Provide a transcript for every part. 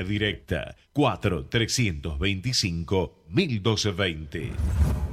Directa 4-325-1220.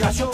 Association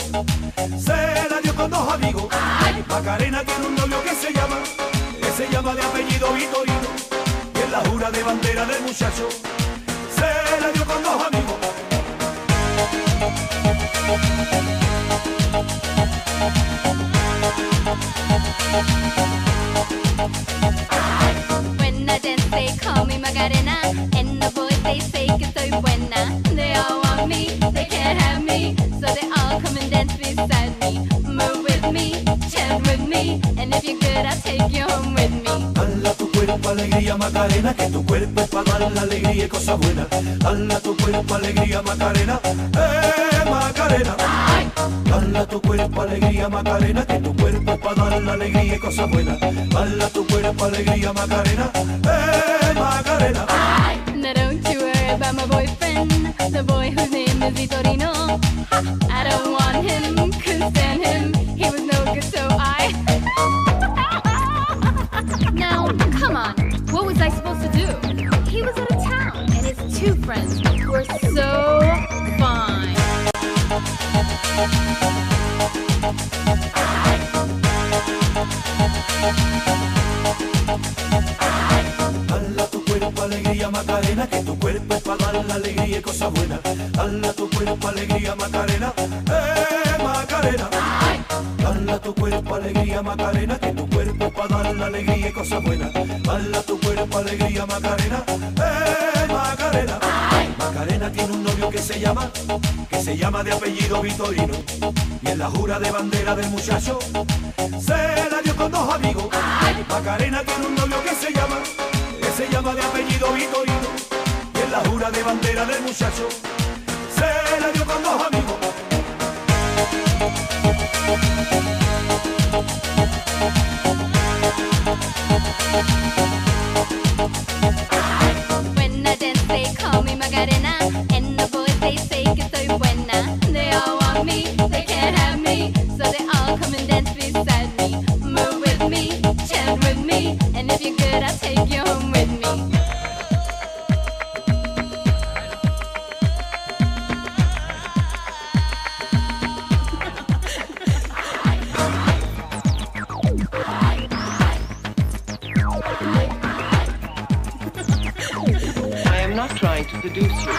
not trying to seduce you.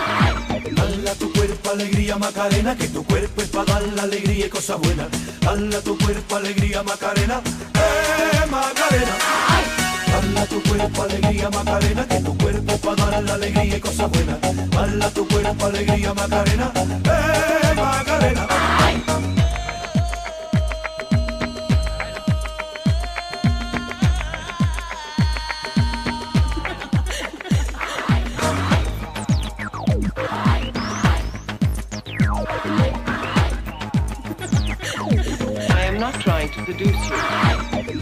Tu cuerpo alegría Macarena, que tu cuerpo es para dar la alegría y cosas buenas. Tu cuerpo alegría Macarena, eh Macarena. Dala tu cuerpo alegría Macarena, que tu cuerpo es para dar la alegría y cosas buenas. Tu cuerpo alegría Macarena, eh Macarena. producer.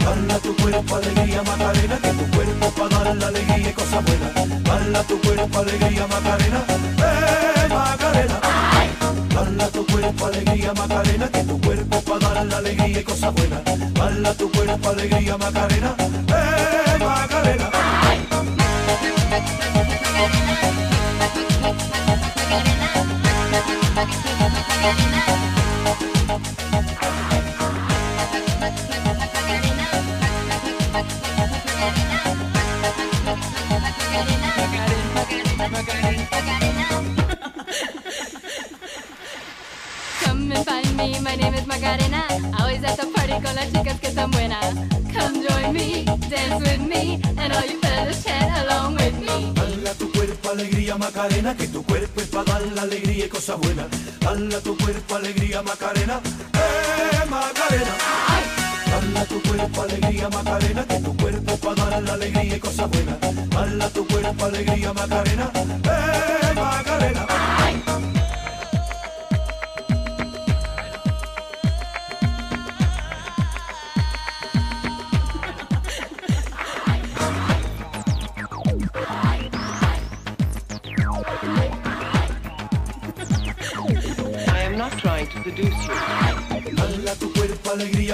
Bala tu cuerpo, alegría, Macarena, que tu cuerpo para dar la alegría y cosas buenas. Bala tu cuerpo, alegría, Macarena, eh, Macarena. Bala tu cuerpo, alegría, Macarena, que tu cuerpo para dar la alegría y cosas buenas. Bala tu cuerpo, alegría, Macarena, eh, Macarena. Macarena. Con las chicas que están buenas. Come join me, dance with me, and all you fellas chat along with me. Bala tu cuerpo, alegría, Macarena, que tu cuerpo es para dar la alegría y cosas buenas. Bala tu cuerpo, alegría, Macarena, eh, Macarena. Bala tu cuerpo, alegría, Macarena, que tu cuerpo es para dar la alegría y cosas buenas. Bala tu cuerpo, alegría, Macarena, eh, Macarena. I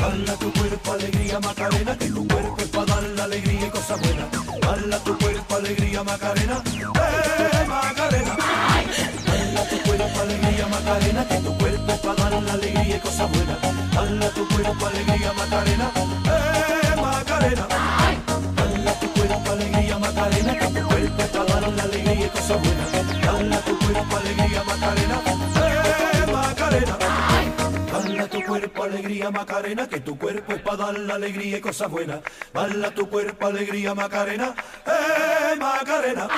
Bala tu cuerpo, alegría, Macarena, que tu cuerpo es para dar la alegría y cosas buenas. Macarena, eh, Macarena. Tu cuerpo, alegría, Macarena, que tu cuerpo tu cuerpo, alegría, Macarena, Macarena. Bala tu cuerpo, alegría, Macarena, que tu cuerpo es para la alegría y cosas buenas. Bala tu cuerpo, alegría, Macarena, eh, Macarena. Bala tu cuerpo, alegría, Macarena, que tu cuerpo es para dar la alegría y cosas buenas. Bala tu cuerpo, alegría, Macarena, eh, Macarena.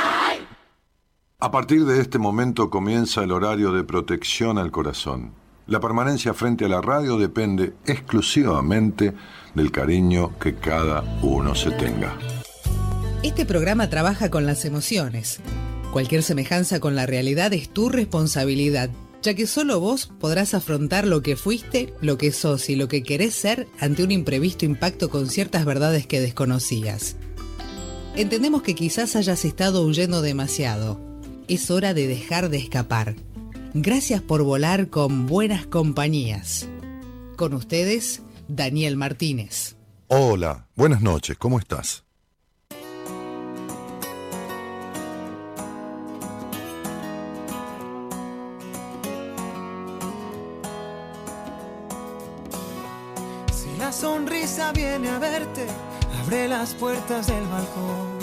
A partir de este momento comienza el horario de protección al corazón. La permanencia frente a la radio depende exclusivamente del cariño que cada uno se tenga. Este programa trabaja con las emociones. Cualquier semejanza con la realidad es tu responsabilidad, ya que solo vos podrás afrontar lo que fuiste, lo que sos y lo que querés ser ante un imprevisto impacto con ciertas verdades que desconocías. Entendemos que quizás hayas estado huyendo demasiado. Es hora de dejar de escapar. Gracias por volar con buenas compañías. Con ustedes, Daniel Martínez. Hola, buenas noches, ¿cómo estás? Si la sonrisa viene a verte, abre las puertas del balcón.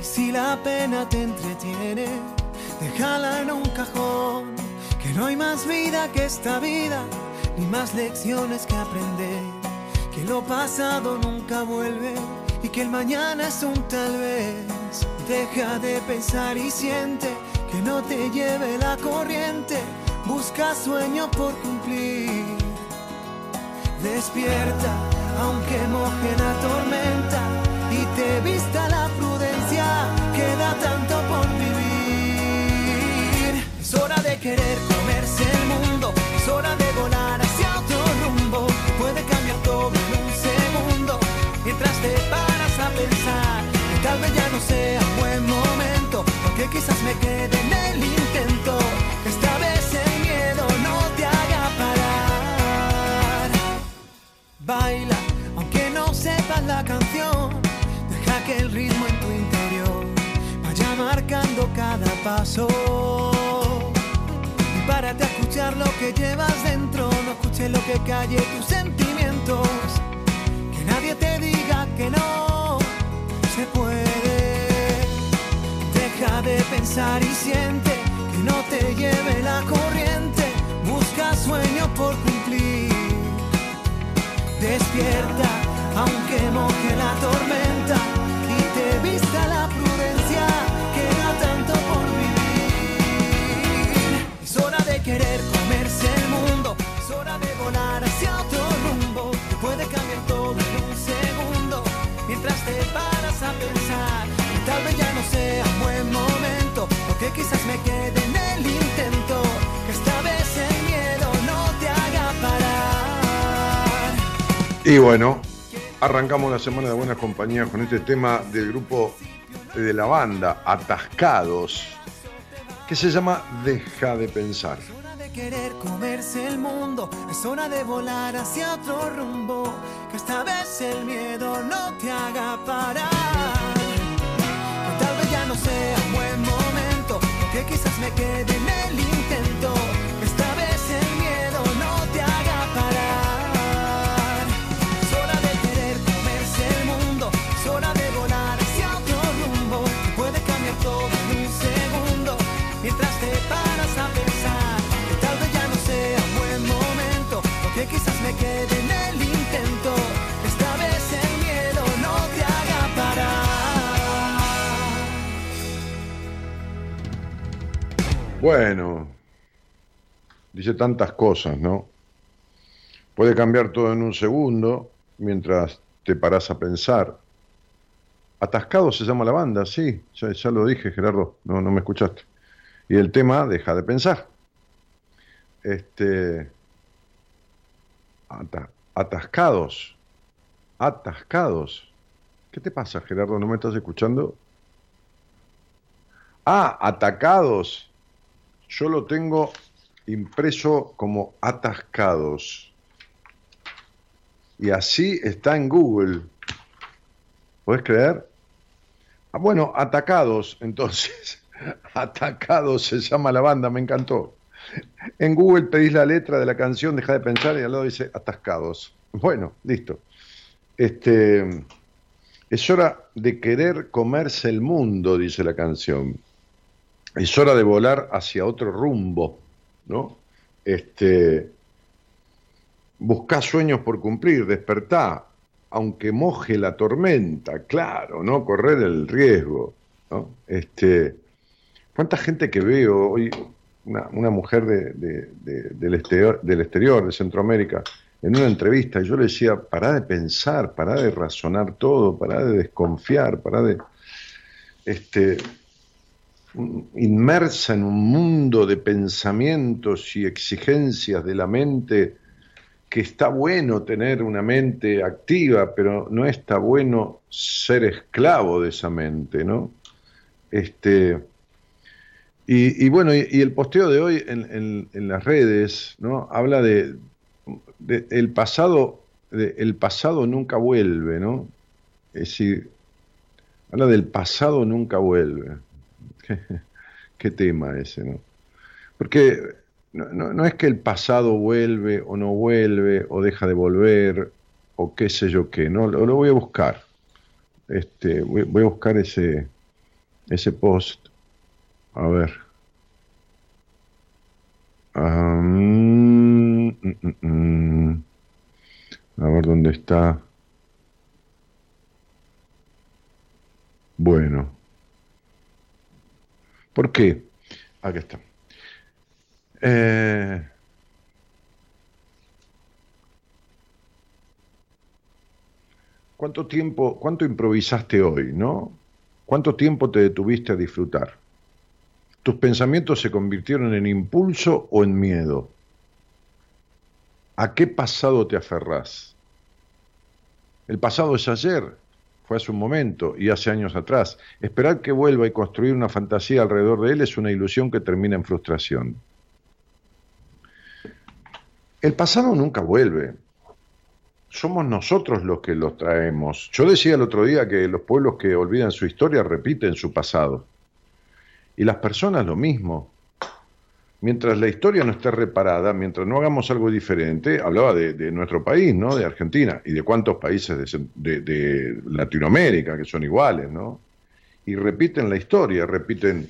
Y si la pena te entretiene, déjala en un cajón. Que no hay más vida que esta vida, ni más lecciones que aprender. Lo pasado nunca vuelve y que el mañana es un tal vez. Deja de pensar y siente que no te lleve la corriente. Busca sueño por cumplir. Despierta, aunque moje la tormenta y te vista la prudencia, queda tanto por vivir. Es hora de querer que tal vez ya no sea un buen momento, porque quizás me quede en el intento. Esta vez el miedo no te haga parar. Baila, aunque no sepas la canción. Deja que el ritmo en tu interior vaya marcando cada paso. Y párate a escuchar lo que llevas dentro. No escuches lo que calle tus sentimientos. Que nadie te diga que no se puede. Deja de pensar y siente que no te lleve la corriente. Busca sueño por cumplir. Despierta, aunque moje la tormenta y te vista la prudencia. Queda tanto por vivir. Es hora de querer comerse el mundo. Es hora de volar hacia otro que quizás me quede en el intento. Que esta vez el miedo no te haga parar. Y bueno, arrancamos la semana de buenas compañías con este tema del grupo de la banda Atascados, que se llama Deja de pensar. Es hora de querer comerse el mundo, es hora de volar hacia otro rumbo, que esta vez el miedo no te haga parar. Que quizás me quede Bueno, dice tantas cosas, ¿no? Puede cambiar todo en un segundo mientras te paras a pensar. Atascado se llama la banda, sí, ya, lo dije, Gerardo, no, no me escuchaste. Y el tema, deja de pensar. Este. ata- atascados. Atascados. ¿Qué te pasa, Gerardo? ¿No me estás escuchando? Ah, atacados. Yo lo tengo impreso como atascados. Y así está en Google. ¿Puedes creer? Ah, bueno, atacados, entonces. Atacados se llama la banda, me encantó. En Google pedís la letra de la canción, deja de pensar y al lado dice atascados. Bueno, listo. Este, es hora de querer comerse el mundo, dice la canción. Es hora de volar hacia otro rumbo, ¿no? Este, buscá sueños por cumplir, despertá, aunque moje la tormenta, claro, ¿no? Correr el riesgo, ¿no? Este, ¿cuánta gente que veo hoy, una, mujer de- de- de- del, exterior, del exterior, de Centroamérica, en una entrevista, yo le decía, pará de pensar, pará de razonar todo, pará de desconfiar, pará de... Este, inmersa en un mundo de pensamientos y exigencias de la mente que está bueno tener una mente activa, pero no está bueno ser esclavo de esa mente, ¿no? Este, y, bueno, y, el posteo de hoy en, en- en las redes, ¿no? Habla de, de el pasado, de el pasado nunca vuelve, ¿no? Es decir, habla del pasado nunca vuelve. Qué, tema ese, ¿no? Porque no, no- no es que el pasado vuelve o no vuelve o deja de volver o qué sé yo qué, no, lo, voy a buscar. Este, voy, voy a buscar ese, ese post. A ver. Mm, mm, mm. A ver dónde está. Bueno. ¿Por qué? Aquí está. Eh, ¿Cuánto tiempo, cuánto improvisaste hoy, no? ¿Cuánto tiempo te detuviste a disfrutar? ¿Tus pensamientos se convirtieron en impulso o en miedo? ¿A qué pasado te aferrás? El pasado es ayer, fue hace un momento y hace años atrás. Esperar que vuelva y construir una fantasía alrededor de él es una ilusión que termina en frustración. El pasado nunca vuelve. Somos nosotros los que los traemos. Yo decía el otro día que los pueblos que olvidan su historia repiten su pasado. Y las personas lo mismo. Mientras la historia no esté reparada, mientras no hagamos algo diferente, hablaba de, nuestro país, ¿no? De Argentina y de cuántos países de Latinoamérica que son iguales, ¿no? Y repiten la historia, repiten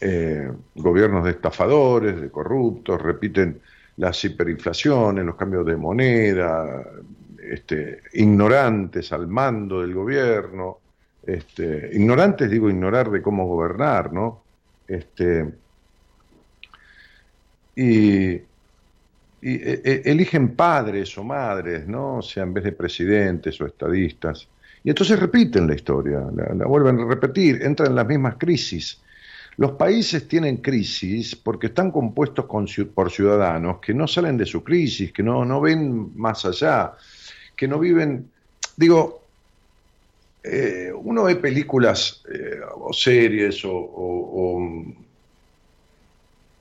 eh, gobiernos de estafadores, de corruptos, repiten las hiperinflaciones, los cambios de moneda, este, ignorantes al mando del gobierno, este, ignorantes digo ignorar de cómo gobernar, ¿no? Este, y, e- e- eligen padres o madres, ¿no? O sea, en vez de presidentes o estadistas. Y entonces repiten la historia, la, vuelven a repetir, entran en las mismas crisis. Los países tienen crisis porque están compuestos por ciudadanos que no salen de su crisis, que no, no ven más allá, que no viven, digo, eh, uno ve películas eh, o series o,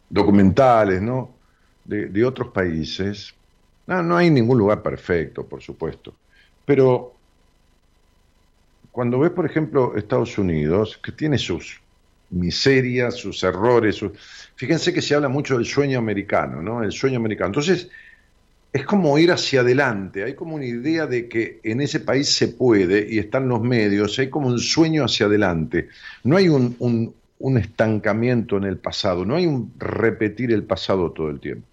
documentales, ¿no? De, otros países. No, no hay ningún lugar perfecto, por supuesto. Pero cuando ves, por ejemplo, Estados Unidos, que tiene sus miserias, sus errores, fíjense que se habla mucho del sueño americano, ¿no? El sueño americano. Entonces, es como ir hacia adelante, hay como una idea de que en ese país se puede y están los medios, hay como un sueño hacia adelante. No hay un- un estancamiento en el pasado, no hay un repetir el pasado todo el tiempo.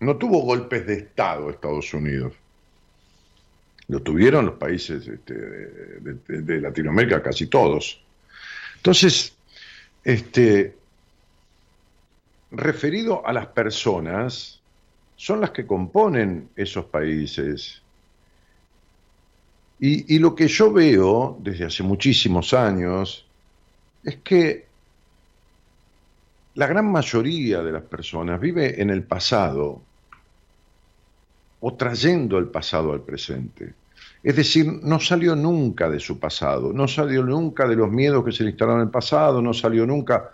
No tuvo golpes de Estado Estados Unidos. Lo tuvieron los países este, de, de- Latinoamérica, casi todos. Entonces, este, referido a las personas, son las que componen esos países. Y, lo que yo veo desde hace muchísimos años es que la gran mayoría de las personas vive en el pasado o trayendo el pasado al presente. Es decir, no salió nunca de su pasado, no salió nunca de los miedos que se le instalaron en el pasado, no salió nunca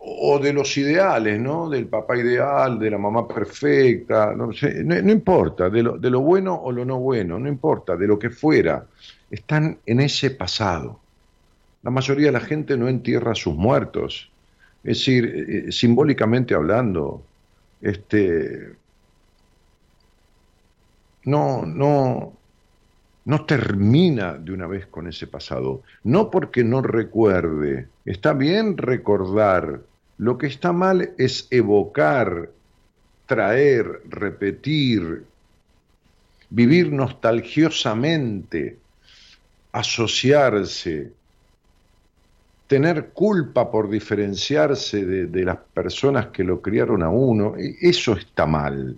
o de los ideales, ¿no? Del papá ideal, de la mamá perfecta, no, sé, no, importa, de lo, de lo bueno o lo no bueno, no importa, de lo que fuera, están en ese pasado. La mayoría de la gente no entierra a sus muertos, es decir, eh, simbólicamente hablando, este, no, no, no termina de una vez con ese pasado. No porque no recuerde. Está bien recordar. Lo que está mal es evocar, traer, repetir, vivir nostalgiosamente, asociarse, tener culpa por diferenciarse de, de las personas que lo criaron a uno. E- Eso está mal.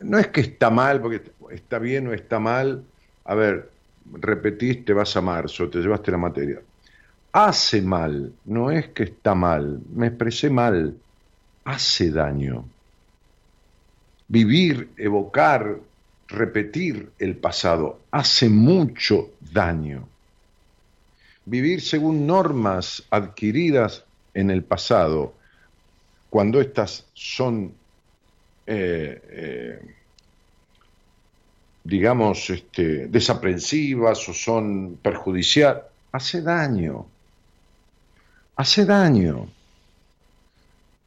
No es que está mal porque está bien o está mal. A ver, repetís, te vas a marzo, te llevaste la materia. Hace mal, no es que está mal, me expresé mal, hace daño. Vivir, evocar, repetir el pasado hace mucho daño. Vivir según normas adquiridas en el pasado, cuando éstas son eh, eh, digamos, este, desaprensivas o son perjudiciales, hace daño. Hace daño.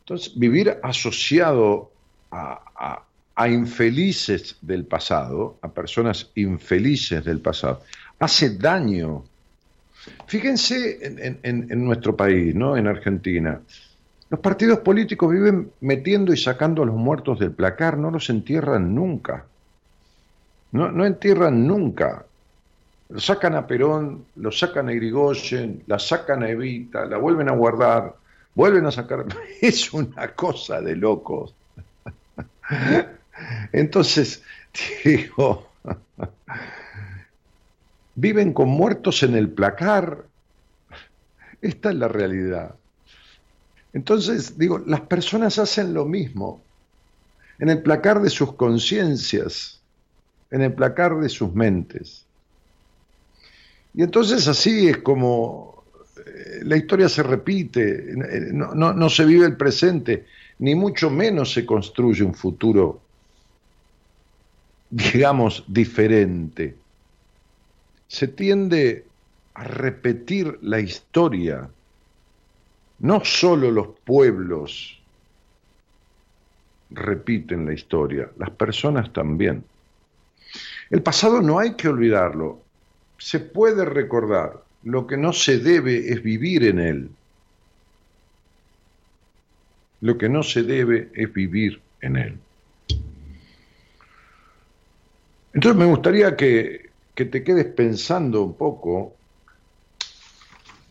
Entonces, vivir asociado a, a- infelices del pasado, a personas infelices del pasado, hace daño. Fíjense en, en- en- en nuestro país, ¿no? En Argentina. Los partidos políticos viven metiendo y sacando a los muertos del placar, no los entierran nunca. No, entierran nunca. Lo sacan a Perón, lo sacan a Irigoyen, la sacan a Evita, la vuelven a guardar, vuelven a sacar. Es una cosa de locos. Entonces, digo, viven con muertos en el placar. Esta es la realidad. Entonces, digo, las personas hacen lo mismo en el placar de sus conciencias, en el placar de sus mentes. Y entonces así es como eh, la historia se repite, eh, no, no- no se vive el presente, ni mucho menos se construye un futuro, digamos, diferente. Se tiende a repetir la historia No solo los pueblos repiten la historia, las personas también. El pasado no hay que olvidarlo, se puede recordar, lo que no se debe es vivir en él. Lo que no se debe es vivir en él. Entonces me gustaría que, que te quedes pensando un poco.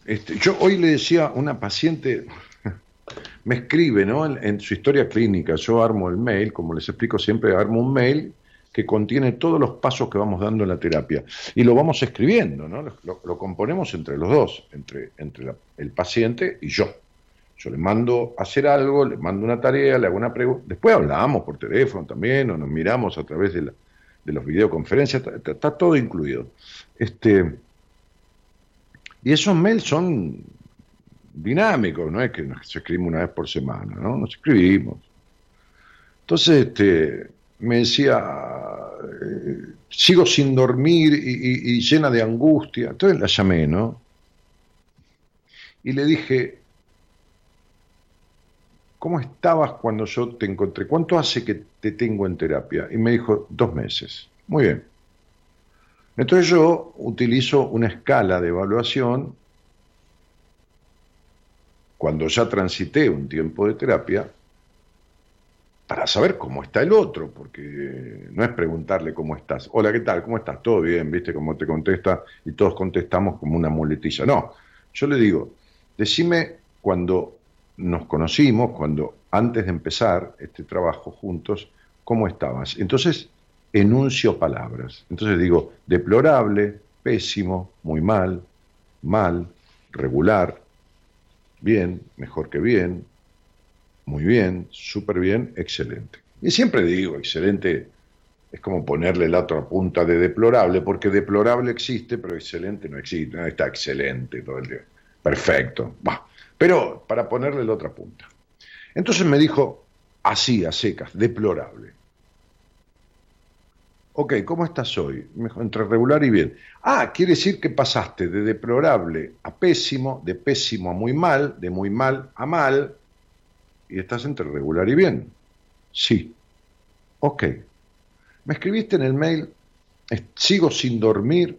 Este, yo hoy le decía a una paciente, me escribe ¿no? en, en, su historia clínica, yo armo el mail, como les explico siempre, armo un mail que contiene todos los pasos que vamos dando en la terapia. Y lo vamos escribiendo, ¿no? lo, componemos entre los dos, entre, entre el paciente y yo. Yo le mando a hacer algo, le mando una tarea, le hago una pregunta. Después hablamos por teléfono también, o nos miramos a través de, la, de los videoconferencias, está, está, todo incluido. Este, y esos mails son dinámicos, no es que nos escribimos una vez por semana, ¿no? Nos escribimos. Entonces, este, me decía, eh, sigo sin dormir y, y, y, llena de angustia. Entonces la llamé, ¿no? Y le dije, ¿cómo estabas cuando yo te encontré? ¿Cuánto hace que te tengo en terapia? Y me dijo, dos meses. Muy bien. Entonces yo utilizo una escala de evaluación cuando ya transité un tiempo de terapia para saber cómo está el otro, porque no es preguntarle cómo estás. Hola, ¿qué tal? ¿Cómo estás? Todo bien, ¿viste cómo te contesta? Y todos contestamos como una muletilla. No, yo le digo, decime cuando nos conocimos, cuando antes de empezar este trabajo juntos, ¿cómo estabas? Entonces, enuncio palabras. Entonces digo, deplorable, pésimo, muy mal, mal, regular, bien, mejor que bien, muy bien, súper bien, excelente. Y siempre digo, excelente es como ponerle la otra punta de deplorable, porque deplorable existe, pero excelente no existe. No está excelente todo el día. Perfecto. Bah. Pero para ponerle la otra punta. Entonces me dijo, así, a secas, deplorable. Ok, ¿cómo estás hoy? Me entre regular y bien. Ah, quiere decir que pasaste de deplorable a pésimo, de pésimo a muy mal, de muy mal a mal, y estás entre regular y bien. Sí. Ok. Me escribiste en el mail, sigo sin dormir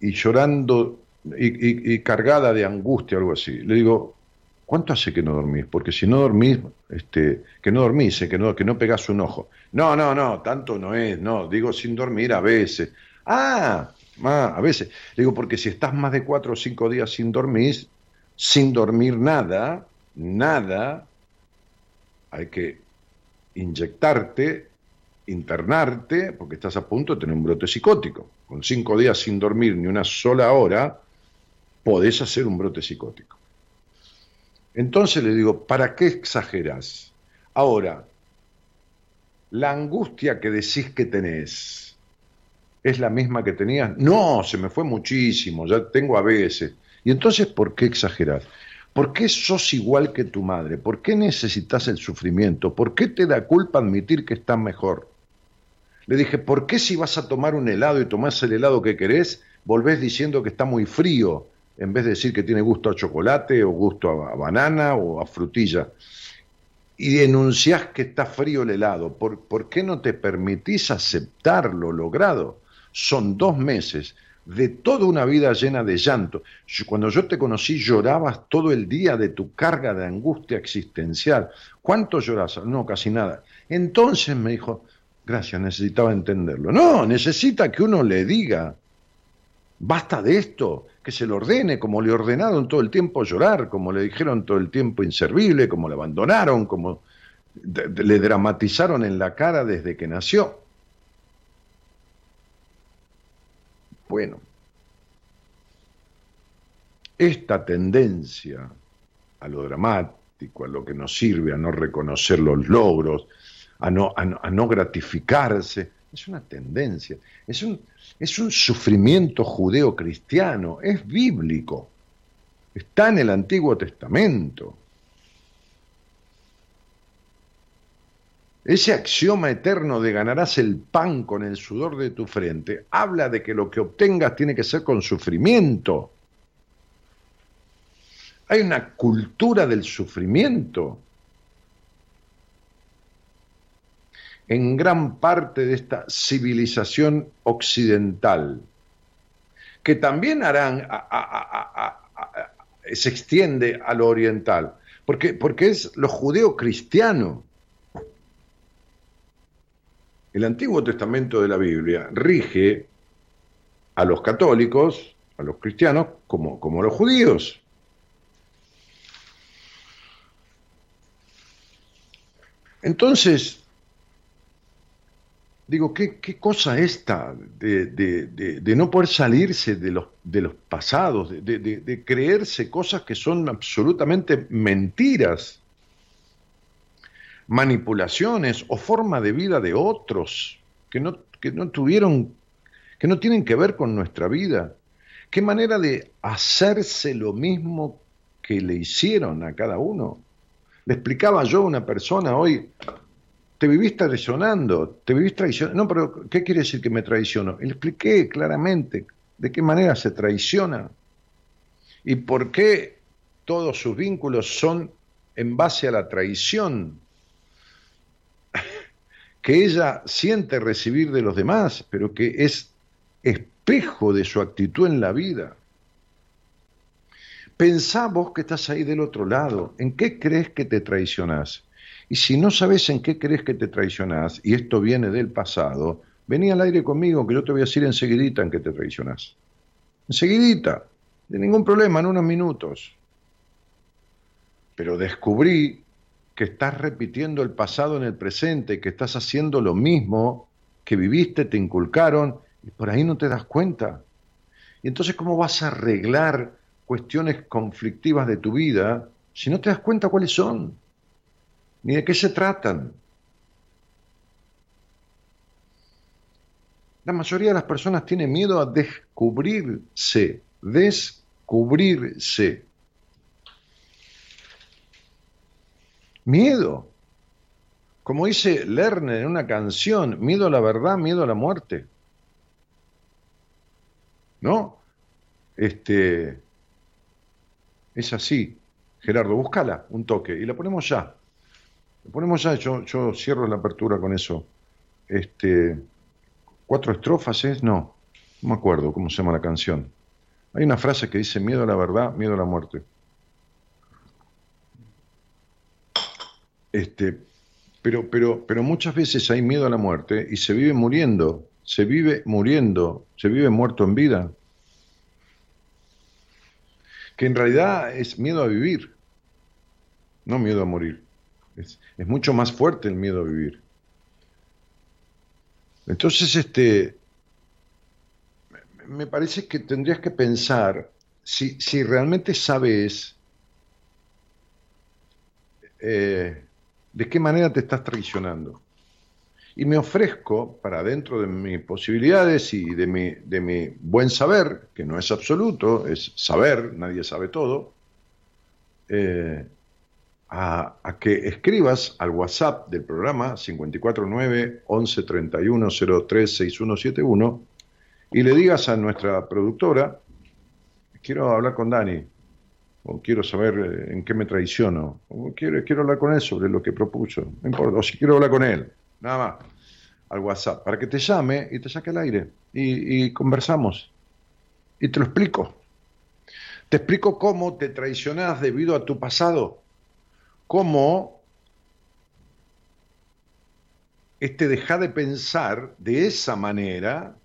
y llorando y, cargada de angustia, algo así. Le digo, ¿cuánto hace que no dormís? Porque si no dormís, este, que no dormís, que no, que no pegás un ojo. No, no, no, tanto no es, no, digo sin dormir a veces. Ah, ah, a veces. Digo, porque si estás más de cuatro o cinco días sin dormir, sin dormir nada, nada, hay que inyectarte, internarte, porque estás a punto de tener un brote psicótico. Con cinco días sin dormir ni una sola hora, podés hacer un brote psicótico. Entonces le digo, ¿para qué exageras? Ahora, la angustia que decís que tenés, ¿es la misma que tenías? No, se me fue muchísimo, ya tengo a veces. Y entonces, ¿por qué exageras? ¿Por qué sos igual que tu madre? ¿Por qué necesitas el sufrimiento? ¿Por qué te da culpa admitir que estás mejor? Le dije, ¿por qué si vas a tomar un helado y tomás el helado que querés, volvés diciendo que está muy frío, en vez de decir que tiene gusto a chocolate o gusto a banana o a frutilla? Y denunciás que está frío el helado. ¿Por, ¿Por qué no te permitís aceptar lo logrado? Son dos meses de toda una vida llena de llanto. Cuando yo te conocí llorabas todo el día de tu carga de angustia existencial. ¿Cuánto lloras? No, casi nada. Entonces me dijo, gracias, necesitaba entenderlo. No, necesita que uno le diga, basta de esto, que se lo ordene, como le ordenaron todo el tiempo llorar, como le dijeron todo el tiempo inservible, como le abandonaron, como le dramatizaron en la cara desde que nació. Bueno, esta tendencia a lo dramático, a lo que nos sirve, a no reconocer los logros, a no, a no, a no gratificarse, es una tendencia, es un, es un sufrimiento judeo-cristiano, es bíblico, está en el Antiguo Testamento. Ese axioma eterno de ganarás el pan con el sudor de tu frente habla de que lo que obtengas tiene que ser con sufrimiento. Hay una cultura del sufrimiento en gran parte de esta civilización occidental, que también harán, se extiende a lo oriental, porque, porque es lo judeo-cristiano. El Antiguo Testamento de la Biblia rige a los católicos, a los cristianos, como, como a los judíos. Entonces, digo, ¿qué, qué cosa esta de, de- de- no poder salirse de los, los pasados, de creerse cosas que son absolutamente mentiras, manipulaciones o forma de vida de otros que no, que no tuvieron, que no tienen que ver con nuestra vida? ¿Qué manera de hacerse lo mismo que le hicieron a cada uno? Le explicaba yo a una persona hoy, te vivís traicionando, te vivís traicionando. No, pero ¿qué quiere decir que me traiciono? Le expliqué claramente de qué manera se traiciona y por qué todos sus vínculos son en base a la traición que ella siente recibir de los demás, pero que es espejo de su actitud en la vida. Pensá vos que estás ahí del otro lado, ¿en qué crees que te traicionás? Y si no sabes en qué crees que te traicionás, y esto viene del pasado, vení al aire conmigo que yo te voy a decir enseguidita en qué te traicionás. Enseguidita, de ningún problema, en unos minutos. Pero descubrí que estás repitiendo el pasado en el presente, que estás haciendo lo mismo que viviste, te inculcaron, y por ahí no te das cuenta. Y entonces, ¿cómo vas a arreglar cuestiones conflictivas de tu vida si no te das cuenta cuáles son? Ni de qué se tratan. La mayoría de las personas tiene miedo a descubrirse, descubrirse. Miedo. Como dice Lerner en una canción, miedo a la verdad, miedo a la muerte. ¿No? Este es así. Gerardo, búscala un toque y la ponemos ya. La ponemos ya, yo, yo cierro la apertura con eso. Este, cuatro estrofas es, no, no me acuerdo cómo se llama la canción. Hay una frase que dice miedo a la verdad, miedo a la muerte. Este, pero, pero, pero muchas veces hay miedo a la muerte y se vive muriendo, se vive muriendo, se vive muerto en vida. Que en realidad es miedo a vivir, no miedo a morir. Es, mucho más fuerte el miedo a vivir. Entonces, este, me- me parece que tendrías que pensar si, si realmente sabes eh, de qué manera te estás traicionando. Y me ofrezco, para dentro de mis posibilidades y de mi, de mi buen saber, que no es absoluto, es saber, nadie sabe todo, eh, a, que escribas al WhatsApp del programa 549 11 31 03 6171 y le digas a nuestra productora, quiero hablar con Dani, o quiero saber eh, en qué me traiciono, o quiero, quiero hablar con él sobre lo que propuso, no importa, o si quiero hablar con él, nada más, al WhatsApp, para que te llame y te saque al aire y, y conversamos y te lo explico. Te explico cómo te traicionás debido a tu pasado, cómo este dejar de pensar de esa manera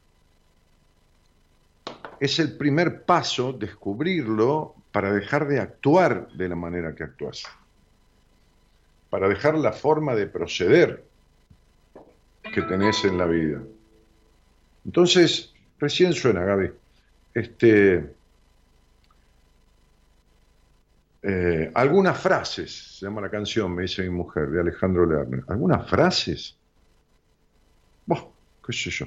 es el primer paso, descubrirlo, para dejar de actuar de la manera que actúas, para dejar la forma de proceder que tenés en la vida. Entonces, recién suena, Gaby. Este, eh, algunas frases, se llama la canción, me dice mi mujer, de Alejandro Lerner. Algunas frases. Bah, qué sé yo.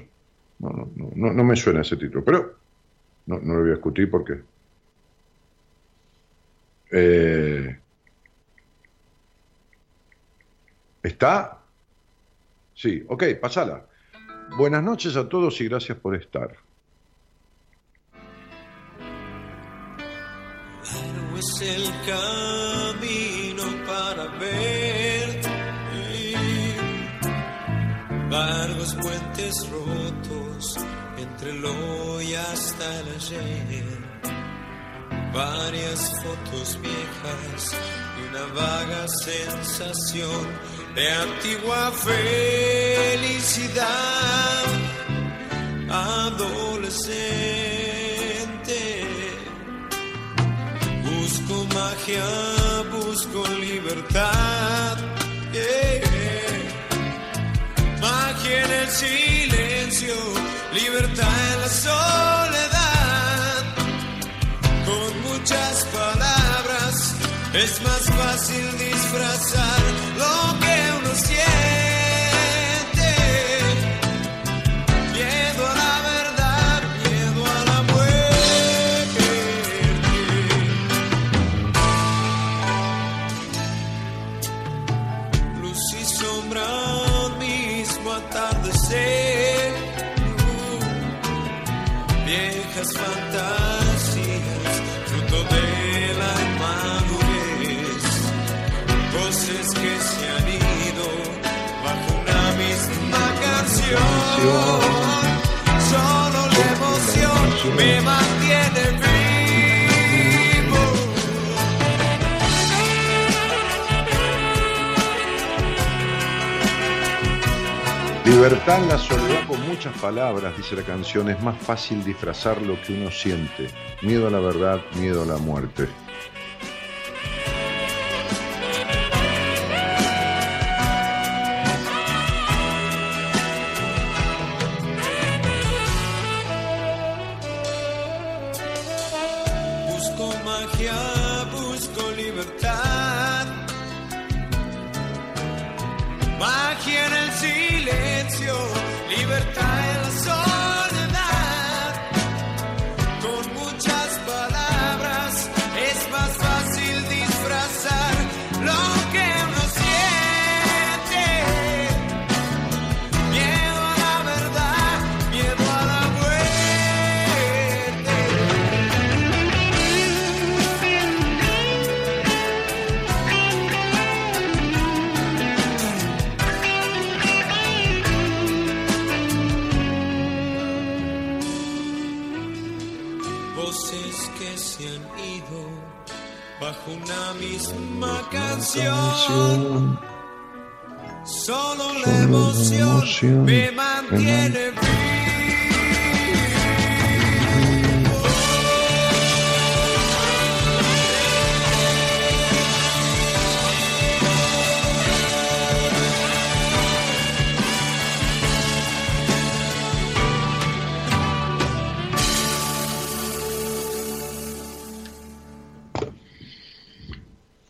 No, no, no, no, no me suena ese título, pero no, no lo voy a discutir porque. Eh, ¿Está? Sí, ok, pasala. Buenas noches a todos y gracias por estar. Light es el camino para ver. Largos puentes rotos entre el hoy hasta el ayer. Varias fotos viejas y una vaga sensación de antigua felicidad adolescente. Busco magia, busco libertad. Magia en el silencio, libertad en la soledad. Muchas palabras es más fácil disfrazar lo que uno siente. Solo la emoción me mantiene vivo. Libertad la soledad con muchas palabras, dice la canción, es más fácil disfrazar lo que uno siente. Miedo a la verdad, miedo a la muerte. Solo la emoción me mantiene vivo.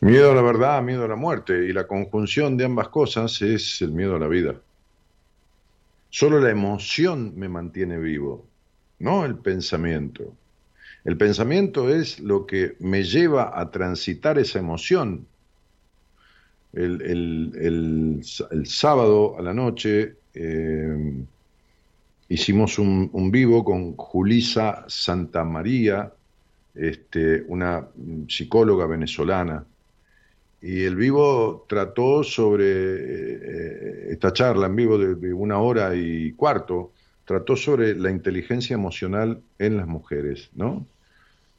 Miedo a la verdad, miedo a la muerte. Y la conjunción de ambas cosas es el miedo a la vida. Solo la emoción me mantiene vivo, no el pensamiento. El pensamiento es lo que me lleva a transitar esa emoción. El, el- el sábado a la noche eh, hicimos un, un vivo con Julisa Santamaría, este, una psicóloga venezolana. Y el vivo trató sobre eh, esta charla en vivo de, una hora y cuarto, trató sobre la inteligencia emocional en las mujeres, ¿no?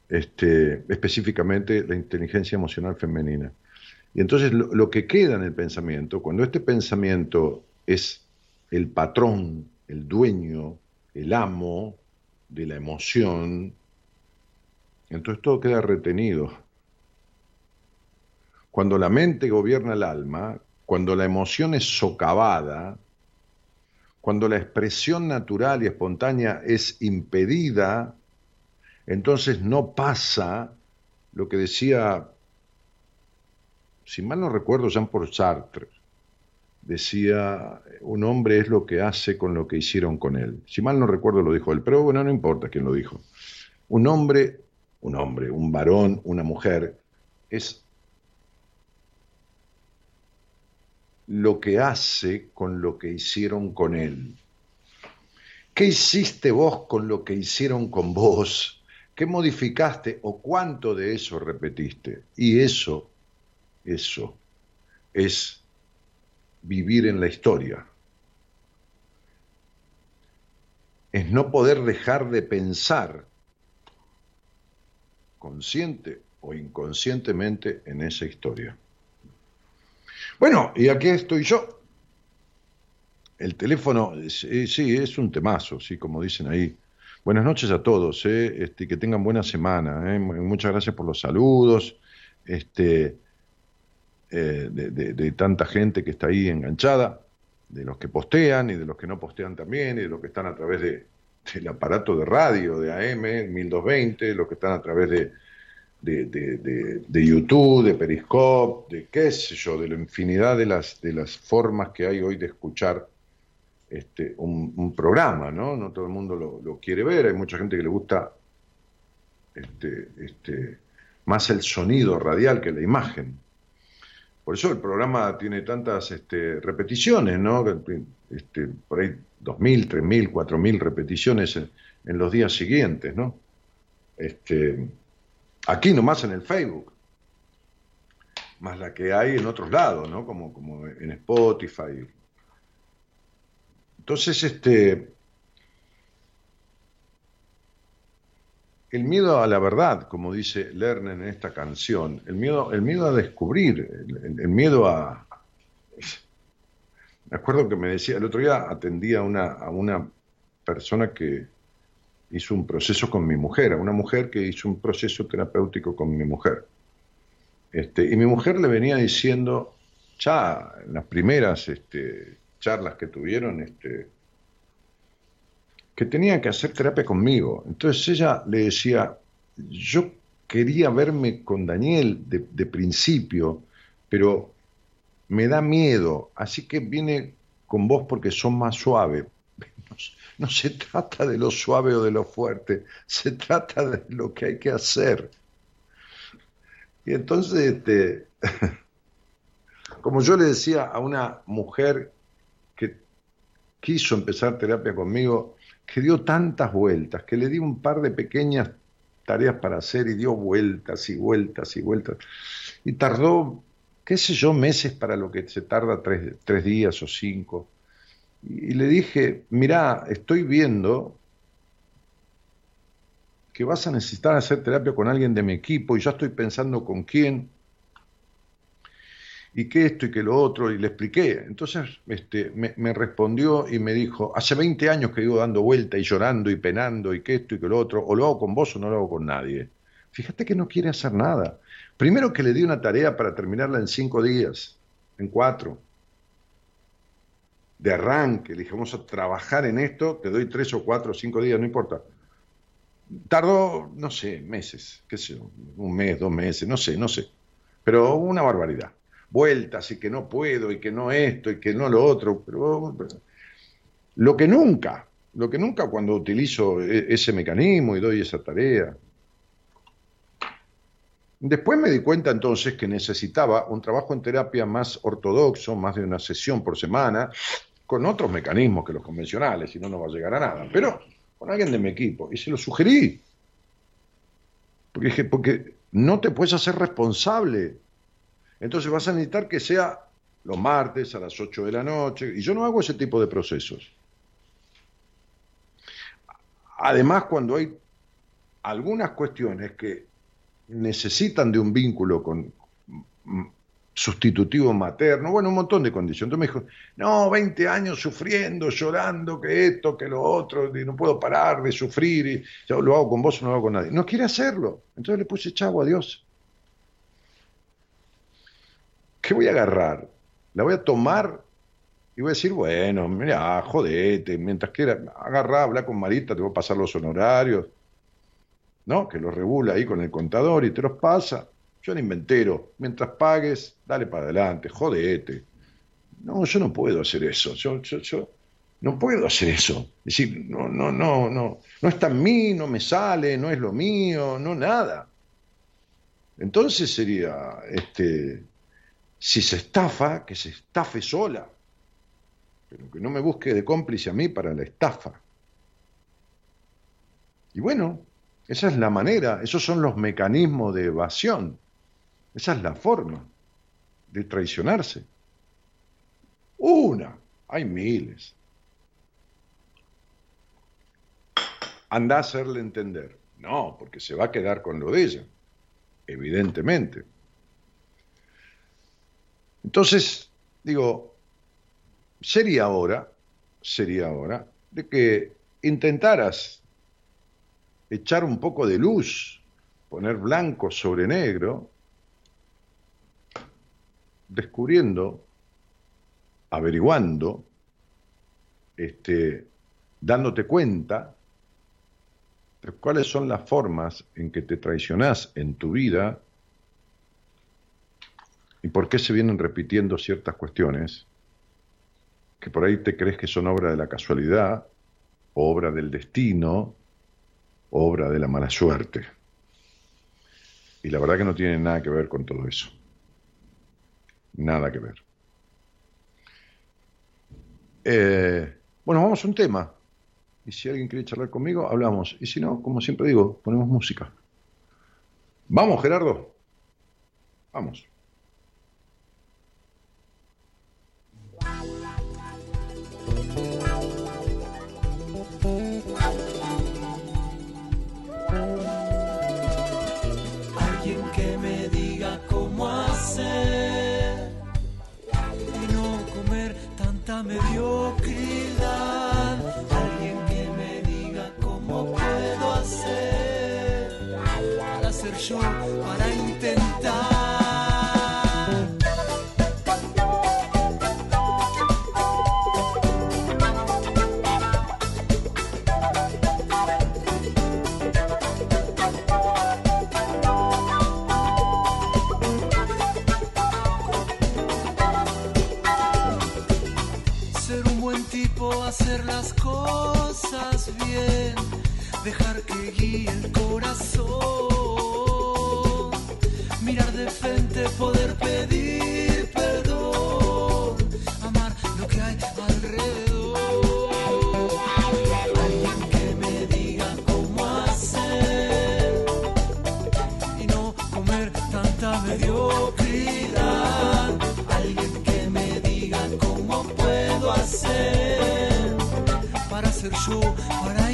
Este, específicamente la inteligencia emocional femenina. Y entonces lo que queda en el pensamiento, cuando este pensamiento es el patrón, el dueño, el amo de la emoción, entonces todo queda retenido. Cuando la mente gobierna el alma, cuando la emoción es socavada, cuando la expresión natural y espontánea es impedida, entonces no pasa lo que decía, si mal no recuerdo, Jean-Paul Sartre. Decía, un hombre es lo que hace con lo que hicieron con él. Si mal no recuerdo lo dijo él, pero bueno, no importa quién lo dijo. Un hombre, un hombre, un varón, una mujer, es lo que hace con lo que hicieron con él. ¿Qué hiciste vos con lo que hicieron con vos? ¿Qué modificaste o cuánto de eso repetiste? Y eso, eso es vivir en la historia. Es no poder dejar de pensar consciente o inconscientemente en esa historia. Bueno, y aquí estoy yo. El teléfono, sí, sí, es un temazo, sí, como dicen ahí. Buenas noches a todos, eh, este, que tengan buena semana. Eh. Muchas gracias por los saludos este, eh, de, tanta gente que está ahí enganchada, de los que postean y de los que no postean también, y de los que están a través de, del aparato de radio de AM 1220, los que están a través de, de, de- de- de YouTube, de Periscope, de qué sé yo, de la infinidad de las, de las formas que hay hoy de escuchar este, un, programa, ¿no? No todo el mundo lo, lo quiere ver, hay mucha gente que le gusta este, este, más el sonido radial que la imagen. Por eso el programa tiene tantas este, repeticiones, ¿no? Este, por ahí 2.000, 3.000, 4.000 repeticiones en, en los días siguientes, ¿no? Este, aquí nomás en el Facebook, más la que hay en otros lados, ¿no? Como, como en Spotify. Entonces, este, el miedo a la verdad, como dice Lerner en esta canción, el miedo, el miedo a descubrir, el, miedo a... Me acuerdo que me decía, el otro día atendía una, a una persona que hizo un proceso con mi mujer, una mujer que hizo un proceso terapéutico con mi mujer. Este, y mi mujer le venía diciendo, ya en las primeras este, charlas que tuvieron, este, que tenía que hacer terapia conmigo. Entonces ella le decía, yo quería verme con Daniel de, principio, pero me da miedo, así que viene con vos porque son más suave. No, se trata de lo suave o de lo fuerte, se trata de lo que hay que hacer. Y entonces, este, como yo le decía a una mujer que quiso empezar terapia conmigo, que dio tantas vueltas, que le di un par de pequeñas tareas para hacer y dio vueltas y vueltas y vueltas. Y tardó, qué sé yo, meses para lo que se tarda tres, tres días o cinco. Y le dije, mirá, estoy viendo que vas a necesitar hacer terapia con alguien de mi equipo y ya estoy pensando con quién y que esto y que lo otro, y le expliqué. Entonces este, me, me respondió y me dijo, hace 20 años que iba dando vuelta y llorando y penando y que esto y que lo otro, o lo hago con vos o no lo hago con nadie. Fíjate que no quiere hacer nada. Primero que le di una tarea para terminarla en cinco días, en cuatro, de arranque. Le dije, vamos a trabajar en esto, te doy tres o cuatro o cinco días, no importa. Tardó, no sé, meses, qué sé un mes, dos meses, no sé, no sé. Pero una barbaridad. Vueltas y que no puedo y que no esto y que no lo otro. Pero lo que nunca, lo que nunca cuando utilizo e- ese mecanismo y doy esa tarea. Después me di cuenta entonces que necesitaba un trabajo en terapia más ortodoxo, más de una sesión por semana, con otros mecanismos que los convencionales, si no, no va a llegar a nada. Pero con alguien de mi equipo. Y se lo sugerí. Porque dije, porque no te puedes hacer responsable. Entonces vas a necesitar que sea los martes a las 8 de la noche. Y yo no hago ese tipo de procesos. Además, cuando hay algunas cuestiones que necesitan de un vínculo con sustitutivo materno, bueno, un montón de condiciones. Entonces me dijo, no, 20 años sufriendo, llorando, que esto, que lo otro, y no puedo parar de sufrir, y yo lo hago con vos no lo hago con nadie. No quiere hacerlo. Entonces le puse chavo a Dios. ¿Qué voy a agarrar? La voy a tomar y voy a decir, bueno, mira, jodete, mientras quiera, agarrá, habla con Marita, te voy a pasar los honorarios, ¿no? Que los regula ahí con el contador y te los pasa. Yo el inventero, mientras pagues, dale para adelante, jodete. No, yo no puedo hacer eso. Yo, yo, yo no puedo hacer eso. Es decir, no, no, no, no, no está en mí, no me sale, no es lo mío, no nada. Entonces sería, este, si se estafa, que se estafe sola, pero que no me busque de cómplice a mí para la estafa. Y bueno, Esa es la manera, esos son los mecanismos de evasión. Esa es la forma de traicionarse. Una, hay miles. Anda a hacerle entender. No, porque se va a quedar con lo de ella, evidentemente. Entonces, digo, sería hora, sería hora de que intentaras echar un poco de luz, poner blanco sobre negro, descubriendo, averiguando, este, dándote cuenta de cuáles son las formas en que te traicionás en tu vida y por qué se vienen repitiendo ciertas cuestiones que por ahí te crees que son obra de la casualidad, obra del destino, obra de la mala suerte. Y la verdad que no tiene nada que ver con todo eso. Nada que ver. Eh, bueno, vamos a un tema. Y si alguien quiere charlar conmigo, hablamos. Y si no, como siempre digo, ponemos música. Vamos, Gerardo. Vamos. Tanta mediocridad. Dejar que guíe el corazón, mirar de frente, poder pedir perdón, amar lo que hay alrededor. Alguien que me diga cómo hacer y no comer tanta mediocridad. Alguien que me diga cómo puedo hacer para ser yo, para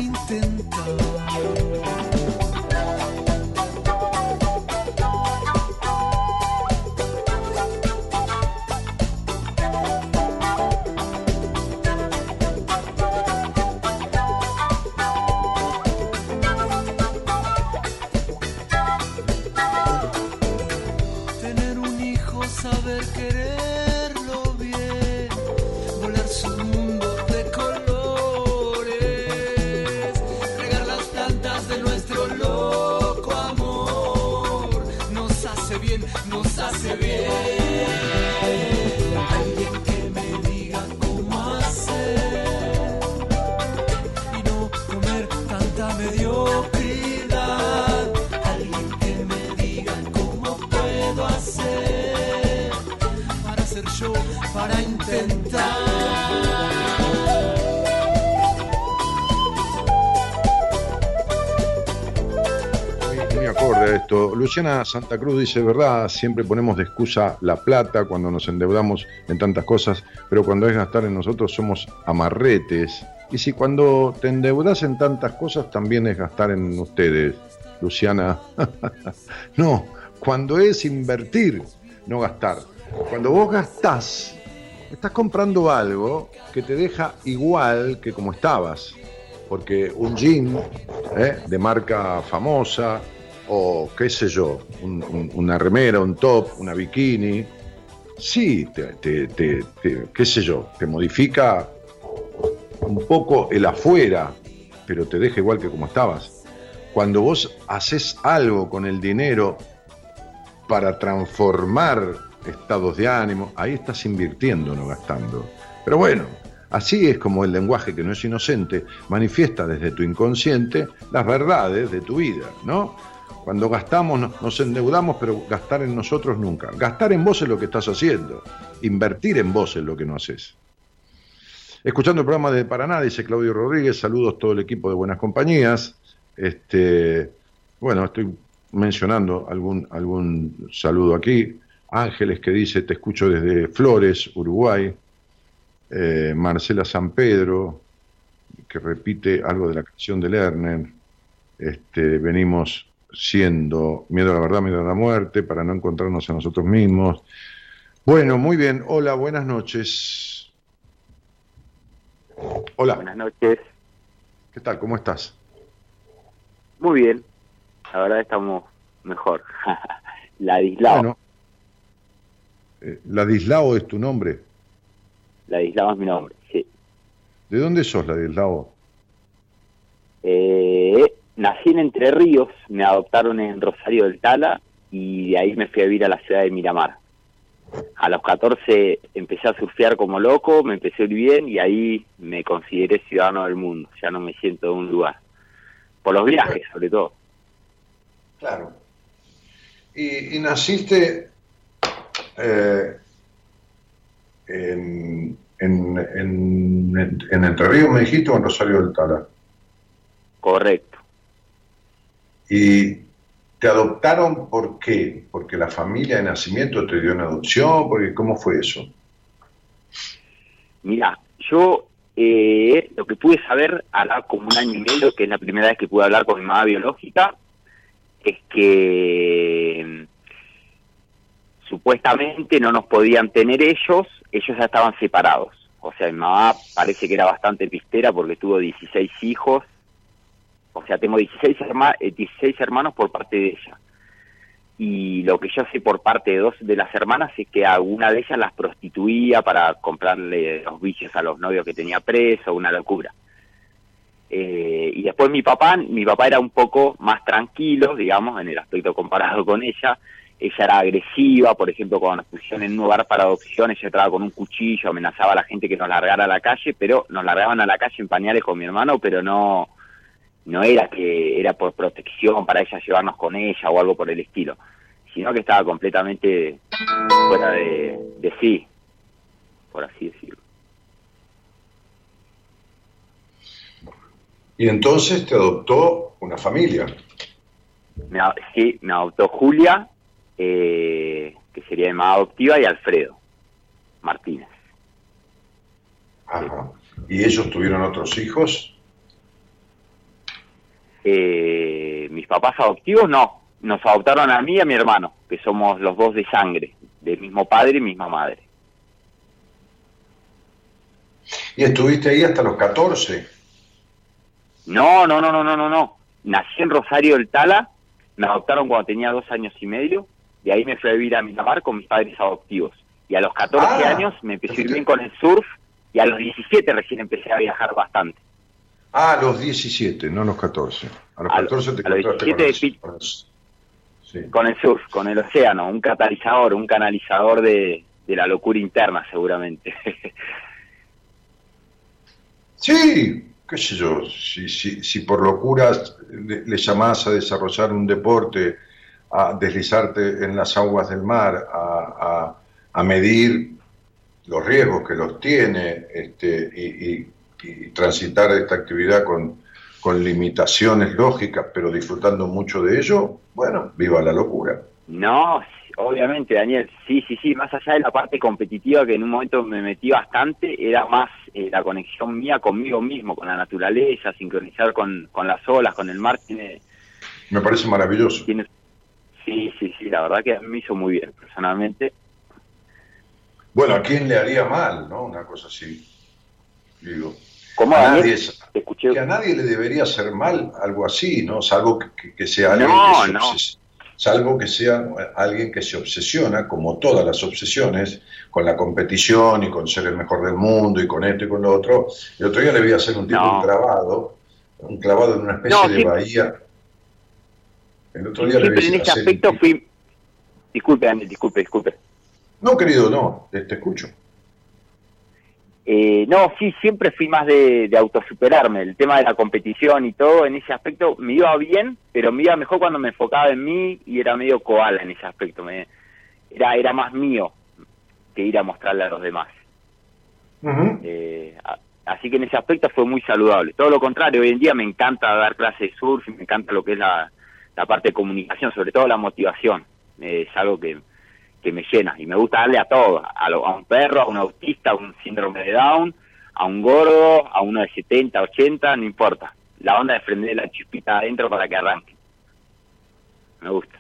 Luciana Santa Cruz dice, verdad, siempre ponemos de excusa la plata cuando nos endeudamos en tantas cosas, pero cuando es gastar en nosotros somos amarretes. Y si cuando te endeudas en tantas cosas también es gastar en ustedes, Luciana. no, cuando es invertir, no gastar. Cuando vos gastás, estás comprando algo que te deja igual que como estabas porque un jean ¿eh? de marca famosa o qué sé yo, un- un- una remera, un top, una bikini, sí, te- te- te- qué sé yo, te modifica un poco el afuera, pero te deja igual que como estabas. Cuando vos haces algo con el dinero para transformar estados de ánimo, ahí estás invirtiendo, no gastando. Pero bueno, así es como el lenguaje que no es inocente manifiesta desde tu inconsciente las verdades de tu vida, ¿no? Cuando gastamos nos- endeudamos, pero gastar en nosotros nunca. Gastar en vos es lo que estás haciendo. Invertir en vos es lo que no haces. Escuchando el programa de Paraná, dice Claudio Rodríguez, saludos todo el equipo de Buenas Compañías. Este, Bueno, estoy mencionando algún, algún saludo aquí. Ángeles que dice, te escucho desde Flores, Uruguay. Eh, Marcela San Pedro, que repite algo de la canción de Lerner. Este, venimos siendo miedo a la verdad, miedo a la muerte, para no encontrarnos a nosotros mismos. Bueno, muy bien. Hola, buenas noches. Hola, Buenas noches. ¿qué tal? ¿Cómo estás? Muy bien. La verdad estamos mejor. Ladislao. Bueno, eh, Ladislao es tu nombre. Ladislao es mi nombre, sí. ¿De dónde sos, Ladislao? Eh, nací en Entre Ríos, me adoptaron en Rosario del Tala y de ahí me fui a vivir a la ciudad de Miramar. A los 14 empecé a surfear como loco, me empecé a ir bien y ahí me consideré ciudadano del mundo. Ya no me siento en un lugar. Por los viajes, sobre todo. Claro. Y, y naciste eh, en, en, en, en Entre Ríos, me dijiste, o en Rosario del Tala. Correcto. ¿Y te adoptaron por qué? ¿Porque la familia de nacimiento te dio una adopción? Porque, ¿Cómo fue eso? Mira, yo eh, lo que pude saber hará como un año y medio, que es la primera vez que pude hablar con mi mamá biológica, es que mm, supuestamente no nos podían tener ellos, ellos ya estaban separados. O sea, mi mamá parece que era bastante pistera porque tuvo 16 hijos. O sea, tengo 16, herma- eh, 16 hermanos por parte de ella. Y lo que yo sé por parte de dos de las hermanas es que alguna de ellas las prostituía para comprarle los vicios a los novios que tenía preso, una locura. Eh, y después mi papá, mi papá era un poco más tranquilo, digamos, en el aspecto comparado con ella. Ella era agresiva, por ejemplo, cuando nos pusieron en un lugar para adopción, ella entraba con un cuchillo, amenazaba a la gente que nos largara a la calle, pero nos largaban a la calle en pañales con mi hermano, pero no, no era que era por protección para ella llevarnos con ella o algo por el estilo, sino que estaba completamente fuera de, de sí, por así decirlo. Y entonces te adoptó una familia. Me, sí, me adoptó Julia, eh, que sería mi mamá adoptiva, y Alfredo Martínez. Ajá. ¿Y ellos tuvieron otros hijos? Eh, mis papás adoptivos no, nos adoptaron a mí y a mi hermano, que somos los dos de sangre, del mismo padre y misma madre. ¿Y estuviste ahí hasta los 14? No, no, no, no, no, no, no. Nací en Rosario del Tala, me adoptaron cuando tenía dos años y medio, y ahí me fui a vivir a Miramar con mis padres adoptivos. Y a los 14 Ah, años me empecé a ir bien con el surf, y a los 17 recién empecé a viajar bastante. Ah, a los 17, no a los 14. A los A lo- 14 te a los encontraste 17 con el- pi- con el- Sí. Con el surf, con el océano, un catalizador, un canalizador de, de la locura interna seguramente. Sí, qué sé yo, si, si, si por locuras le, le llamás a desarrollar un deporte, a deslizarte en las aguas del mar, a, a- a medir los riesgos que los tiene este, y, y- y transitar esta actividad con, con limitaciones lógicas, pero disfrutando mucho de ello, bueno, viva la locura. No, obviamente, Daniel, sí, sí, sí, más allá de la parte competitiva que en un momento me metí bastante, era más eh, la conexión mía conmigo mismo, con la naturaleza, sincronizar con, con las olas, con el mar, tiene, Me parece maravilloso. tiene... Sí, sí, sí, la verdad que me hizo muy bien, personalmente. Bueno, ¿a quién le haría mal, no? Una cosa así. Digo. ¿Cómo, A nadie, escuché. que a nadie le debería hacer mal algo así, ¿no? Salvo que, que- sea alguien No, que se no. obses- salvo que sea alguien que se obsesiona, como todas las obsesiones, con la competición y con ser el mejor del mundo y con esto y con lo otro. El otro día le vi hacer un tipo No. un clavado, un clavado en una especie de bahía. El otro día le vi en ese hacer aspecto fui... Disculpe, Daniel, disculpe, disculpe. No, querido, no, te escucho. Eh, no, sí, siempre fui más de, de autosuperarme. El tema de la competición y todo, en ese aspecto me iba bien, pero me iba mejor cuando me enfocaba en mí y era medio koala en ese aspecto. Me, era, era más mío que ir a mostrarle a los demás. Eh, a- así que en ese aspecto fue muy saludable. Todo lo contrario, hoy en día me encanta dar clases de surf, y me encanta lo que es la, la parte de comunicación, sobre todo la motivación, eh, es algo que, que me llena y me gusta darle a todo, a, un perro, a un autista, a un síndrome de Down, a un gordo, a uno de 70, 80, no importa. La onda de prender la chispita adentro para que arranque. Me gusta.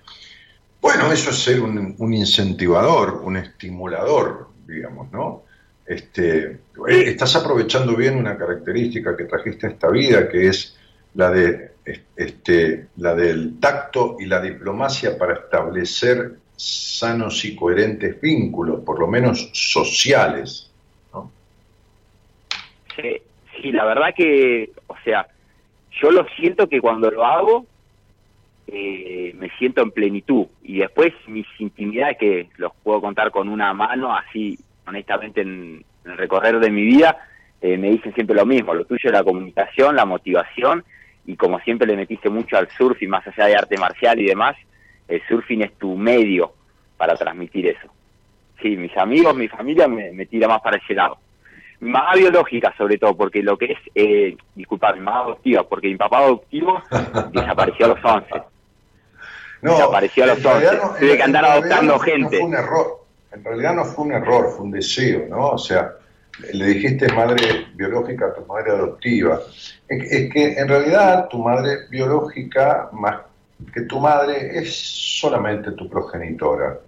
Bueno, eso es ser un, un incentivador, un estimulador, digamos, ¿no? Este, eh, estás aprovechando bien una característica que trajiste a esta vida, que es la de este, la del tacto y la diplomacia para establecer sanos y coherentes vínculos, por lo menos sociales. Sí, sí, la verdad que, o sea, yo lo siento que cuando lo hago eh, me siento en plenitud y después mis intimidades que los puedo contar con una mano, así honestamente en, en el recorrer de mi vida, eh, me dicen siempre lo mismo, lo tuyo es la comunicación, la motivación y como siempre le metiste mucho al surf y más allá de arte marcial y demás, el surfing es tu medio para transmitir eso. Sí, mis amigos, mi familia me, me tira más para ese lado. Mamá biológica sobre todo, porque lo que es, eh, disculpa, mi mamá adoptiva, porque mi papá adoptivo desapareció a los 11. desapareció a los en realidad 11. no- Tuve que andar adoptando no fue- gente. No fue un error. En realidad no fue un error, fue un deseo, ¿no? O sea, le dijiste madre biológica a tu madre adoptiva. Es, es que en realidad tu madre biológica, más que tu madre, es solamente tu progenitora.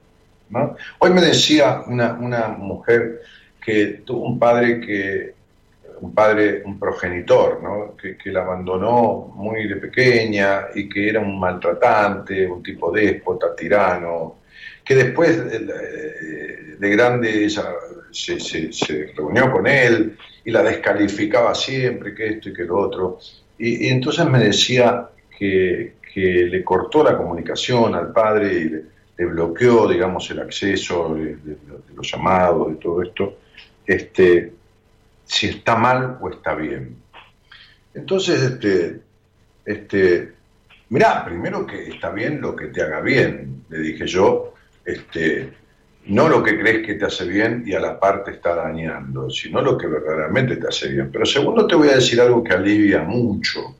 ¿no? Hoy me decía una, una mujer que tuvo un padre que un padre, un progenitor, ¿no? que, que la abandonó muy de pequeña y que era un maltratante, un tipo déspota, tirano, que después eh, de grande ella se, se- reunió con él y la descalificaba siempre, que esto y que lo otro. Y entonces me decía que, le cortó la comunicación al padre y le, bloqueó, digamos, el acceso de, los llamados, de todo esto, este, si está mal o está bien. Entonces, este, este, mirá, primero que está bien lo que te haga bien, le dije yo, este, no lo que crees que te hace bien y a la par te está dañando, sino lo que verdaderamente te hace bien. Pero segundo te voy a decir algo que alivia mucho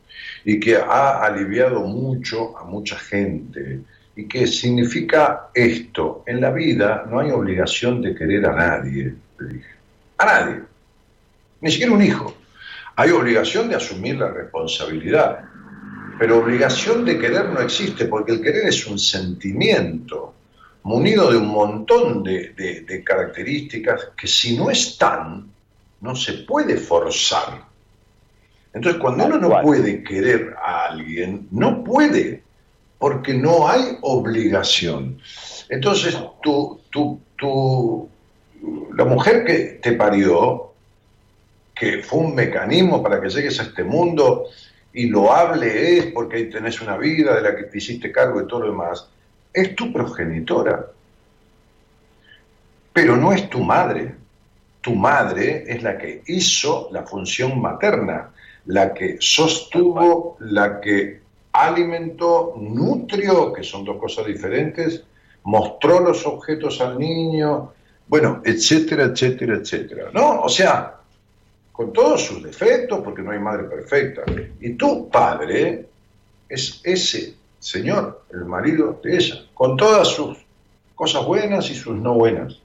y que ha aliviado mucho a mucha gente y que significa esto, en la vida no hay obligación de querer a nadie, le dije, a nadie, ni siquiera un hijo. Hay obligación de asumir la responsabilidad, pero obligación de querer no existe, porque el querer es un sentimiento munido de un montón de, de- de características que si no están, no se puede forzar. Entonces, cuando uno no puede querer a alguien, no puede, porque no hay obligación. Entonces, tú, tú, tú, la mujer que te parió, que fue un mecanismo para que llegues a este mundo y lo hable es porque ahí tenés una vida de la que te hiciste cargo y todo lo demás, es tu progenitora. Pero no es tu madre. Tu madre es la que hizo la función materna, la que sostuvo, la que alimentó, nutrió, que son dos cosas diferentes, mostró los objetos al niño, bueno, etcétera, etcétera, etcétera. ¿No? O sea, con todos sus defectos, porque no hay madre perfecta. Y tu padre es ese señor, el marido de ella, con todas sus cosas buenas y sus no buenas.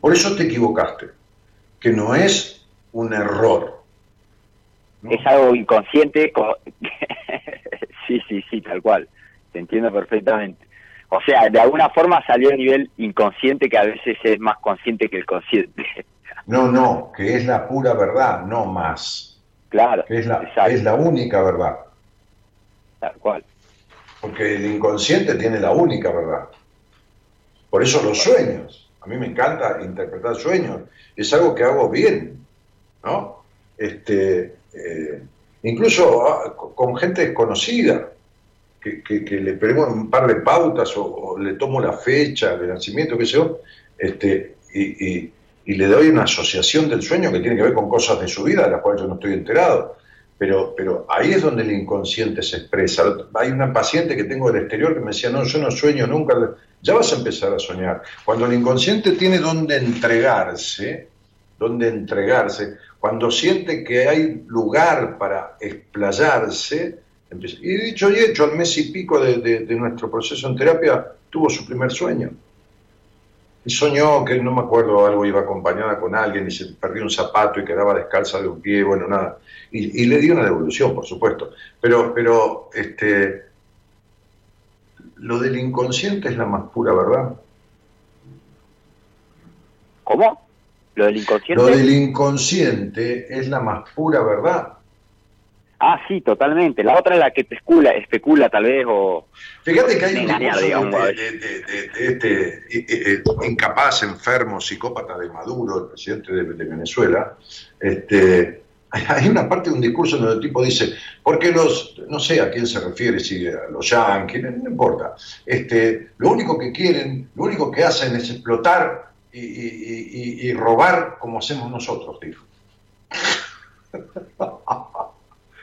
Por eso te equivocaste, que no es un error. Es algo inconsciente. co- sí, sí, sí, tal cual. Te entiendo perfectamente. O sea, de alguna forma salió a nivel inconsciente que a veces es más consciente que el consciente. No, no, que es la pura verdad, no más. Claro. Que es la, es la única verdad. Tal cual. Porque el inconsciente tiene la única verdad. Por eso los sueños. A mí me encanta interpretar sueños. Es algo que hago bien, ¿no? Este, eh, incluso ah, co- con gente desconocida, que, le ponemos un par de pautas o, le tomo la fecha de nacimiento, qué sé yo, este, y le doy una asociación del sueño que tiene que ver con cosas de su vida de las cuales yo no estoy enterado. Pero, pero ahí es donde el inconsciente se expresa. Hay una paciente que tengo del exterior que me decía, no, yo no sueño nunca. Ya vas a empezar a soñar. Cuando el inconsciente tiene donde entregarse, donde entregarse, cuando siente que hay lugar para explayarse, Empieza- Y dicho y hecho, al mes y pico de, nuestro proceso en terapia, tuvo su primer sueño. Y soñó que, no me acuerdo, algo iba acompañada con alguien y se perdió un zapato y quedaba descalza de un pie, bueno, nada. Y, y le dio una devolución, por supuesto. Pero, pero, este, lo del inconsciente es la más pura verdad. ¿Cómo? ¿Lo del inconsciente? Lo del inconsciente es la más pura verdad. Ah, sí, totalmente. La otra es la que te especula, especula tal vez o... Fíjate que hay un discurso de, este eh, eh, incapaz, enfermo, psicópata de Maduro, el presidente de, Venezuela. Este, hay- una parte de un discurso donde el tipo dice, porque los, no sé a quién se refiere, si a los yanquis, no importa, este, lo único que quieren, lo único que hacen es explotar y, y- y- y robar como hacemos nosotros, dijo.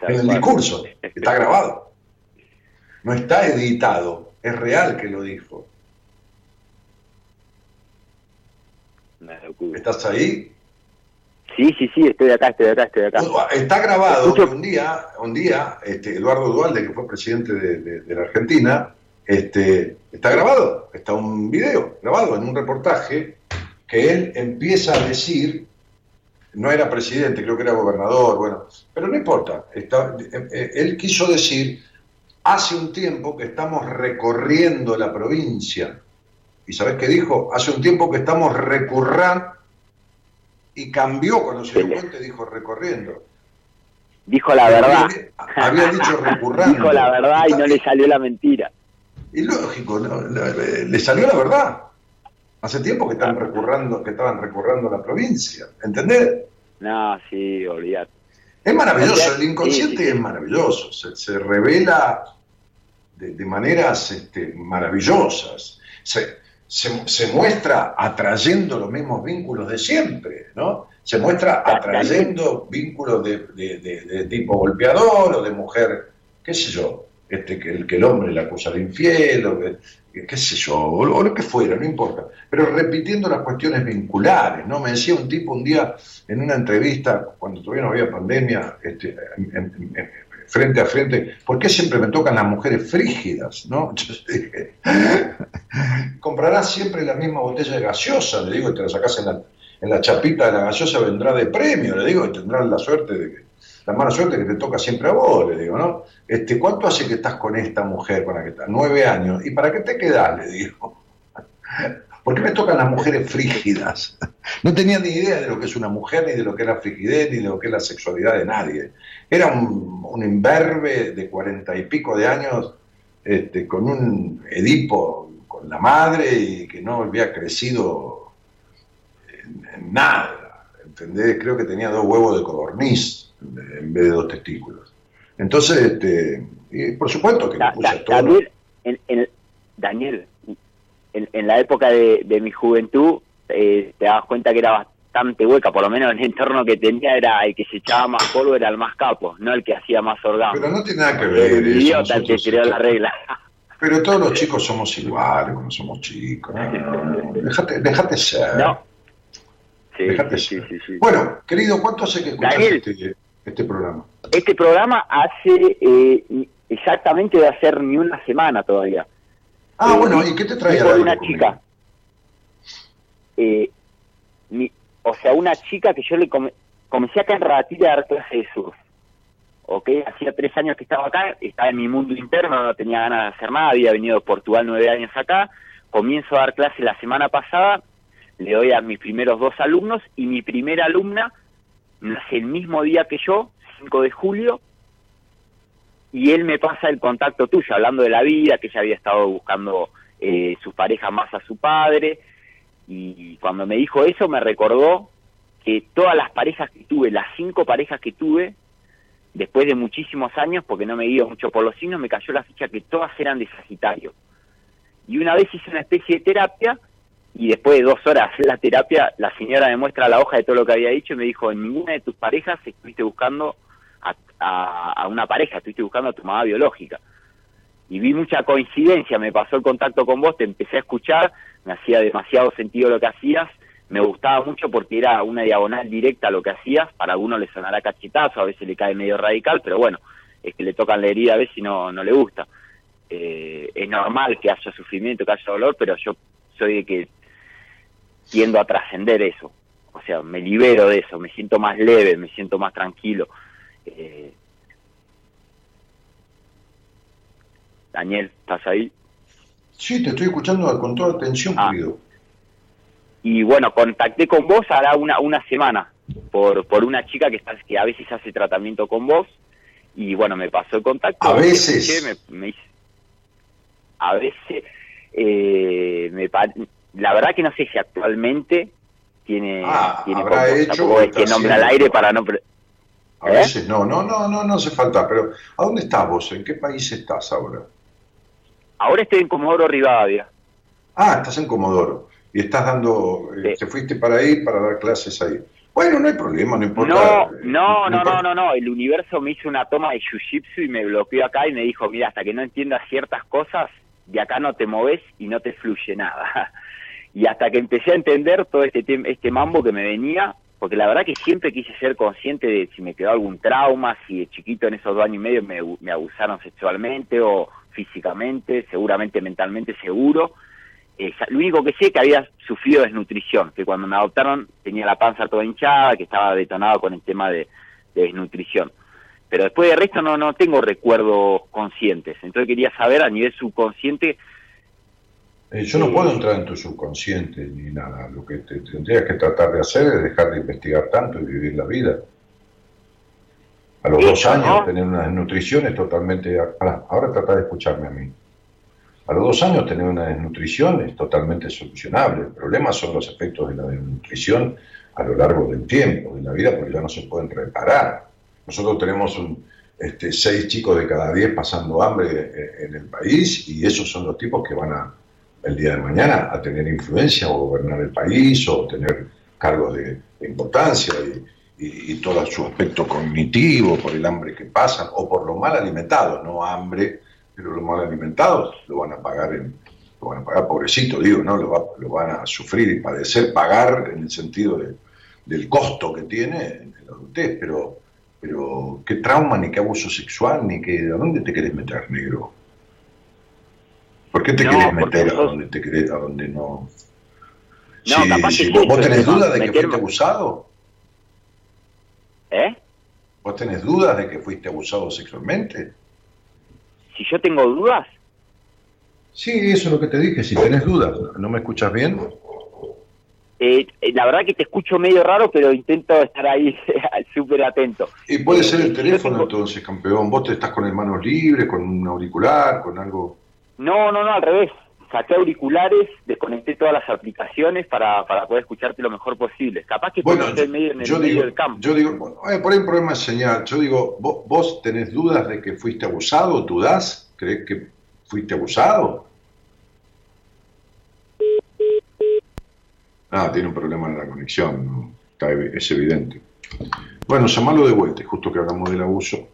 en el discurso, está grabado. No está editado, es real que lo dijo. ¿Estás ahí? Sí, sí, sí, estoy acá, estoy acá, estoy acá. Está grabado que un día, un día este, Eduardo Dualde, que fue presidente de, de- de la Argentina, este, está grabado, está un video grabado en un reportaje que él empieza a decir, no era presidente, creo que era gobernador, bueno, pero no importa, está- eh, él quiso decir, hace un tiempo que estamos recorriendo la provincia, y ¿sabes qué dijo? Hace un tiempo que estamos recurrando, y cambió cuando se dio cuenta y dijo recorriendo. Dijo la verdad. Había dicho recurrando. Dijo la verdad y no le salió la mentira. Y lógico, ¿no? le, le salió la verdad. Hace tiempo que están recurrando, que estaban recurrando a la provincia, ¿entendés? No, sí, olvidate. Es maravilloso, Olvidate. el inconsciente Sí, sí, sí. es maravilloso, se, se revela de, de maneras este, maravillosas, se, se- se muestra atrayendo los mismos vínculos de siempre, ¿no? Se muestra atrayendo vínculos de, de- de- de tipo golpeador o de mujer, qué sé yo, este, que, el, que el hombre la acusa de infiel, o que- qué sé yo, o, lo- que fuera, no importa, pero repitiendo las cuestiones vinculares, ¿no? Me decía un tipo un día en una entrevista, cuando todavía no había pandemia, este, en- en- en- frente a frente, ¿por qué siempre me tocan las mujeres frígidas? ¿no? Yo dije, comprarás siempre la misma botella de gaseosa, le digo, y te la sacás en la, en la chapita de la gaseosa, vendrá de premio, le digo, y tendrás la suerte de que, la mala suerte que te toca siempre a vos, le digo, ¿no? Este, ¿Cuánto hace que estás con esta mujer con la que estás? Nueve años. ¿Y para qué te quedás? Le digo. ¿Por qué me tocan las mujeres frígidas? No tenía ni idea de lo que es una mujer, ni de lo que es la frigidez, ni de lo que es la sexualidad de nadie. Era un, un imberbe de cuarenta y pico de años, este, con un Edipo con la madre y que no había crecido en, nada. ¿Entendés? Creo que tenía dos huevos de codorniz en vez de dos testículos. Entonces, este, y por supuesto que me Ta- puse a todo. También, en, en- Daniel, en, en la época de, de mi juventud, eh, te das cuenta que era bastante hueca, por lo menos en el entorno que tenía era el que se echaba más polvo, era el más capo, no el que hacía más orgasmo. Pero no tiene nada que ver. eso, idiota el que creó la regla. Pero todos los chicos somos iguales cuando somos chicos. No, no, déjate ser. No. Sí, Déjate sí, ser. sí, sí. Bueno, querido, ¿cuánto hace que escuchás Daniel. este, este programa? Este programa hace eh, exactamente de hacer ni una semana todavía. Ah, Eh, bueno, ¿y qué te traía por una chica. Eh, mi- o sea, una chica que yo le come- comencé acá en Radatilla a dar clase de surf. ¿Ok? Hacía tres años que estaba acá, estaba en mi mundo interno, no tenía ganas de hacer nada, había venido de Portugal nueve años acá, comienzo a dar clase la semana pasada, le doy a mis primeros dos alumnos y mi primera alumna nace el mismo día que yo, 5 de julio, y él me pasa el contacto tuyo, hablando de la vida, que ella había estado buscando eh, sus parejas más a su padre, y cuando me dijo eso me recordó que todas las parejas que tuve, las cinco parejas que tuve, después de muchísimos años, porque no me guío mucho por los signos, me cayó la ficha que todas eran de Sagitario. Y una vez hice una especie de terapia, y después de dos horas de la terapia, la señora me muestra la hoja de todo lo que había dicho y me dijo, en ninguna de tus parejas estuviste buscando a, a- a una pareja, estuviste buscando a tu mamá biológica. Y vi mucha coincidencia, me pasó el contacto con vos, te empecé a escuchar, me hacía demasiado sentido lo que hacías, me gustaba mucho porque era una diagonal directa lo que hacías, para algunos le sonará cachetazo, a veces le cae medio radical, pero bueno, es que le tocan la herida a veces y no, no le gusta. Eh, es normal que haya sufrimiento, que haya dolor, pero yo soy de que tiendo a trascender eso. O sea, me libero de eso, me siento más leve, me siento más tranquilo. Eh, Daniel, ¿estás ahí? Sí, te estoy escuchando con toda atención, Ah. querido. Y bueno, contacté con vos hará una, una semana por, por una chica que, está, que a veces hace tratamiento con vos. Y bueno, me pasó el contacto. ¿A veces? me, me a veces, eh, me la verdad que no sé si actualmente tiene, Ah, tiene habrá hecho es que nombre al aire para no... A ¿Eh? veces no, no, no, no, no hace falta. Pero, ¿a dónde estás vos? ¿En qué país estás ahora? Ahora estoy en Comodoro Rivadavia. Ah, estás en Comodoro. Y estás dando, eh, te fuiste para ahí para dar clases ahí. Bueno, no hay problema, no importa. No, eh, no, no, no, no, no. El universo me hizo una toma de jiu-jitsu y me bloqueó acá y me dijo, mira, hasta que no entiendas ciertas cosas, de acá no te moves y no te fluye nada. Y hasta que empecé a entender todo este, este mambo que me venía, porque la verdad que siempre quise ser consciente de si me quedó algún trauma, si de chiquito en esos dos años y medio me, abusaron sexualmente o físicamente, seguramente mentalmente seguro. Eh, lo único que sé es que había sufrido desnutrición, que cuando me adoptaron tenía la panza toda hinchada, que estaba detonado con el tema de, de desnutrición. Pero después de resto no, no tengo recuerdos conscientes. Entonces quería saber a nivel subconsciente, Eh, yo no puedo entrar en tu subconsciente ni nada. Lo que te tendrías que tratar de hacer es dejar de investigar tanto y vivir la vida. A los dos años ¿no? tener una desnutrición es totalmente... Pará, ahora trata de escucharme a mí. A los dos años tener una desnutrición es totalmente solucionable. El problema son los efectos de la desnutrición a lo largo del tiempo, de la vida, porque ya no se pueden reparar. Nosotros tenemos un, este, seis chicos de cada diez pasando hambre eh, en el país y esos son los tipos que van a, el día de mañana a tener influencia o gobernar el país o tener cargos de, importancia y, y- todo su aspecto cognitivo por el hambre que pasan o por lo mal alimentados, no hambre, pero lo mal alimentados lo van a pagar en, lo van a pagar pobrecito, digo, ¿no? Lo, va- lo van a sufrir y padecer, pagar en el sentido de- del costo que tiene en la adultez, pero, pero qué trauma, ni qué abuso sexual, ni qué, ¿a dónde te querés meter, negro? ¿Por qué te No, querés meter a donde te querés, a donde no? No, Si- capaz si que vos, sí, vos pero tenés dudas de que fuiste abusado, ¿eh? vos tenés dudas de que fuiste abusado sexualmente. Si yo tengo dudas, Sí, eso es lo que te dije, si tenés dudas, ¿no me escuchas bien? eh, eh, la verdad que te escucho medio raro, pero intento estar ahí súper atento. Y puede Eh, ser el yo teléfono tengo- entonces, campeón. Vos te estás con el manos libres, con un auricular, con algo. No, no, no, al revés. Saqué auriculares, desconecté todas las aplicaciones para, para poder escucharte lo mejor posible. Capaz que Bueno, estoy medio en el yo medio digo, del campo. yo digo, bueno, eh, por ahí un problema de señal. Yo digo, ¿vos, vos tenés dudas de que fuiste abusado? ¿Dudás? ¿Crees que fuiste abusado? Ah, tiene un problema en la conexión, ¿no? Está es evidente. Bueno, llamarlo de vuelta, justo que hablamos del abuso.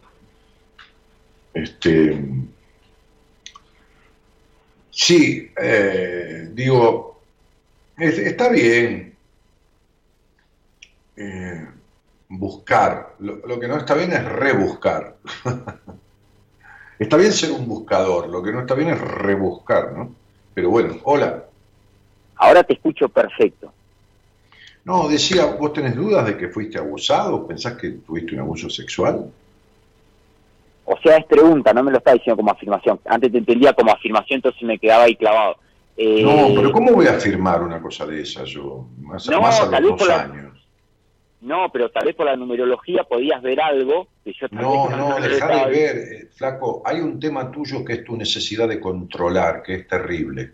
Este. Sí, eh, digo, es- está bien eh, buscar. Lo, lo que no está bien es rebuscar. está bien ser un buscador, lo que no está bien es rebuscar, ¿no? Pero bueno, hola. Ahora te escucho perfecto. No, decía, ¿vos tenés dudas de que fuiste abusado? ¿Pensás que tuviste un abuso sexual? O sea, es pregunta, no me lo está diciendo como afirmación. Antes te entendía como afirmación, entonces me quedaba ahí clavado. Eh, No, pero ¿cómo voy a afirmar una cosa de esa yo? Más, No, más a tal los dos la- años. No, pero tal vez por la numerología podías ver algo que yo No, no, lo deja de ver, eh, flaco. Hay un tema tuyo que es tu necesidad de controlar, que es terrible.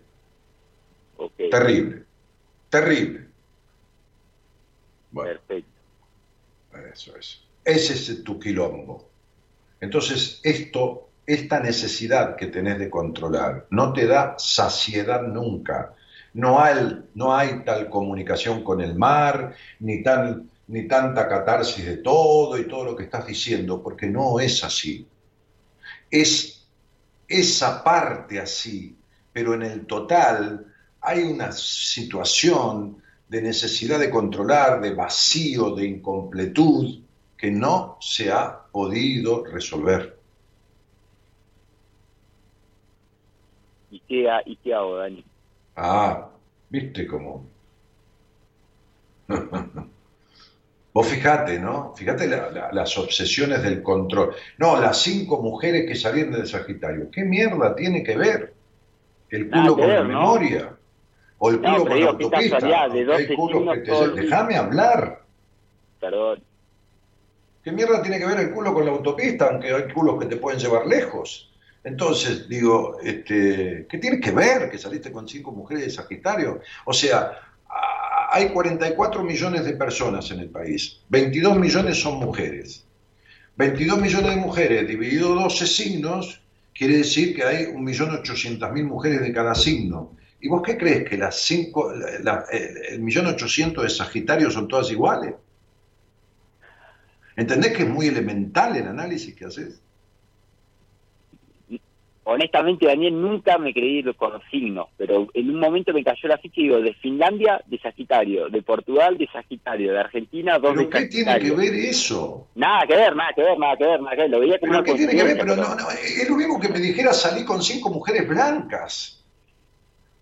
Terrible. Terrible. Bueno, perfecto. eso es. Ese es tu quilombo. Entonces, esto, esta necesidad que tenés de controlar, no te da saciedad nunca. No hay, no hay tal comunicación con el mar, ni, tan, ni tanta catarsis de todo y todo lo que estás diciendo, porque no es así. Es esa parte así, pero en el total hay una situación de necesidad de controlar, de vacío, de incompletud, que no se ha podido resolver. ¿Y qué, ha, y qué hago, Dani? Ah, viste cómo. Vos fijate, ¿no? Fijate la, las obsesiones del control. No, las cinco mujeres que salieron del Sagitario. ¿Qué mierda tiene que ver el culo con la memoria? O el culo con la autopista. Déjame hablar. Perdón. ¿Qué mierda tiene que ver el culo con la autopista? Aunque hay culos que te pueden llevar lejos. Entonces, digo, este, ¿qué tiene que ver que saliste con cinco mujeres de Sagitario? O sea, hay 44 millones de personas en el país. 22 millones son mujeres. 22 millones de mujeres dividido 12 signos quiere decir que hay 1.800.000 mujeres de cada signo. ¿Y vos qué crees? ¿Que las cinco, la- la- el el millón ochocientos de Sagitario son todas iguales? ¿Entendés que es muy elemental el análisis que haces? Honestamente, Daniel, nunca me creí con los signos, pero en un momento me cayó la ficha y digo, de Finlandia, de Sagitario, de Portugal, de Sagitario, de Argentina, dos ¿Pero qué tiene que ver eso? Nada que ver, nada que ver, nada que ver, nada que ver. Lo veía como ¿Pero qué tiene que ver? Pero no, no, es lo mismo que me dijera salí con cinco mujeres blancas,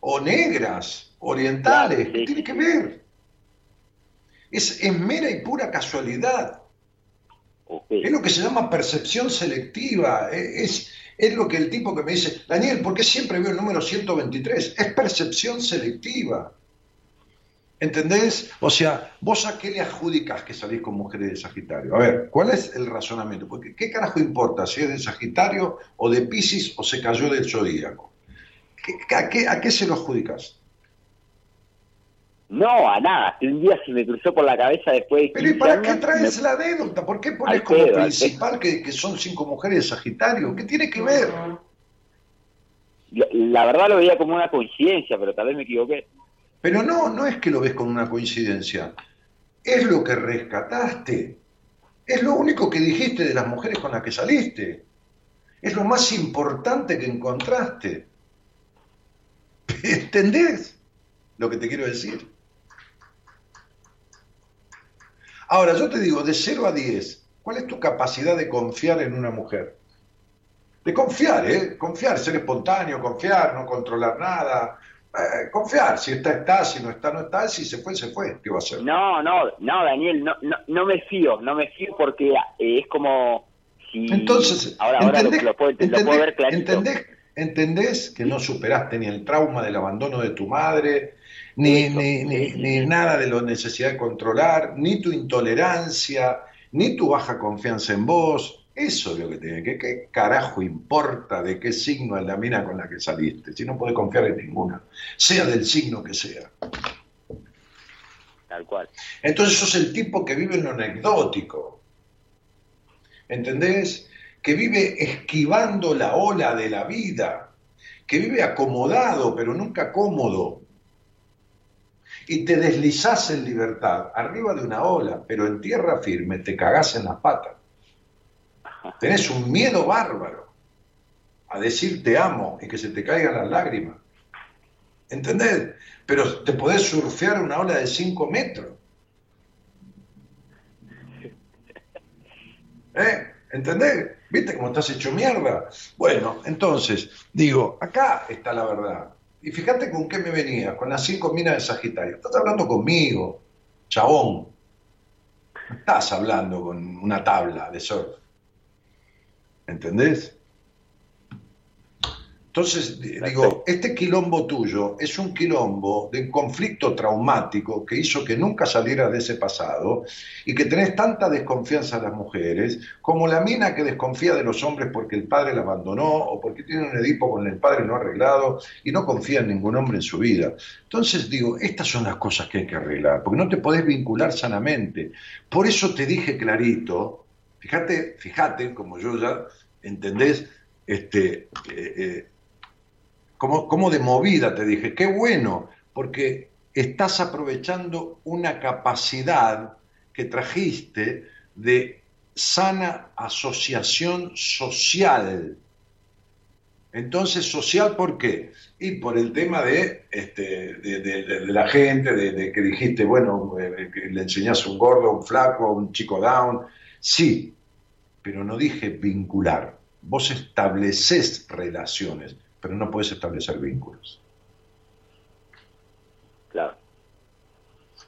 o negras, orientales. Claro, ¿Qué sí, tiene sí, que ver? Es, es mera y pura casualidad. Es lo que se llama percepción selectiva. Es, es, es lo que el tipo que me dice, Daniel, ¿por qué siempre veo el número 123? Es percepción selectiva. ¿Entendés? O sea, vos a qué le adjudicas que salís con mujeres de Sagitario. A ver, ¿cuál es el razonamiento? Porque ¿qué carajo importa si es de Sagitario o de Pisces o se cayó del zodíaco? ¿Qué- a, qué, ¿A qué se lo adjudicas? No, a nada. Un día se me cruzó por la cabeza después de Pero ¿y 15 para qué traes me- la anécdota? ¿Por qué pones como pedo, principal que, que son cinco mujeres de Sagitario? ¿Qué tiene que ver? La, la verdad lo veía como una coincidencia, pero tal vez me equivoqué. Pero no, no es que lo ves con una coincidencia. Es lo que rescataste. Es lo único que dijiste de las mujeres con las que saliste. Es lo más importante que encontraste. ¿Entendés lo que te quiero decir? Ahora, yo te digo, de 0 a 10, ¿cuál es tu capacidad de confiar en una mujer? De confiar, ¿eh? Confiar, ser espontáneo, confiar, no controlar nada. Eh, confiar, si está, está, si no está, no está, si se fue, se fue. ¿Qué va a hacer? No, no, no, Daniel, no, no, no me fío, no me fío porque eh, es como si... Entonces, ahora, ahora lo, ¿entendés, lo puedo, lo puedo entendés- ver clarito. entendés- entendés que no superaste ni el trauma del abandono de tu madre, ni, ni, ni- ni nada de la necesidad de controlar, ni tu intolerancia, ni tu baja confianza en vos. Eso es lo que tiene. que ¿Qué carajo importa de qué signo es la mina con la que saliste? Si no podés confiar en ninguna, sea del signo que sea. Tal cual. Entonces sos el tipo que vive en lo anecdótico. ¿Entendés? Que vive esquivando la ola de la vida. Que vive acomodado, pero nunca cómodo. Y te deslizás en libertad, arriba de una ola, pero en tierra firme te cagás en las patas. Tenés un miedo bárbaro a decir te amo y que se te caigan las lágrimas. ¿Entendés? Pero te podés surfear una ola de 5 metros. ¿Eh? ¿Entendés? ¿Viste cómo estás hecho mierda? Bueno, entonces, digo, acá está la verdad. Y fíjate con qué me venía, con las cinco minas de Sagitario. Estás hablando conmigo, chabón. No estás hablando con una tabla de surf. ¿Entendés? Entonces, di- digo, este quilombo tuyo es un quilombo de conflicto traumático que hizo que nunca salieras de ese pasado y que tenés tanta desconfianza en las mujeres como la mina que desconfía de los hombres porque el padre la abandonó o porque tiene un Edipo con el padre no arreglado y no confía en ningún hombre en su vida. Entonces digo, estas son las cosas que hay que arreglar, porque no te podés vincular sanamente. Por eso te dije clarito, fíjate, fíjate, como yo ya entendés, este, eh, eh, como, como de movida te dije, qué bueno, porque estás aprovechando una capacidad que trajiste de sana asociación social. Entonces, social, ¿por qué? Y por el tema de, este, de, la gente, de, que dijiste, bueno, eh, le enseñás un gordo, un flaco, un chico down. Sí, pero no dije vincular. Vos estableces relaciones, pero no puedes establecer vínculos. Claro.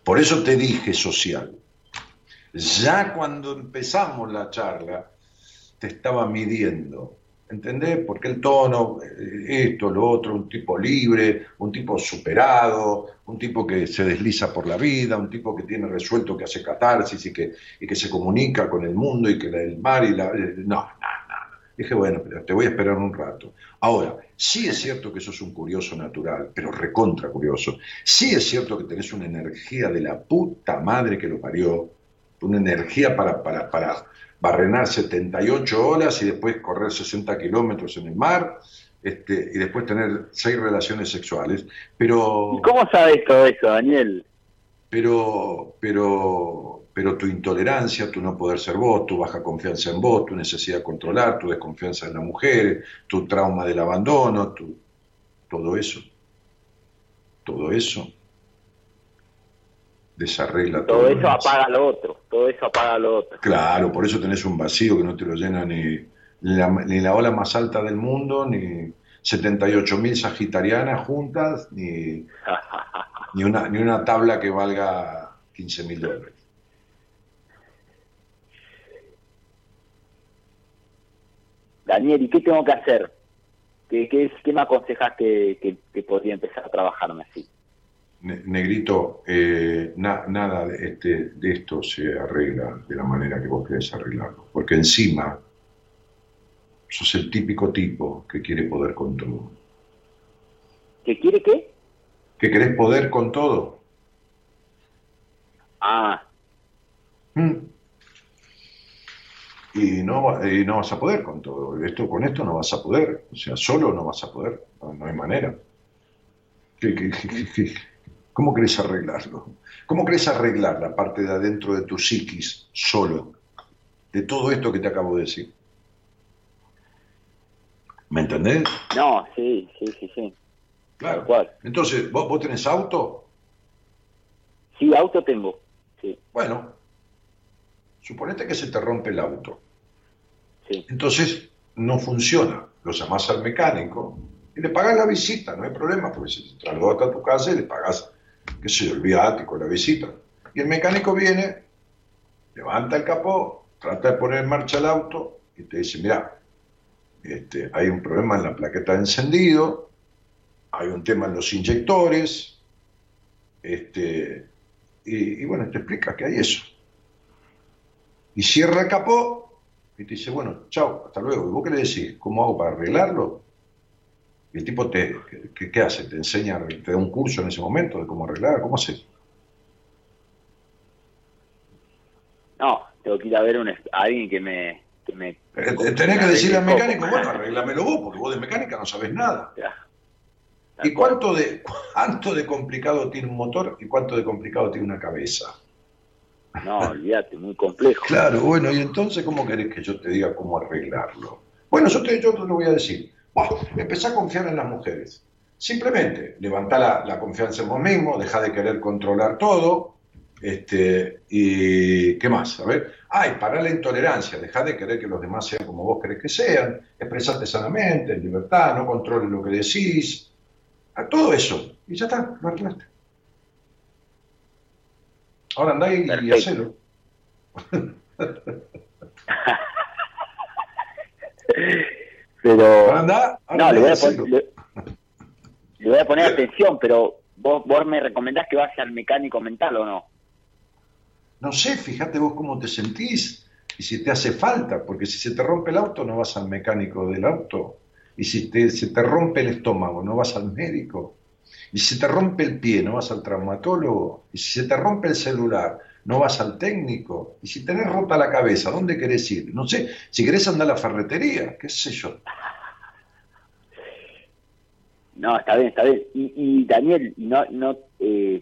Por eso te dije social. Ya cuando empezamos la charla, te estaba midiendo. ¿Entendés? Porque el tono, eh, esto, lo otro, un tipo libre, un tipo superado, un tipo que se desliza por la vida, un tipo que tiene resuelto que hace catarsis y que, y que se comunica con el mundo y que el mar y la... eh, No, no, no. Dije, bueno, pero te voy a esperar un rato. Ahora, sí es cierto que sos un curioso natural, pero recontra curioso. Sí es cierto que tenés una energía de la puta madre que lo parió, una energía para, para, para barrenar 78 horas y después correr 60 kilómetros en el mar este, y después tener seis relaciones sexuales. Pero, ¿Y cómo sabes todo eso, Daniel? pero, pero, pero tu intolerancia, tu no poder ser vos, tu baja confianza en vos, tu necesidad de controlar, tu desconfianza en la mujer, tu trauma del abandono, tu, todo eso, todo eso desarregla todo. Todo eso demás. apaga lo otro, todo eso apaga lo otro. Claro, por eso tenés un vacío que no te lo llena ni, ni la, ni la ola más alta del mundo, ni 78.000 sagitarianas juntas, ni, ni, una, ni una tabla que valga 15.000 dólares. Daniel, ¿y qué tengo que hacer? ¿Qué, qué, es- qué me aconsejas que, que, que podría empezar a trabajarme así? Ne- Negrito, eh, na- nada de, este, de esto se arregla de la manera que vos querés arreglarlo, porque encima sos el típico tipo que quiere poder con todo. ¿Qué quiere qué? ¿Que querés poder con todo? Ah, Mm. Y no, y no vas a poder con todo. Esto, con esto no vas a poder. O sea, solo no vas a poder. No, no hay manera. ¿Qué- qué- qué- qué- cómo querés arreglarlo? ¿Cómo querés arreglar la parte de adentro de tu psiquis solo? De todo esto que te acabo de decir. ¿Me entendés? no, sí, sí, sí, sí. Claro. Cual. Entonces, ¿vos, vos tenés auto? Sí, auto tengo. Sí, Bueno, suponete que se te rompe el auto. Entonces no funciona. Lo llamás al mecánico y le pagas la visita, no hay problema, porque se te trasladó hasta tu casa y le pagas, qué sé yo, el viático, la visita. Y el mecánico viene, levanta el capó, trata de poner en marcha el auto y te dice, mira, este, hay un problema en la plaqueta de encendido, hay un tema en los inyectores, este, y, y bueno, te explica que hay eso. Y cierra el capó y te dice, bueno, chao, hasta luego. ¿Y vos qué le decís? ¿Cómo hago para arreglarlo? Y el tipo te, ¿qué, qué hace? ¿Te enseña, te da un curso en ese momento de cómo arreglar? ¿Cómo haces? No, tengo que ir a ver un, a alguien que me... Que me Eh, eh, Tenés que decirle al mecánico, todo. bueno, arreglamelo vos, porque vos de mecánica no sabés nada. Ya. ¿Y cuánto de, cuánto de complicado tiene un motor y cuánto de complicado tiene una cabeza? No, olvídate, muy complejo. Claro, bueno, y entonces, ¿cómo querés que yo te diga cómo arreglarlo? Bueno, yo te, yo te lo voy a decir. Bueno, empezá a confiar en las mujeres. Simplemente, levantá la, la confianza en vos mismo, deja de querer controlar todo, este, y ¿qué más? A ver, ay, pará la intolerancia, deja de querer que los demás sean como vos querés que sean, expresate sanamente, en libertad, no controles lo que decís, a todo eso, y ya está, lo arreglaste. Ahora andá y, y hacelo. Pero... Ahora andá, ahora No, andá le y voy, a hacelo. poner, le, le voy a poner atención, pero vos, vos me recomendás que vaya al mecánico mental o no. No sé, fíjate vos cómo te sentís y si te hace falta, porque si se te rompe el auto no vas al mecánico del auto, y si te, se te rompe el estómago no vas al médico, y si te rompe el pie no vas al traumatólogo, y si se te rompe el celular no vas al técnico, y si tenés rota la cabeza, ¿dónde querés ir? No sé, si querés andar a la ferretería, qué sé yo. No, está bien, está bien. Y, y Daniel, no, no eh,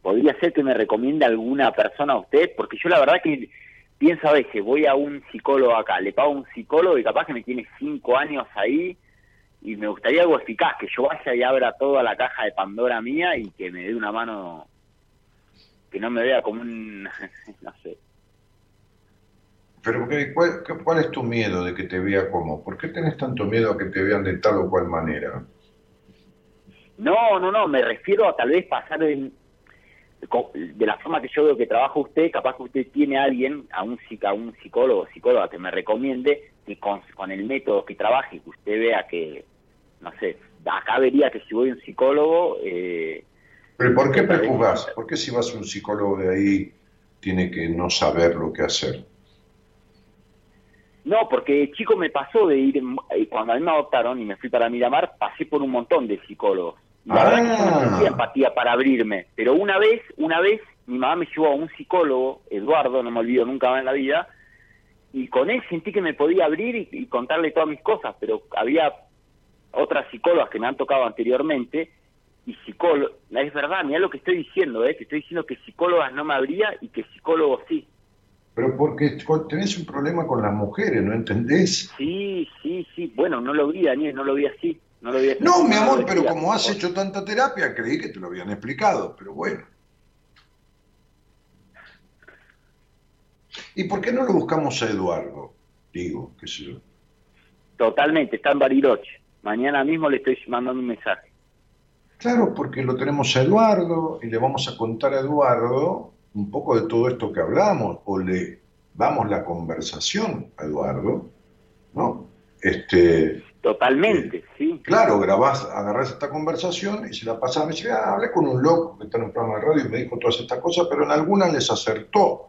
¿podría ser que me recomiende alguna persona a usted? Porque yo la verdad que pienso a veces, voy a un psicólogo acá, le pago a un psicólogo y capaz que me tiene cinco años ahí y me gustaría algo eficaz, que yo vaya y abra toda la caja de Pandora mía y que me dé una mano, que no me vea como un, no sé. Pero ¿qué- ¿cuál, cuál es tu miedo de que te vea como? ¿Por qué tenés tanto miedo a que te vean de tal o cual manera? No, no, no, me refiero a tal vez pasar en- de la forma que yo veo que trabaja usted, capaz que usted tiene a alguien, a un, a un psicólogo o psicóloga que me recomiende que con, con el método que trabaje, que usted vea que, no sé, acá vería que si voy a un psicólogo, eh, ¿Pero por qué prejuzgás? ¿Por qué si vas a un psicólogo de ahí tiene que no saber lo que hacer? No, porque chico me pasó de ir, eh, cuando a mí me adoptaron y me fui para Miramar, pasé por un montón de psicólogos. Y la verdad es que yo no Ah. sentía empatía para abrirme. Pero una vez, una vez, mi mamá me llevó a un psicólogo, Eduardo, no me olvido nunca más en la vida, y con él sentí que me podía abrir y, y contarle todas mis cosas, pero había otras psicólogas que me han tocado anteriormente, y psicólogos, es verdad, mira lo que estoy diciendo, ¿eh? que estoy diciendo que psicólogas no me abría y que psicólogos sí. Pero porque tenés un problema con las mujeres, ¿no entendés? Sí, sí, sí. Bueno, no lo vi, Daniel, no lo vi así. No, lo mi amor, pero como has hecho tanta terapia, creí que te lo habían explicado, pero bueno. ¿Y por qué no lo buscamos a Eduardo? Digo, qué sé yo. Totalmente, está en Bariloche. Mañana mismo le estoy mandando un mensaje. Claro, porque lo tenemos a Eduardo y le vamos a contar a Eduardo un poco de todo esto que hablamos, o le damos la conversación a Eduardo, ¿no? Este, Totalmente, sí. claro, grabás, agarrás esta conversación y se la pasás, me dice, ah, hablé con un loco que está en un programa de radio y me dijo todas estas cosas, pero en algunas les acertó.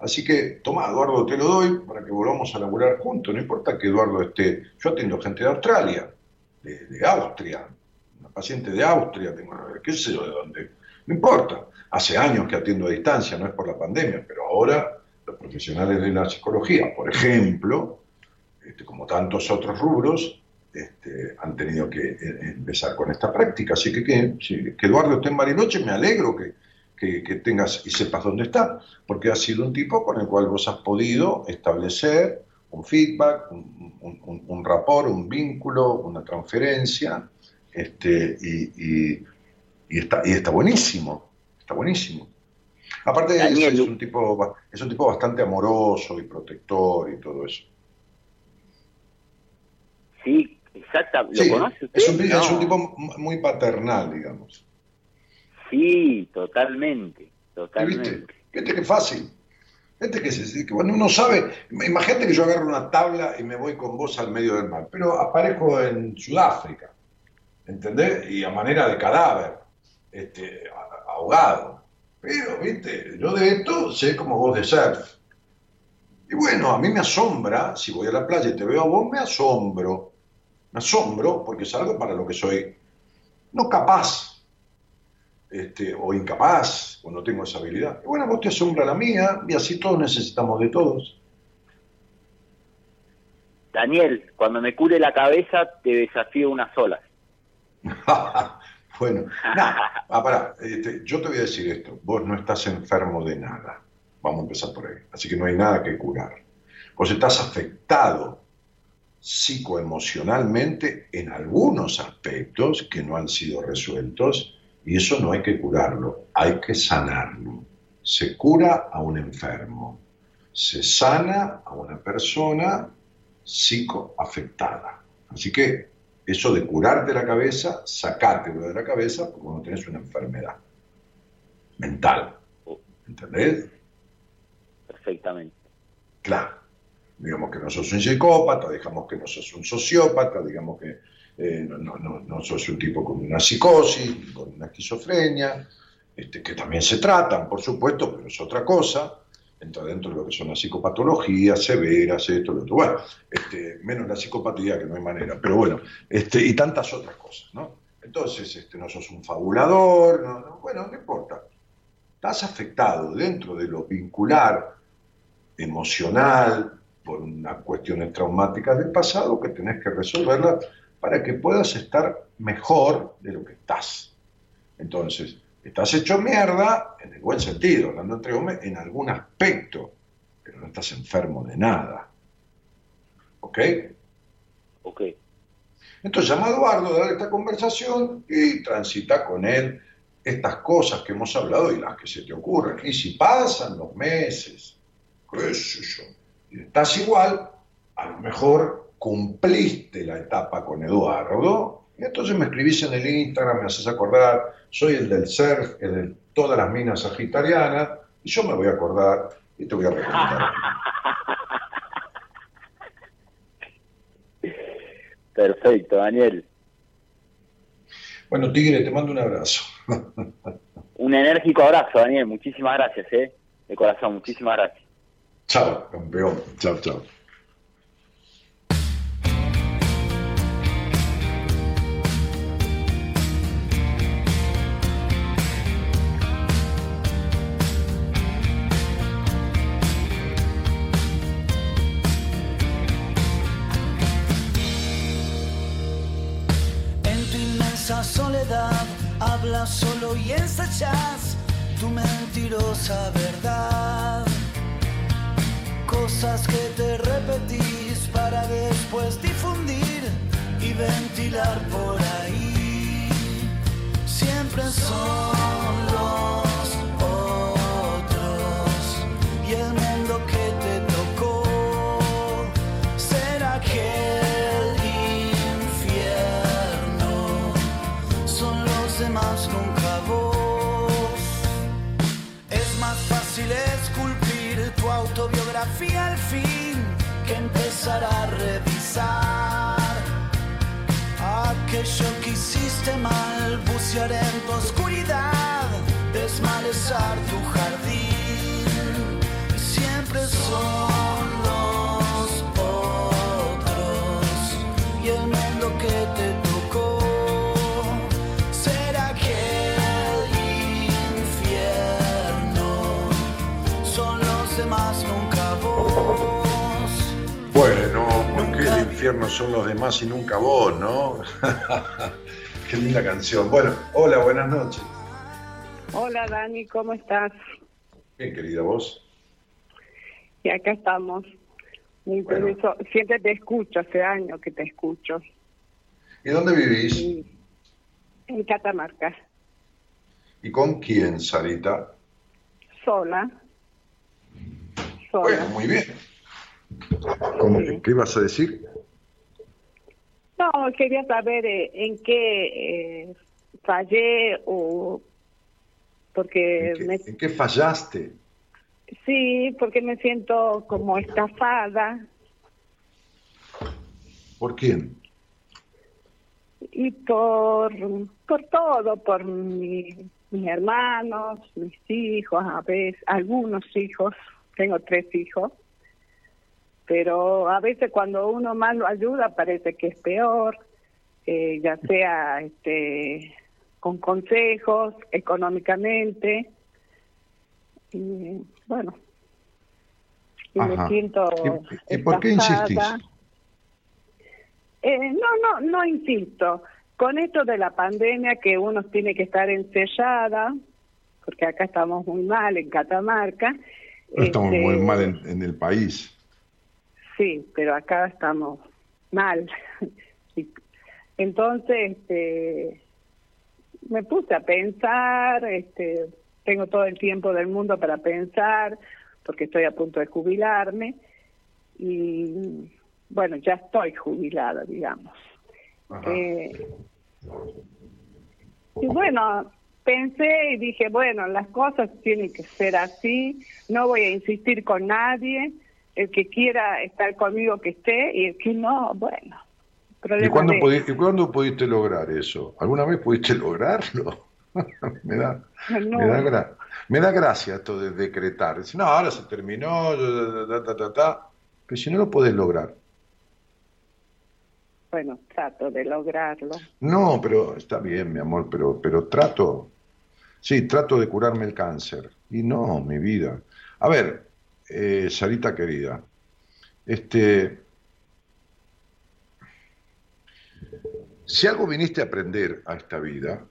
Así que, toma, Eduardo, te lo doy para que volvamos a laburar juntos. No importa que Eduardo esté. Yo atiendo gente de Australia, de, de Austria, una paciente de Austria, tengo, qué sé yo de dónde. No importa. Hace años que atiendo a distancia, no es por la pandemia, pero ahora los profesionales de la psicología, por ejemplo, este, como tantos otros rubros, este, han tenido que eh, empezar con esta práctica. Así que que, que Eduardo esté en Bariloche, me alegro que, que, que tengas y sepas dónde está, porque ha sido un tipo con el cual vos has podido establecer un feedback, un, un, un, un rapport, un vínculo, una transferencia, este, y, y, y está, y está buenísimo, está buenísimo. Aparte es, Daniel, es un tipo, es un tipo bastante amoroso y protector y todo eso. Sí, exacta. ¿Lo Sí, conoce usted? es un, es un No. tipo muy paternal, digamos. Sí, totalmente, ¿Viste? totalmente. Viste que fácil. Viste que, se- que cuando uno sabe, imagínate que yo agarro una tabla y me voy con vos al medio del mar, pero aparezco en Sudáfrica, ¿entendés? Y a manera de cadáver, este, ahogado. Pero, viste, yo de esto sé como vos de surf. Y bueno, a mí me asombra, si voy a la playa y te veo a vos, me asombro. Me asombro porque es algo para lo que soy no capaz, este, o incapaz, o no tengo esa habilidad. Y bueno, vos te asombra la mía, y así todos necesitamos de todos. Daniel, cuando me cure la cabeza, te desafío una sola. bueno, nada, ah, pará, este, yo te voy a decir esto, vos no estás enfermo de nada, vamos a empezar por ahí, así que no hay nada que curar. Vos estás afectado psicoemocionalmente en algunos aspectos que no han sido resueltos y eso no hay que curarlo, hay que sanarlo. Se cura a un enfermo, se sana a una persona psicoafectada. Así que eso de curarte la cabeza, sacártelo de la cabeza porque no tenés una enfermedad mental. ¿Entendés? Perfectamente. Claro. Digamos que no sos un psicópata, digamos que no sos un sociópata, digamos que eh, no, no, no, sos un tipo con una psicosis, con una esquizofrenia, este, que también se tratan, por supuesto, pero es otra cosa. Entra dentro de lo que son las psicopatologías severas, esto, lo otro. Bueno, este, menos la psicopatía, que no hay manera, pero bueno, este, y tantas otras cosas, ¿no? Entonces, este, no sos un fabulador, no, no, bueno, no importa. Estás afectado dentro de lo vincular, emocional, por unas cuestiones traumáticas del pasado que tenés que resolverlas para que puedas estar mejor de lo que estás. Entonces, estás hecho mierda, en el buen sentido, hablando entre hombres, en algún aspecto, pero no estás enfermo de nada. ¿Ok? Ok. Entonces llama a Eduardo, dale esta conversación y transita con él estas cosas que hemos hablado y las que se te ocurren. Y si pasan los meses, qué sé yo, estás igual, a lo mejor cumpliste la etapa con Eduardo, y entonces me escribís en el Instagram, me haces acordar, soy el del surf, el de todas las minas sagitarianas, y yo me voy a acordar y te voy a recomendar. Perfecto, Daniel. Bueno, Tigre, te mando un abrazo. Un enérgico abrazo, Daniel. Muchísimas gracias, ¿eh? De corazón, muchísimas gracias. Chao, campeón. Chao, chao. En tu inmensa soledad hablas solo y ensayas tu mentirosa verdad. Cosas que te repetís para después difundir y ventilar por ahí. Siempre son autobiografía al fin que empezar a revisar aquello que hiciste mal, bucear en tu oscuridad, desmalezar tu jardín. Siempre son infierno son los demás y nunca vos, ¿no? Qué linda canción. Bueno, hola, buenas noches. Hola Dani, ¿cómo estás? Bien, querida vos. Y acá estamos. Muy Bueno. por eso, siempre te escucho, hace años que te escucho. ¿Y dónde vivís? Y- en Catamarca, ¿Y con quién, Sarita? sola. Bueno, Sola. muy bien. ¿Cómo- ¿Qué ibas a decir? No, quería saber eh, en qué eh, fallé o porque ¿En qué, me, en qué fallaste? sí, porque me siento como estafada ¿Por quién? y por por todo, por mi- mis hermanos, mis hijos, a veces algunos hijos, tengo tres hijos, pero a veces cuando uno más lo ayuda parece que es peor, eh, ya sea este con consejos, económicamente, y bueno, y me siento ¿Y, y por qué insistís? Eh, no, no, no insisto. Con esto de la pandemia que uno tiene que estar encerrada, porque acá estamos muy mal en Catamarca. Estamos este, muy mal en, en el país. Sí, pero acá estamos mal. Y Entonces, este, me puse a pensar, este, tengo todo el tiempo del mundo para pensar, porque estoy a punto de jubilarme, y bueno, ya estoy jubilada, digamos. Eh, y bueno, pensé y dije, bueno, las cosas tienen que ser así, no voy a insistir con nadie, el que quiera estar conmigo que esté y el que no, bueno. ¿Y cuándo, de- pudi- y cuándo pudiste lograr eso? ¿Alguna vez pudiste lograrlo? me, da, No. me, da gra- me da gracia esto de decretar. Decir, no, ahora se terminó, ta, ta, ta, ta". pero si no lo podés lograr. Bueno, trato de lograrlo. No, pero está bien, mi amor, pero, pero trato, sí, trato de curarme el cáncer. Y no, mi vida. A ver, eh, Sarita querida, este, si algo viniste a aprender a esta vida,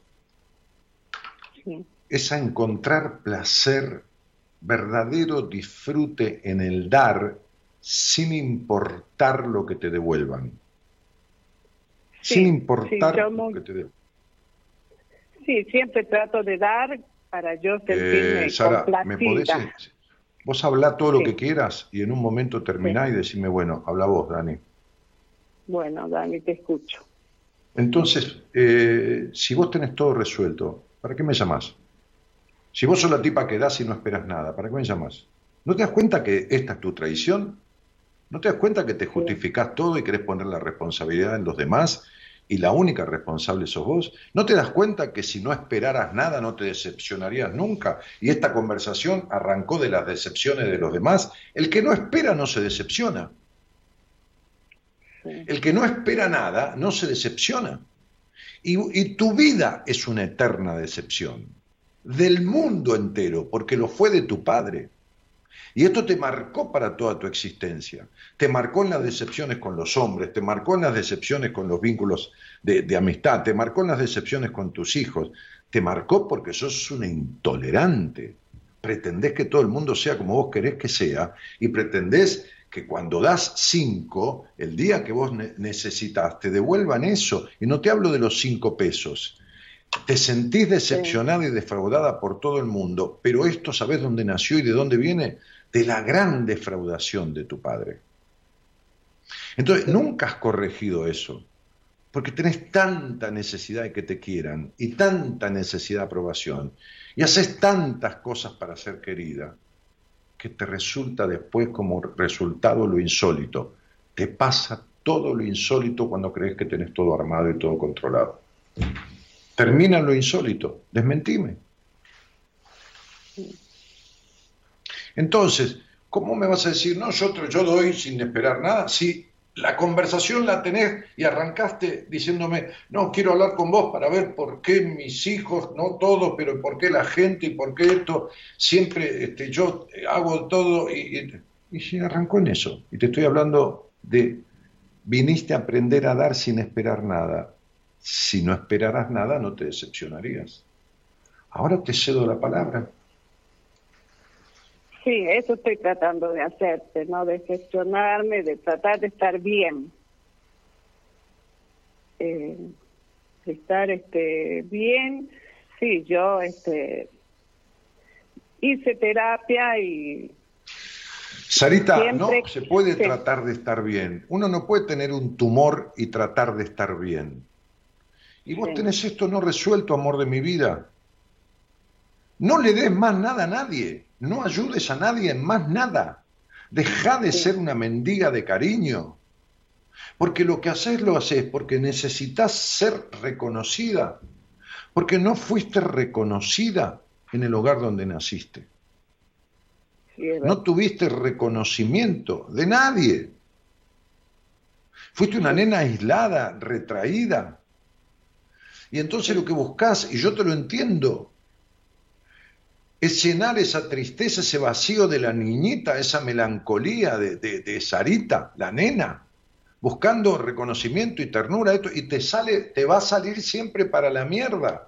Sí. es a encontrar placer, verdadero disfrute en el dar, sin importar lo que te devuelvan. Sí, sin importar sí, lo muy- que te devuelvan. Sí, siempre trato de dar para yo sentirme Eh, Sara, ¿me podés, complacida. Vos hablá todo lo que quieras y en un momento terminá y decime, bueno, habla vos, Dani. Bueno, Dani, te escucho. Entonces, eh, si vos tenés todo resuelto, ¿para qué me llamás? Si vos sos la tipa que das y no esperas nada, ¿para qué me llamás? ¿No te das cuenta que esta es tu traición? ¿No te das cuenta que te justificás todo y querés poner la responsabilidad en los demás y la única responsable sos vos? ¿No te das cuenta que si no esperaras nada no te decepcionarías nunca? Y esta conversación arrancó de las decepciones de los demás. El que no espera no se decepciona. El que no espera nada no se decepciona. Y, y tu vida es una eterna decepción. Del mundo entero, porque lo fue de tu padre. Y esto te marcó para toda tu existencia. Te marcó en las decepciones con los hombres, te marcó en las decepciones con los vínculos de, amistad, te marcó en las decepciones con tus hijos, te marcó porque sos una intolerante. Pretendés que todo el mundo sea como vos querés que sea y pretendés que cuando das cinco, el día que vos ne- necesitas, te devuelvan eso. Y no te hablo de los cinco pesos. Te sentís decepcionada y defraudada por todo el mundo, pero esto, ¿sabés dónde nació y de dónde viene? De la gran defraudación de tu padre. Entonces, nunca has corregido eso, porque tenés tanta necesidad de que te quieran y tanta necesidad de aprobación, y haces tantas cosas para ser querida, que te resulta después como resultado lo insólito. Te pasa todo lo insólito cuando crees que tenés todo armado y todo controlado. Termina lo insólito, desmentime. Entonces, ¿cómo me vas a decir, no, yo, yo doy sin esperar nada? Si la conversación la tenés y arrancaste diciéndome, no, quiero hablar con vos para ver por qué mis hijos, no todos, pero por qué la gente y por qué esto, siempre este, yo hago todo y, y, y arrancó en eso. Y te estoy hablando de, viniste a aprender a dar sin esperar nada. Si no esperaras nada, no te decepcionarías. Ahora te cedo la palabra. Sí, eso estoy tratando de hacerte, ¿no? De gestionarme, de tratar de estar bien. Eh, estar este, bien. Sí, yo este, hice terapia y Sarita, no se puede sí. tratar de estar bien. Uno no puede tener un tumor y tratar de estar bien. Y vos Sí. tenés esto no resuelto, amor de mi vida. No le des más nada a nadie. No ayudes a nadie en más nada. Deja de ser una mendiga de cariño. Porque lo que haces lo haces porque necesitas ser reconocida. Porque no fuiste reconocida en el hogar donde naciste. sí, No tuviste reconocimiento de nadie. Fuiste una nena aislada, retraída. Y entonces lo que buscas, y yo te lo entiendo, es llenar esa tristeza, ese vacío de la niñita, esa melancolía de, de, Sarita, la nena, buscando reconocimiento y ternura, esto, y te sale, te va a salir siempre para la mierda,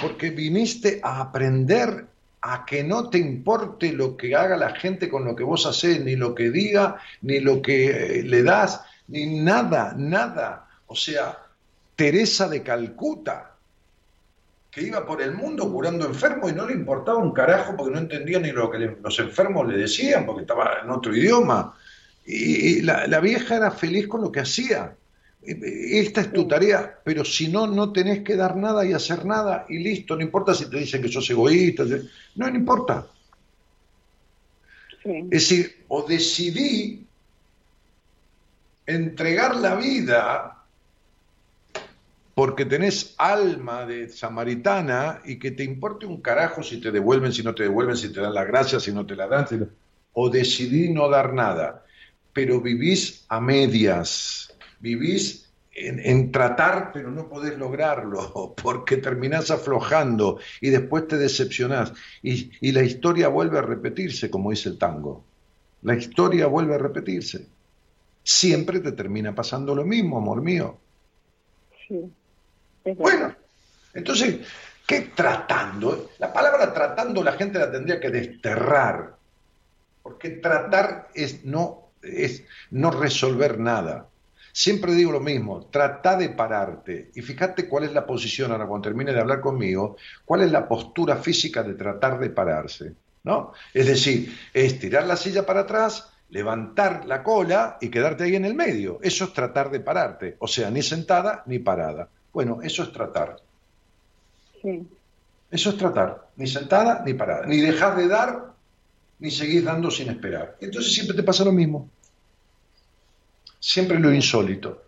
porque viniste a aprender a que no te importe lo que haga la gente con lo que vos haces, ni lo que diga, ni lo que eh, le das, ni nada, nada. O sea, Teresa de Calcuta, que iba por el mundo curando enfermos y no le importaba un carajo porque no entendía ni lo que le- los enfermos le decían, porque estaba en otro idioma. Y, y la, la vieja era feliz con lo que hacía. E- Esta es tu tarea, pero si no, no tenés que dar nada y hacer nada y listo, no importa si te dicen que sos egoísta, no, no importa. Sí. Es decir, o decidí entregar la vida porque tenés alma de samaritana y que te importe un carajo si te devuelven, si no te devuelven, si te dan la gracia, si no te la dan, o decidí no dar nada, pero vivís a medias, vivís en, en tratar, pero no podés lograrlo, porque terminás aflojando y después te decepcionás. Y, y la historia vuelve a repetirse, como dice el tango. La historia vuelve a repetirse. Siempre te termina pasando lo mismo, amor mío. Sí. Bueno, entonces, ¿qué tratando? La palabra tratando la gente la tendría que desterrar, porque tratar es no, es no resolver nada. Siempre digo lo mismo, trata de pararte y fíjate cuál es la posición, ahora cuando termine de hablar conmigo, cuál es la postura física de tratar de pararse. ¿no? Es decir, es tirar la silla para atrás, levantar la cola y quedarte ahí en el medio. Eso es tratar de pararte, o sea, ni sentada ni parada. Bueno, eso es tratar. Sí. Eso es tratar, ni sentada ni parada, ni dejar de dar, ni seguir dando sin esperar. Entonces siempre te pasa lo mismo. Siempre lo insólito,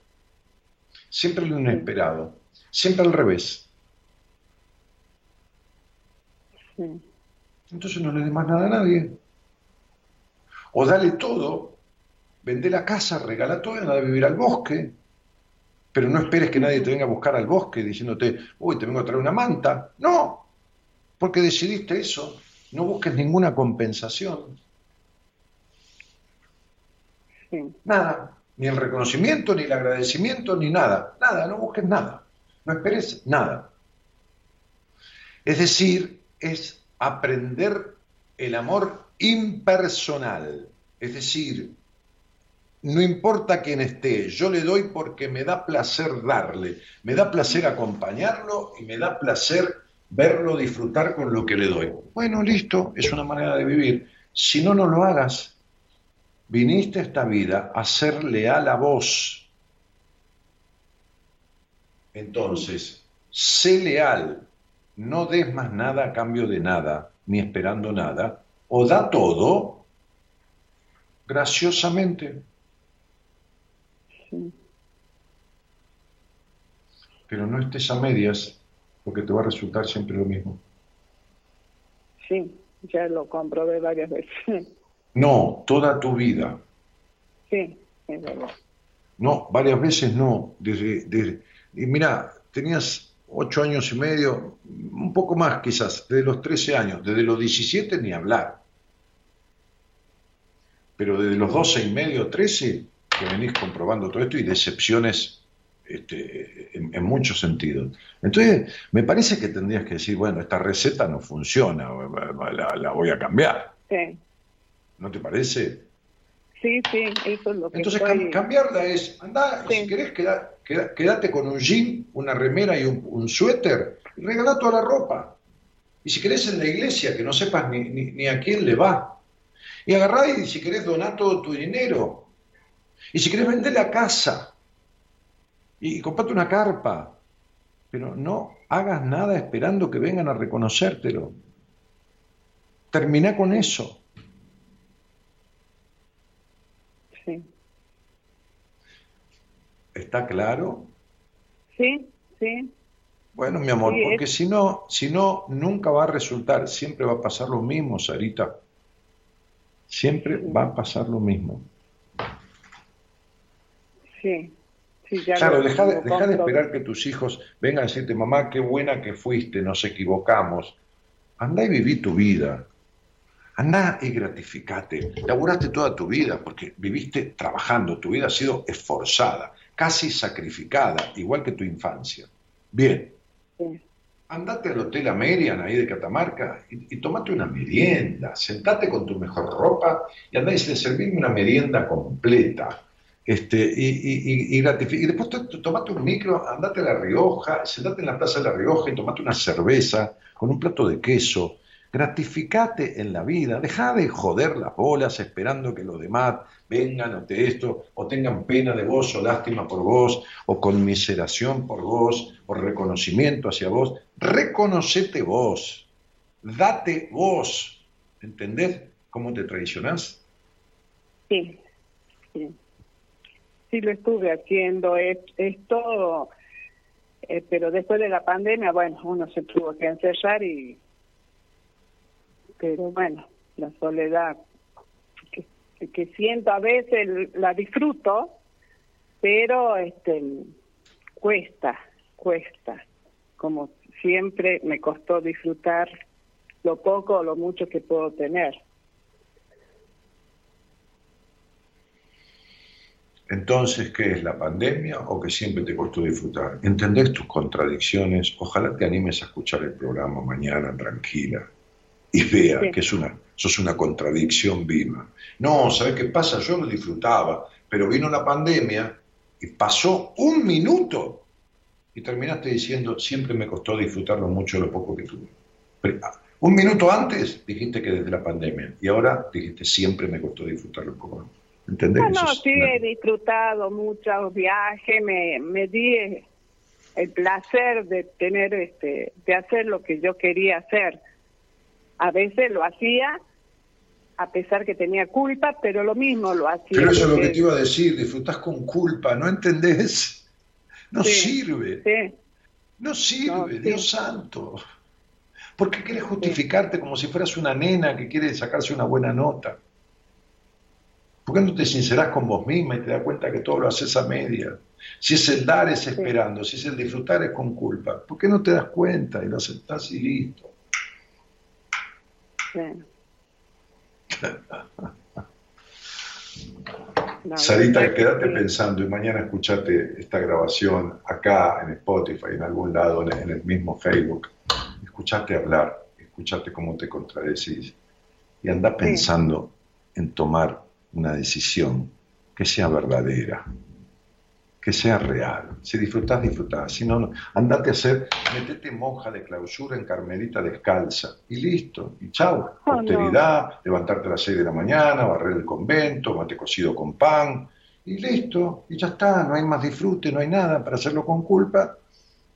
siempre lo inesperado, siempre al revés. Sí. Entonces no le des más nada a nadie. O dale todo, vende la casa, regala todo y anda a vivir al bosque. Pero no esperes que nadie te venga a buscar al bosque diciéndote, uy, te vengo a traer una manta. No, porque decidiste eso. No busques ninguna compensación. Sí. Nada. Ni el reconocimiento, ni el agradecimiento, ni nada. Nada, no busques nada. No esperes nada. Es decir, es aprender el amor impersonal. Es decir, no importa quién esté, yo le doy porque me da placer darle, me da placer acompañarlo y me da placer verlo disfrutar con lo que le doy. Bueno, listo, es una manera de vivir. Si no, no lo hagas. Viniste a esta vida a ser leal a vos. Entonces, sé leal, no des más nada a cambio de nada, ni esperando nada, o da todo graciosamente. Sí. Pero no estés a medias, porque te va a resultar siempre lo mismo. Sí, ya lo comprobé varias veces. No, toda tu vida. Sí, es verdad. No, varias veces no. Desde, desde, y mira, tenías ocho años y medio, un poco más quizás, desde los 13 años, desde los 17 ni hablar. Pero desde los 12 y medio, 13, que venís comprobando todo esto y decepciones este, en, en muchos sentidos. Entonces, me parece que tendrías que decir, bueno, esta receta no funciona, la, la voy a cambiar. Sí, ¿No te parece? sí, sí, eso es lo que Entonces estoy... cam- cambiarla es, anda, y Sí. si querés queda- queda- quedate con un jean, una remera y un, un suéter, y regalá toda la ropa. Y si querés en la iglesia, que no sepas ni, ni- ni a quién le va. Y agarrá y si querés doná todo tu dinero. Y si querés vender la casa. Y, comprate una carpa. Pero no hagas nada esperando que vengan a reconocértelo. Terminá con eso. Sí, ¿Está claro? sí, sí, Bueno, mi amor, Sí, porque si no, si no, nunca va a resultar, siempre va a pasar lo mismo, Sarita. Siempre va a pasar lo mismo. Sí. sí ya Claro, deja de, deja esperar que tus hijos vengan a decirte, mamá, qué buena que fuiste, nos equivocamos. Andá y viví tu vida. Andá y gratificate. Laburaste toda tu vida porque viviste trabajando, tu vida ha sido esforzada, casi sacrificada, igual que tu infancia. Bien, Sí, andate al Hotel Amerian ahí de Catamarca y, y tomate una merienda, sentate con tu mejor ropa y andá y servirme una merienda completa. Este, y, y, y, y y después to- to- tomate un micro, andate a La Rioja, sentate en la Plaza de La Rioja y tomate una cerveza con un plato de queso. Gratificate en la vida, deja de joder las bolas esperando que los demás vengan o te esto, o tengan pena de vos, o lástima por vos, o conmiseración por vos, o reconocimiento hacia vos. Reconocete vos, date vos. ¿Entendés cómo te traicionás? sí, sí. Sí lo estuve haciendo es- esto, eh, pero después de la pandemia, bueno, uno se tuvo que encerrar y... Pero bueno, la soledad que, que siento a veces la disfruto, pero este cuesta, cuesta. Como siempre me costó disfrutar lo poco o lo mucho que puedo tener. Entonces, ¿qué es la pandemia o que siempre te costó disfrutar? ¿Entendés tus contradicciones? Ojalá te animes a escuchar el programa mañana tranquila y vea Sí. que es una, sos una contradicción viva. No, ¿sabes qué pasa? Yo lo disfrutaba, pero vino la pandemia y pasó un minuto y terminaste diciendo, siempre me costó disfrutar lo mucho de lo poco que tuve. Pero, ah, Un minuto antes dijiste que desde la pandemia y ahora dijiste siempre me costó disfrutarlo un poco. ¿Entendés? No, Eso no, sí he disfrutado muchos viajes, me, me di el placer de tener, este, de hacer lo que yo quería hacer. A veces lo hacía a pesar que tenía culpa, pero lo mismo lo hacía. Pero eso es lo que te iba a decir, disfrutás con culpa, ¿no entendés? No Sí, sirve, Sí, no sirve, No, sí. Dios santo. ¿Por qué quieres justificarte como si fueras una nena que quiere sacarse una buena nota? ¿Por qué no te sincerás con vos misma y te das cuenta que todo lo haces a media? Si es el dar es esperando, si es el disfrutar es con culpa. ¿Por qué no te das cuenta y lo aceptás y listo? La Sarita, quédate pensando y mañana escuchate esta grabación acá en Spotify, en algún lado, en, en el mismo Facebook. Escuchate hablar, escuchate cómo te contradecís y anda pensando en tomar una decisión que sea verdadera, que sea real. Si disfrutás, disfrutás. Si no, no. andate a hacer, metete monja de clausura en carmelita descalza y listo. Y chau. Oh, no. Levantarte a las 6 de la mañana, barrer el convento, mate cocido con pan y listo. Y ya está, no hay más disfrute, no hay nada para hacerlo con culpa.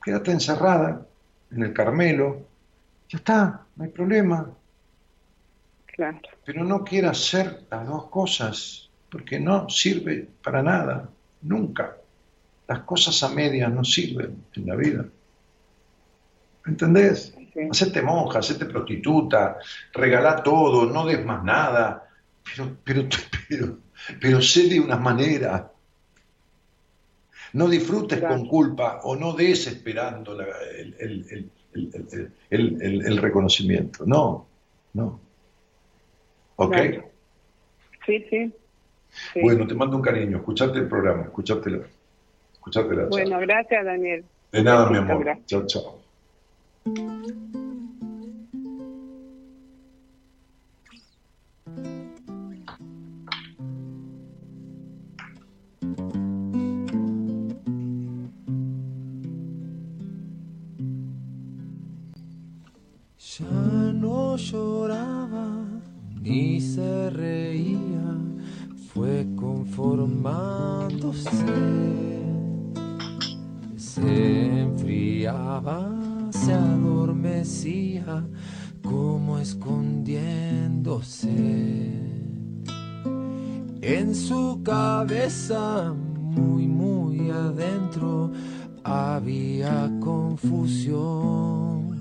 Quédate encerrada en el Carmelo. Ya está, no hay problema. Claro. Pero no quieras hacer las dos cosas, porque no sirve para nada, nunca. Las cosas a medias no sirven en la vida. ¿Entendés? Sí. Hacete monja, hacete prostituta, regalá todo, no des más nada, pero, pero, pero, pero sé de una manera. No disfrutes Claro. con culpa o no des esperando la- el- el- el- el reconocimiento. No, no. ¿Ok? Sí, sí. sí. Bueno, te mando un cariño. Escuchate el programa, escuchátelo. Escuchate la charla. Bueno, gracias, Daniel. De nada, mi amor. Chao, chao. Ya no lloraba ni se reía, fue conformándose. Se enfriaba, se adormecía, como escondiéndose. En su cabeza, muy, muy adentro, había confusión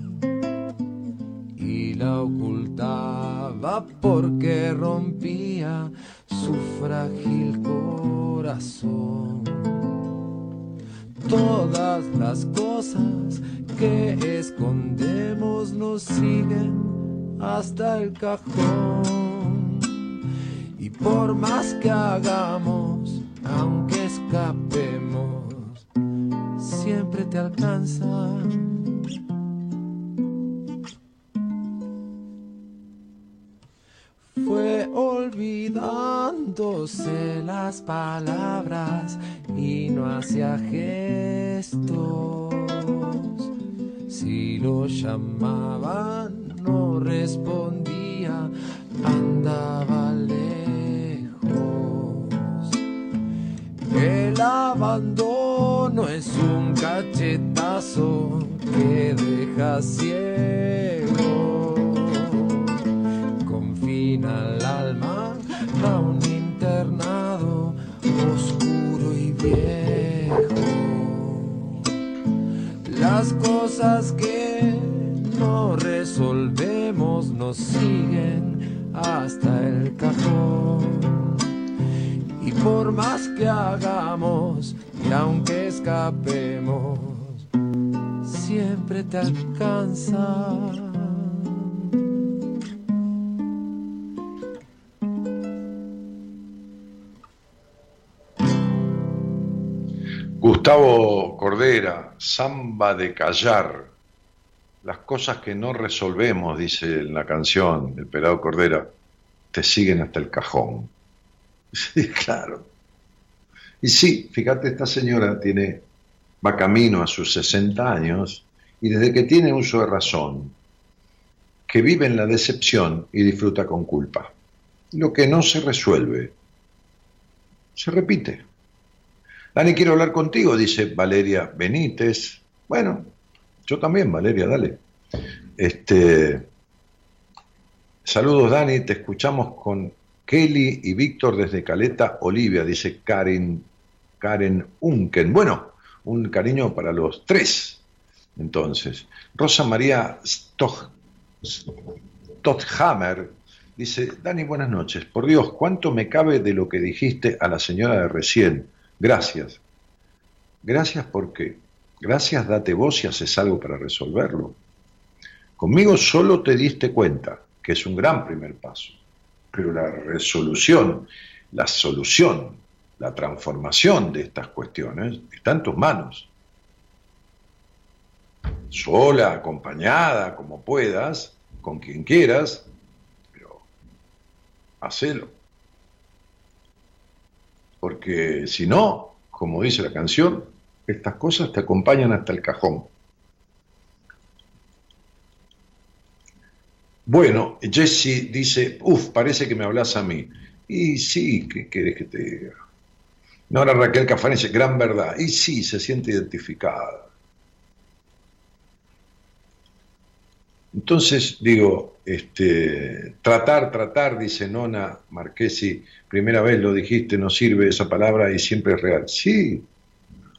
y la ocultaba porque rompía su frágil corazón. Todas las cosas que escondemos nos siguen hasta el cajón. Y por más que hagamos, aunque escapemos, siempre te alcanzan. Olvidándose las palabras y no hacía gestos. Si lo llamaban, no respondía, andaba lejos. El abandono es un cachetazo que deja ciego confina el Las cosas que no resolvemos nos siguen hasta el cajón. Y por más que hagamos y aunque escapemos, siempre te alcanza. Gustavo Cordera, Samba de Callar. Las cosas que no resolvemos, dice en la canción el pelado Cordera, te siguen hasta el cajón. Sí, claro. Y sí, fíjate, esta señora tiene, va camino a sus 60 años y desde que tiene uso de razón, que vive en la decepción y disfruta con culpa. Lo que no se resuelve se repite. Dani, quiero hablar contigo, dice Valeria Benítez. Bueno, yo también, Valeria, dale. Este, saludos, Dani, te escuchamos con Kelly y Víctor desde Caleta, Olivia, dice Karen, Karen Unken. Bueno, un cariño para los tres. Entonces, Rosa María Stoch, Stotthammer dice, Dani, buenas noches. Por Dios, ¿cuánto me cabe de lo que dijiste a la señora de recién? Gracias. Gracias porque Gracias date vos y haces algo para resolverlo. Conmigo solo te diste cuenta, que es un gran primer paso, pero la resolución, la solución, la transformación de estas cuestiones está en tus manos. Sola, acompañada, como puedas, con quien quieras, pero hacelo. Porque si no, como dice la canción, estas cosas te acompañan hasta el cajón. Bueno, Jesse dice, uff, parece que me hablas a mí. Y sí, ¿qué querés que te diga? Nora Raquel Cafán dice, gran verdad. Y sí, se siente identificada. Entonces, digo, este, tratar, tratar, dice Nona Marquesi, primera vez lo dijiste, no sirve esa palabra y siempre es real. Sí,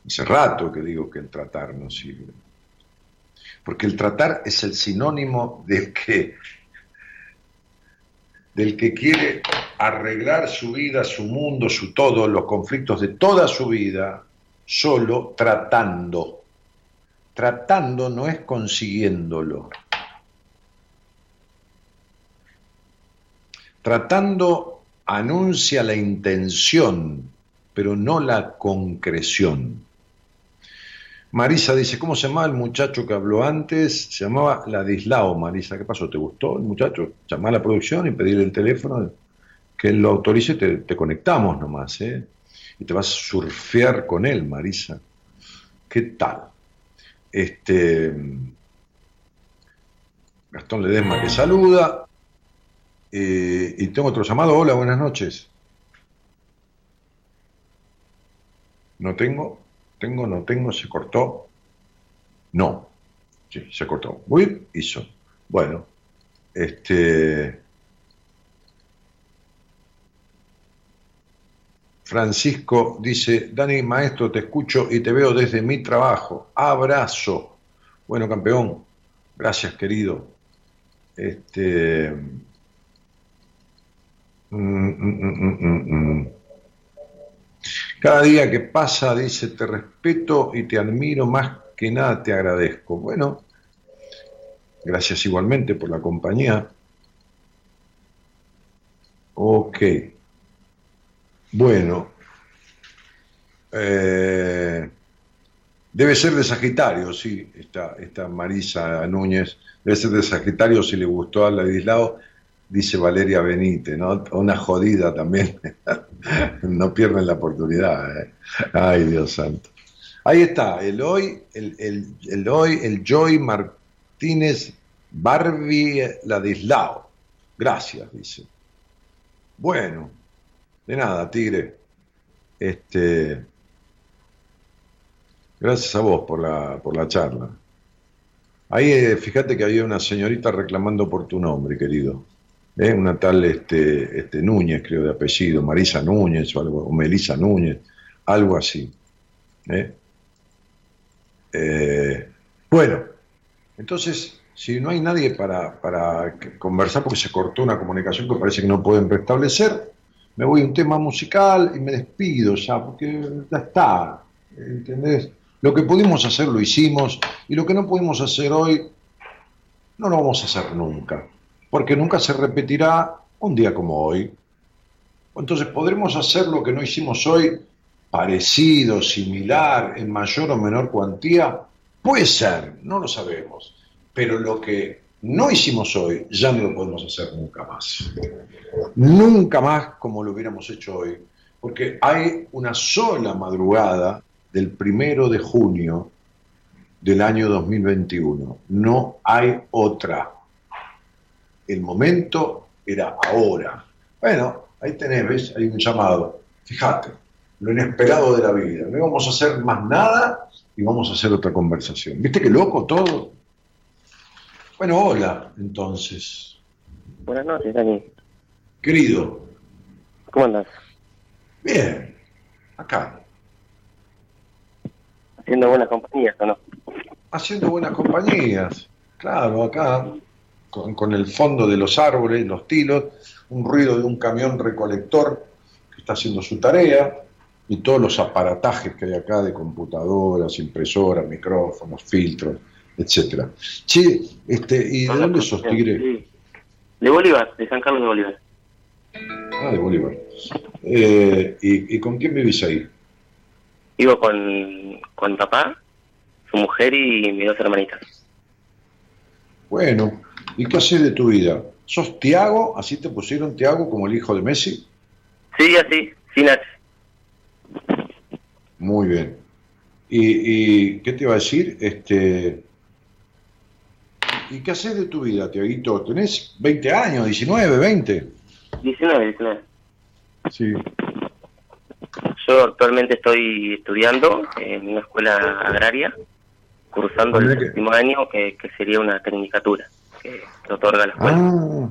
hace rato que digo que el tratar no sirve. Porque el tratar es el sinónimo del que del que quiere arreglar su vida, su mundo, su todo, los conflictos de toda su vida, solo tratando. Tratando no es consiguiéndolo. Tratando anuncia la intención, pero no la concreción. Marisa dice, ¿cómo se llamaba el muchacho que habló antes? Se llamaba Ladislao, Marisa. ¿Qué pasó? ¿Te gustó el muchacho? Llamá a la producción y pedirle el teléfono, que él lo autorice, te, te conectamos nomás, ¿eh? Y te vas a surfear con él, Marisa. ¿Qué tal? Este, Gastón Ledesma que saluda. Eh, y tengo otro llamado. Hola, buenas noches. ¿No tengo? ¿Tengo? ¿No tengo? ¿Se cortó? No. Sí, se cortó. Muy hizo. Bueno, este. Francisco dice, Dani, maestro, te escucho y te veo desde mi trabajo. Abrazo. Bueno, campeón, gracias, querido. Este. mm, mm, mm, mm, mm. Cada día que pasa, dice, te respeto y te admiro, más que nada te agradezco. Bueno, gracias igualmente por la compañía. Ok. Bueno. Eh, debe ser de Sagitario, sí, esta, esta Marisa Núñez. Debe ser de Sagitario si le gustó a Ladislao, dice Valeria Benítez, ¿no? Una jodida también. no pierden la oportunidad. ¿eh? Ay, Dios santo. Ahí está, el hoy, el, el, el hoy, el Joy Martínez Barbie Ladislao. Gracias, dice. Bueno, de nada, Tigre. Este, gracias a vos por la, por la charla. Ahí, eh, fíjate que había una señorita reclamando por tu nombre, querido. ¿Eh? Una tal este, este Núñez, creo, de apellido, Marisa Núñez o algo, o Melisa Núñez, algo así. ¿eh? Eh, bueno, entonces, si no hay nadie para, para conversar porque se cortó una comunicación que parece que no pueden restablecer, me voy a un tema musical y me despido ya, porque ya está, ¿entendés? Lo que pudimos hacer lo hicimos y lo que no pudimos hacer hoy no lo vamos a hacer nunca, porque nunca se repetirá un día como hoy. Entonces podremos hacer lo que no hicimos hoy parecido, similar, en mayor o menor cuantía. Puede ser, no lo sabemos, pero lo que no hicimos hoy ya no lo podemos hacer nunca más. Nunca más como lo hubiéramos hecho hoy, porque hay una sola madrugada del primero de junio del año 2021. No hay otra. El momento era ahora. Bueno, ahí tenés, ¿ves? Hay un llamado. Fíjate, lo inesperado de la vida. No vamos a hacer más nada y vamos a hacer otra conversación. ¿Viste qué loco todo? Bueno, hola, entonces. Buenas noches, Dani. Querido, ¿Cómo andas? bien, acá, Haciendo buenas compañías, ¿o no? haciendo buenas compañías. Claro, acá, con, con el fondo de los árboles, los tilos, un ruido de un camión recolector que está haciendo su tarea y todos los aparatajes que hay acá de computadoras, impresoras, micrófonos, filtros, etcétera. Che, este, ¿y de dónde sos, Tigre? De Bolívar, de San Carlos de Bolívar. Ah, de Bolívar. Eh, ¿y, y con quién vivís ahí? Vivo con, con papá, su mujer y mis dos hermanitas. Bueno, ¿y qué haces de tu vida? ¿Sos Tiago? ¿Así te pusieron Tiago como el hijo de Messi? Sí, así, sin H. Muy bien. ¿Y, y qué te iba a decir? Este, ¿Y qué haces de tu vida, Tiaguito? ¿Tenés 20 años, 19, 20? 19, 19. Sí. Yo actualmente estoy estudiando en una escuela agraria, cursando el que- último año, que, que sería una tecnicatura que, que otorga la escuela. Ah,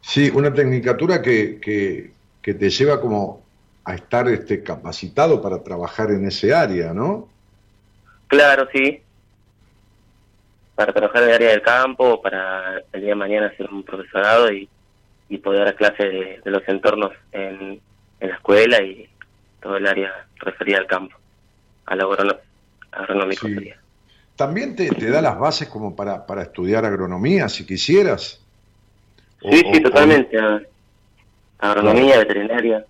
sí, una tecnicatura que, que, que te lleva como a estar este, capacitado para trabajar en ese área, ¿no? Claro, sí. Para trabajar en el área del campo, para el día de mañana hacer un profesorado y, y poder dar clase de, de los entornos en, en la escuela y todo el área referida al campo, al agronómico Sí. También te, te da las bases como para, para estudiar agronomía, si quisieras. O- Sí, sí, o- totalmente. Agronomía, veterinaria,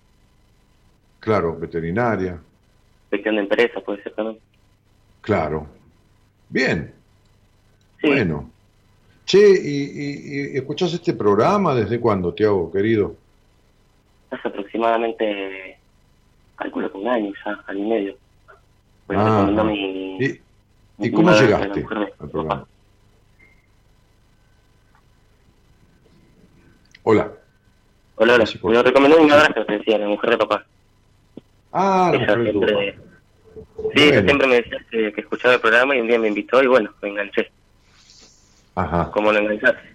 claro, veterinaria, inspección de empresas, puede ser también. claro. Bien, Sí, bueno. Che, ¿y, y, y escuchás este programa desde cuándo, Tiago, querido? hace aproximadamente, calculo que un año ya, año y medio. Pues Ah, recomendó mi, ¿Y, cómo llegaste al programa? Hola. Hola, hola. Me lo recomendó mi madrastra, te decía, la mujer de papá. Ah, la mujer de tu siempre, papá. sí, Bueno. siempre me decía que, que escuchaba el programa y un día me invitó y bueno, me enganché. Ajá. ¿Cómo lo enganchaste?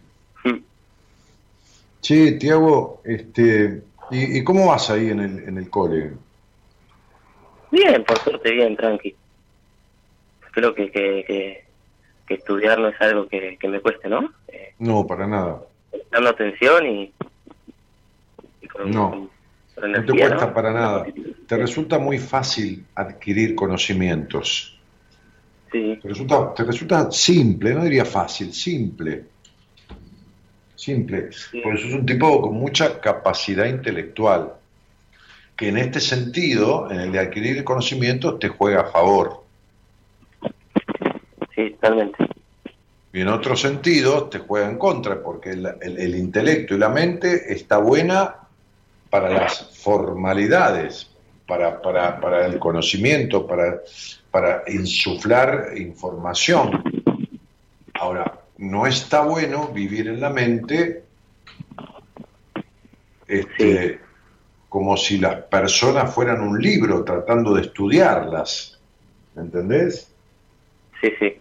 Che, Tiago, este, ¿y, y cómo vas ahí en el, en el cole? Bien, por suerte, bien, tranqui. Creo que, que, que, que estudiar no es algo que, que me cueste, ¿no? Eh, No, para nada. dando atención y, y con, No. con- No te cuesta ¿no? para nada. Te resulta muy fácil adquirir conocimientos. Sí, Te resulta, te resulta simple, no diría fácil, simple. Simple. Sí. Porque sos un tipo con mucha capacidad intelectual, que en este sentido, en el de adquirir conocimientos, te juega a favor. Totalmente. Y en otro sentido, te juega en contra, porque el, el- el intelecto y la mente está buena para las formalidades, para, para, para el conocimiento, para, para insuflar información. Ahora, no está bueno vivir en la mente este, como si las personas fueran un libro tratando de estudiarlas. ¿Entendés? Sí, sí.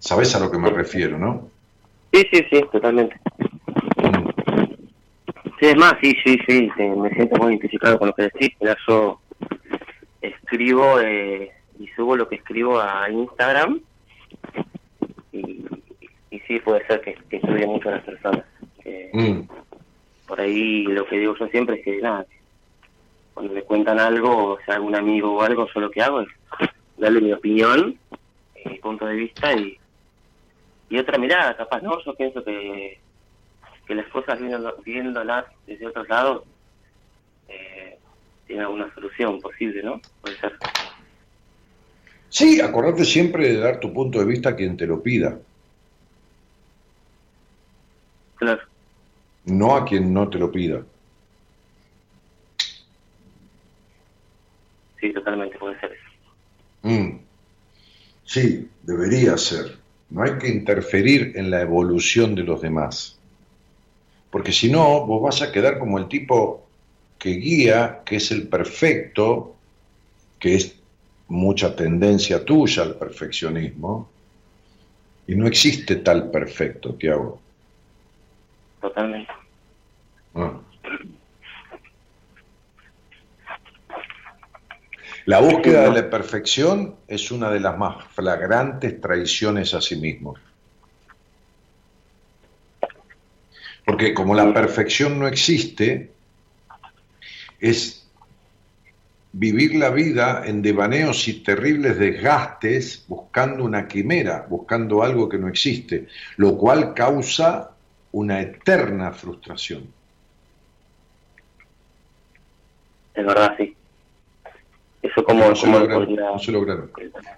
Sabés a lo que me refiero, ¿no? Sí, sí, sí, totalmente. Sí, es más, sí, sí, sí, me siento muy identificado con lo que decís. Mira, yo escribo eh, y subo lo que escribo a Instagram y, y sí puede ser que, que influye mucho a las personas. Eh, Mm. por ahí lo que digo yo siempre es que nada, cuando me cuentan algo, o sea, algún amigo o algo, yo lo que hago es darle mi opinión, mi punto de vista y, y otra mirada, capaz, ¿no? Yo pienso que, que las cosas viendo, viéndolas desde otros lados eh, tienen alguna solución posible, ¿no? Puede ser. Sí, acordate siempre de dar tu punto de vista a quien te lo pida, Claro. no a quien no te lo pida. Sí, totalmente puede ser eso. Mm. Sí, debería ser. No hay que interferir en la evolución de los demás. Porque si no, vos vas a quedar como el tipo que guía, que es el perfecto, que es mucha tendencia tuya al perfeccionismo, y no existe tal perfecto, Tiago. Totalmente. Ah. La búsqueda de la perfección es una de las más flagrantes traiciones a sí mismo. Porque como la perfección no existe, es vivir la vida en devaneos y terribles desgastes buscando una quimera, buscando algo que no existe, lo cual causa una eterna frustración. Es verdad, sí. Eso como, No se cómo lo lograron, podría, no se lograron.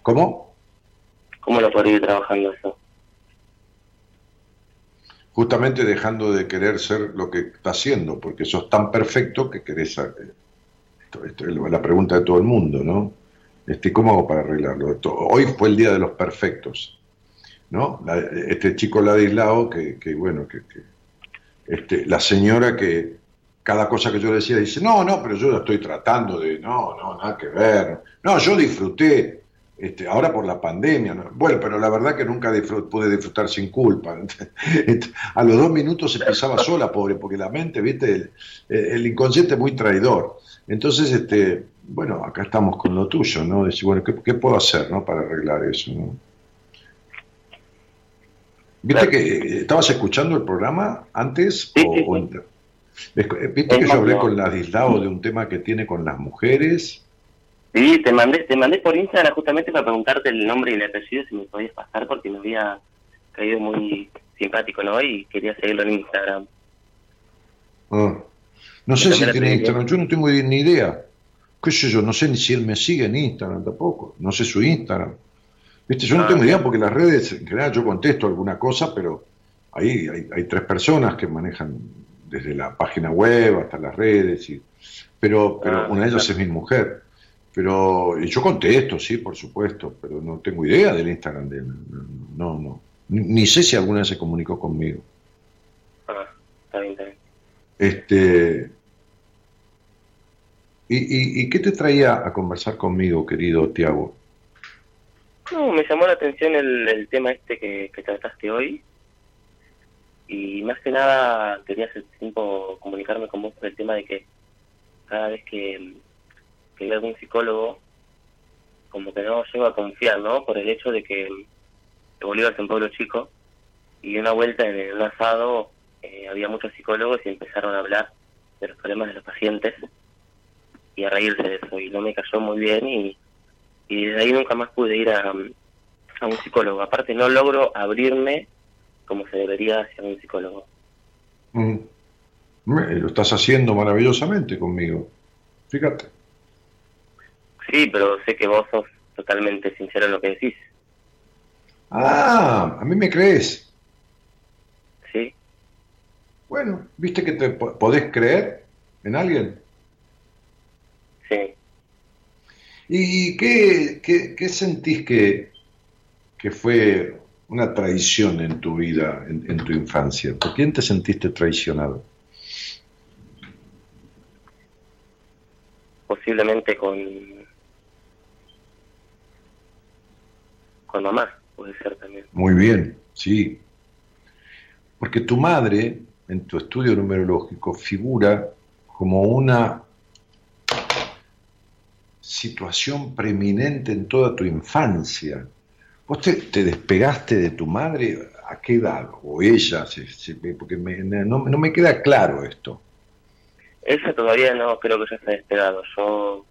¿Cómo? cómo lo podría ir trabajando eso. Justamente dejando de querer ser lo que está haciendo, porque sos tan perfecto que querés... ser- Esto, esto es la pregunta de todo el mundo, ¿no? Este, ¿Cómo hago para arreglarlo? Esto- hoy fue el día de los perfectos, ¿no? La- este chico Ladislao, que, que bueno, que, que- este, la señora que cada cosa que yo le decía dice, no, no, pero yo lo estoy tratando de, no, no, nada que ver, no, yo disfruté, este, ahora por la pandemia, ¿no? bueno, pero la verdad que nunca disfrut- pude disfrutar sin culpa. A los dos minutos se pisaba sola, pobre, porque la mente, viste, el, el inconsciente es muy traidor. Entonces, este, bueno, acá estamos con lo tuyo, ¿no? Decir, bueno, ¿qué, qué puedo hacer, ¿no? Para arreglar eso, ¿no? ¿Viste que eh, estabas escuchando el programa antes? o- o ¿Viste que yo hablé con Ladislao de un tema que tiene con las mujeres? Sí, te mandé, te mandé por Instagram justamente para preguntarte el nombre y el apellido si me podías pasar porque me había caído muy simpático, ¿no? Y quería seguirlo en Instagram. Ah. No sé si tiene. Instagram, yo no tengo ni idea. ¿Qué sé yo? No sé ni si él me sigue en Instagram tampoco. No sé su Instagram. Viste, yo no Ah. tengo idea porque las redes, en general, yo contesto alguna cosa, pero ahí hay, hay tres personas que manejan desde la página web hasta las redes. Y, pero pero Ah, una de ellas claro. es mi mujer. Pero y yo contesto, sí, por supuesto, pero no tengo idea del Instagram de él. No, no. Ni, ni sé si alguna vez se comunicó conmigo. Ah, está bien, está bien. Este, ¿y, y, y qué te traía a conversar conmigo, querido Tiago? No, me llamó la atención el, el tema este que, que trataste hoy. Y más que nada quería hace tiempo comunicarme con vos por el tema de que cada vez que, que veo algún psicólogo, como que no llego a confiar, ¿no? Por el hecho de que Bolívar es un pueblo chico y una vuelta en un asado eh, había muchos psicólogos y empezaron a hablar de los problemas de los pacientes y a reírse de eso y no me cayó muy bien y, y desde ahí nunca más pude ir a, a un psicólogo. Aparte no logro abrirme como se debería hacia un psicólogo. Mm. Lo estás haciendo maravillosamente conmigo. Fíjate. Sí, pero sé que vos sos totalmente sincero en lo que decís, Ah, a mí me crees. ¿sí? Bueno, ¿viste que te po- podés creer en alguien? Sí. ¿Y qué, qué, qué sentís que, que fue una traición en tu vida, en, en tu infancia? ¿Por quién te sentiste traicionado? Posiblemente con... con mamá, puede ser también. Muy bien, sí. Porque tu madre, en tu estudio numerológico, figura como una situación preeminente en toda tu infancia. ¿Vos te, te despegaste de tu madre a qué edad? ¿O ella? Se- se- porque me- no, no me queda claro esto. Ella todavía no creo que ya se ha despegado. Yo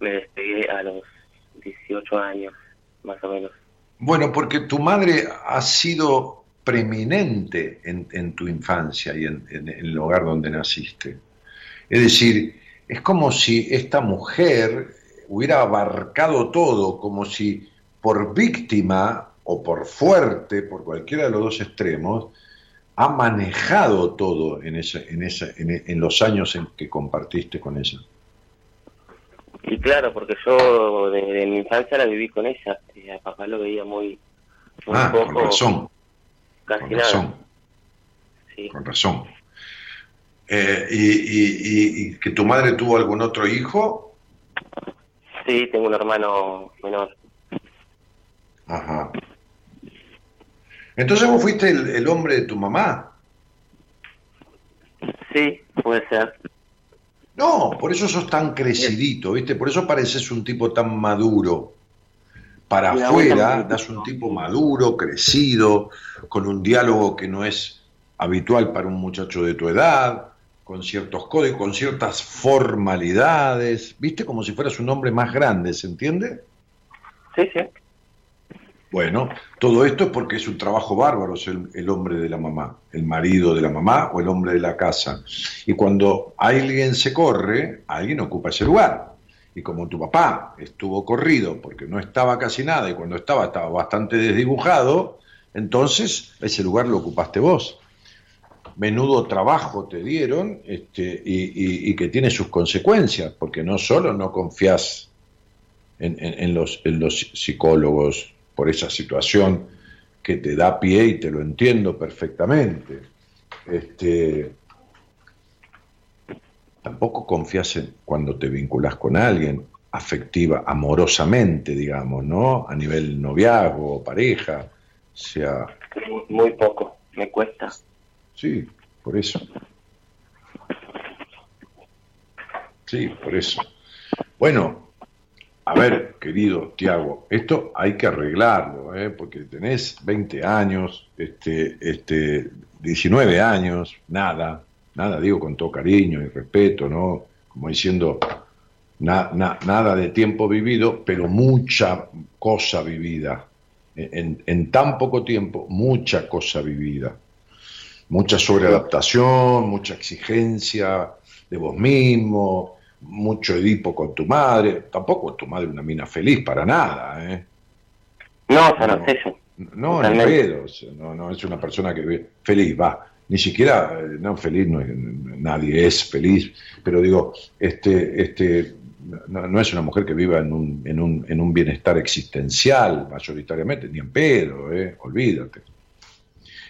me despegué a los 18 años, más o menos. Bueno, porque tu madre ha sido preeminente en, en tu infancia y en, en el hogar donde naciste. Es decir, es como si esta mujer hubiera abarcado todo, como si por víctima o por fuerte, por cualquiera de los dos extremos, ha manejado todo en, esa, en, esa, en, en los años en que compartiste con ella. Y claro, porque yo de, de mi infancia la viví con ella. Y a papá lo veía muy, muy Ah, poco. con razón, Casi con nada. razón. Sí. Con razón. Eh, y, y- y- y que tu madre tuvo algún otro hijo? Sí, tengo un hermano menor. Ajá. Entonces vos fuiste el, el hombre de tu mamá. Sí, puede ser. No, por eso sos tan crecidito, ¿viste? Por eso pareces un tipo tan maduro. Para afuera das un tipo maduro, crecido, con un diálogo que no es habitual para un muchacho de tu edad, con ciertos códigos, con ciertas formalidades, ¿viste? Como si fueras un hombre más grande, ¿se entiende? Sí, sí. Bueno, todo esto es porque es un trabajo bárbaro el, el hombre de la mamá, el marido de la mamá o el hombre de la casa. Y cuando alguien se corre, alguien ocupa ese lugar. Y como tu papá estuvo corrido porque no estaba casi nada y cuando estaba estaba bastante desdibujado, entonces ese lugar lo ocupaste vos. Menudo trabajo te dieron este, y, que tiene sus consecuencias, porque no solo no confías en los psicólogos por esa situación que te da pie y te lo entiendo perfectamente. Este, tampoco confías en cuando te vinculas con alguien afectiva, amorosamente, digamos, ¿no? A nivel noviazgo, pareja, sea, Muy, muy poco. Me cuesta. sí, por eso. Sí, por eso. Bueno, a ver, querido Tiago, esto hay que arreglarlo, ¿eh? porque tenés 20 años, este, este, 19 años, nada, nada, digo con todo cariño y respeto, ¿no? Como diciendo, na- na- nada de tiempo vivido, pero mucha cosa vivida. En tan poco tiempo, mucha cosa vivida. Mucha sobreadaptación, mucha exigencia de vos mismo, mucho Edipo con tu madre. Tampoco tu madre una mina feliz para nada, ¿eh? No, no. No, ni pedo, no, no es una persona que feliz, va. Ni siquiera, eh, no feliz, no es- nadie es feliz, pero digo, este, este, no, no es una mujer que viva en un, en un, en un bienestar existencial, mayoritariamente, ni en pedo, eh, olvídate.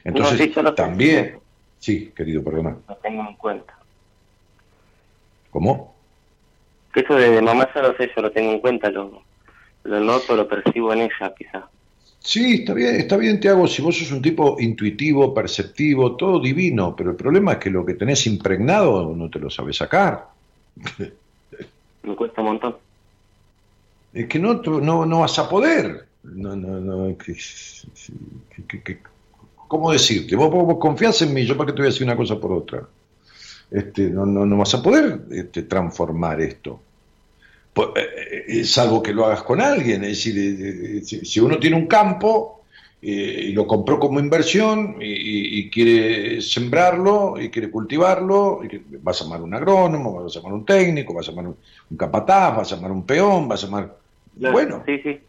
Entonces, No, sí, también, sí, querido, perdona, Lo tengo en cuenta. ¿cómo? Que eso de, mamá ya lo sé, yo lo tengo en cuenta. Lo, lo noto, lo percibo en ella, quizás. Sí, está bien, está bien, Tiago, si vos sos un tipo intuitivo, perceptivo, todo divino, pero el problema es que lo que tenés impregnado no te lo sabes sacar. Me cuesta un montón. Es que no, no, no vas a poder. No, no, no, que- que- que- que- ¿Cómo decirte? Vos, vos confías en mí, yo para qué te voy a decir una cosa por otra. Este, no, no, no vas a poder este, transformar esto. Po- eh, eh, salvo que lo hagas con alguien. Es decir, eh, eh, si, si uno tiene un campo eh, y lo compró como inversión y, y- y quiere sembrarlo y quiere cultivarlo, y vas a llamar un agrónomo, vas a llamar un técnico, vas a llamar un, un capataz, vas a llamar un peón, vas a llamar... Bueno, Sí, sí.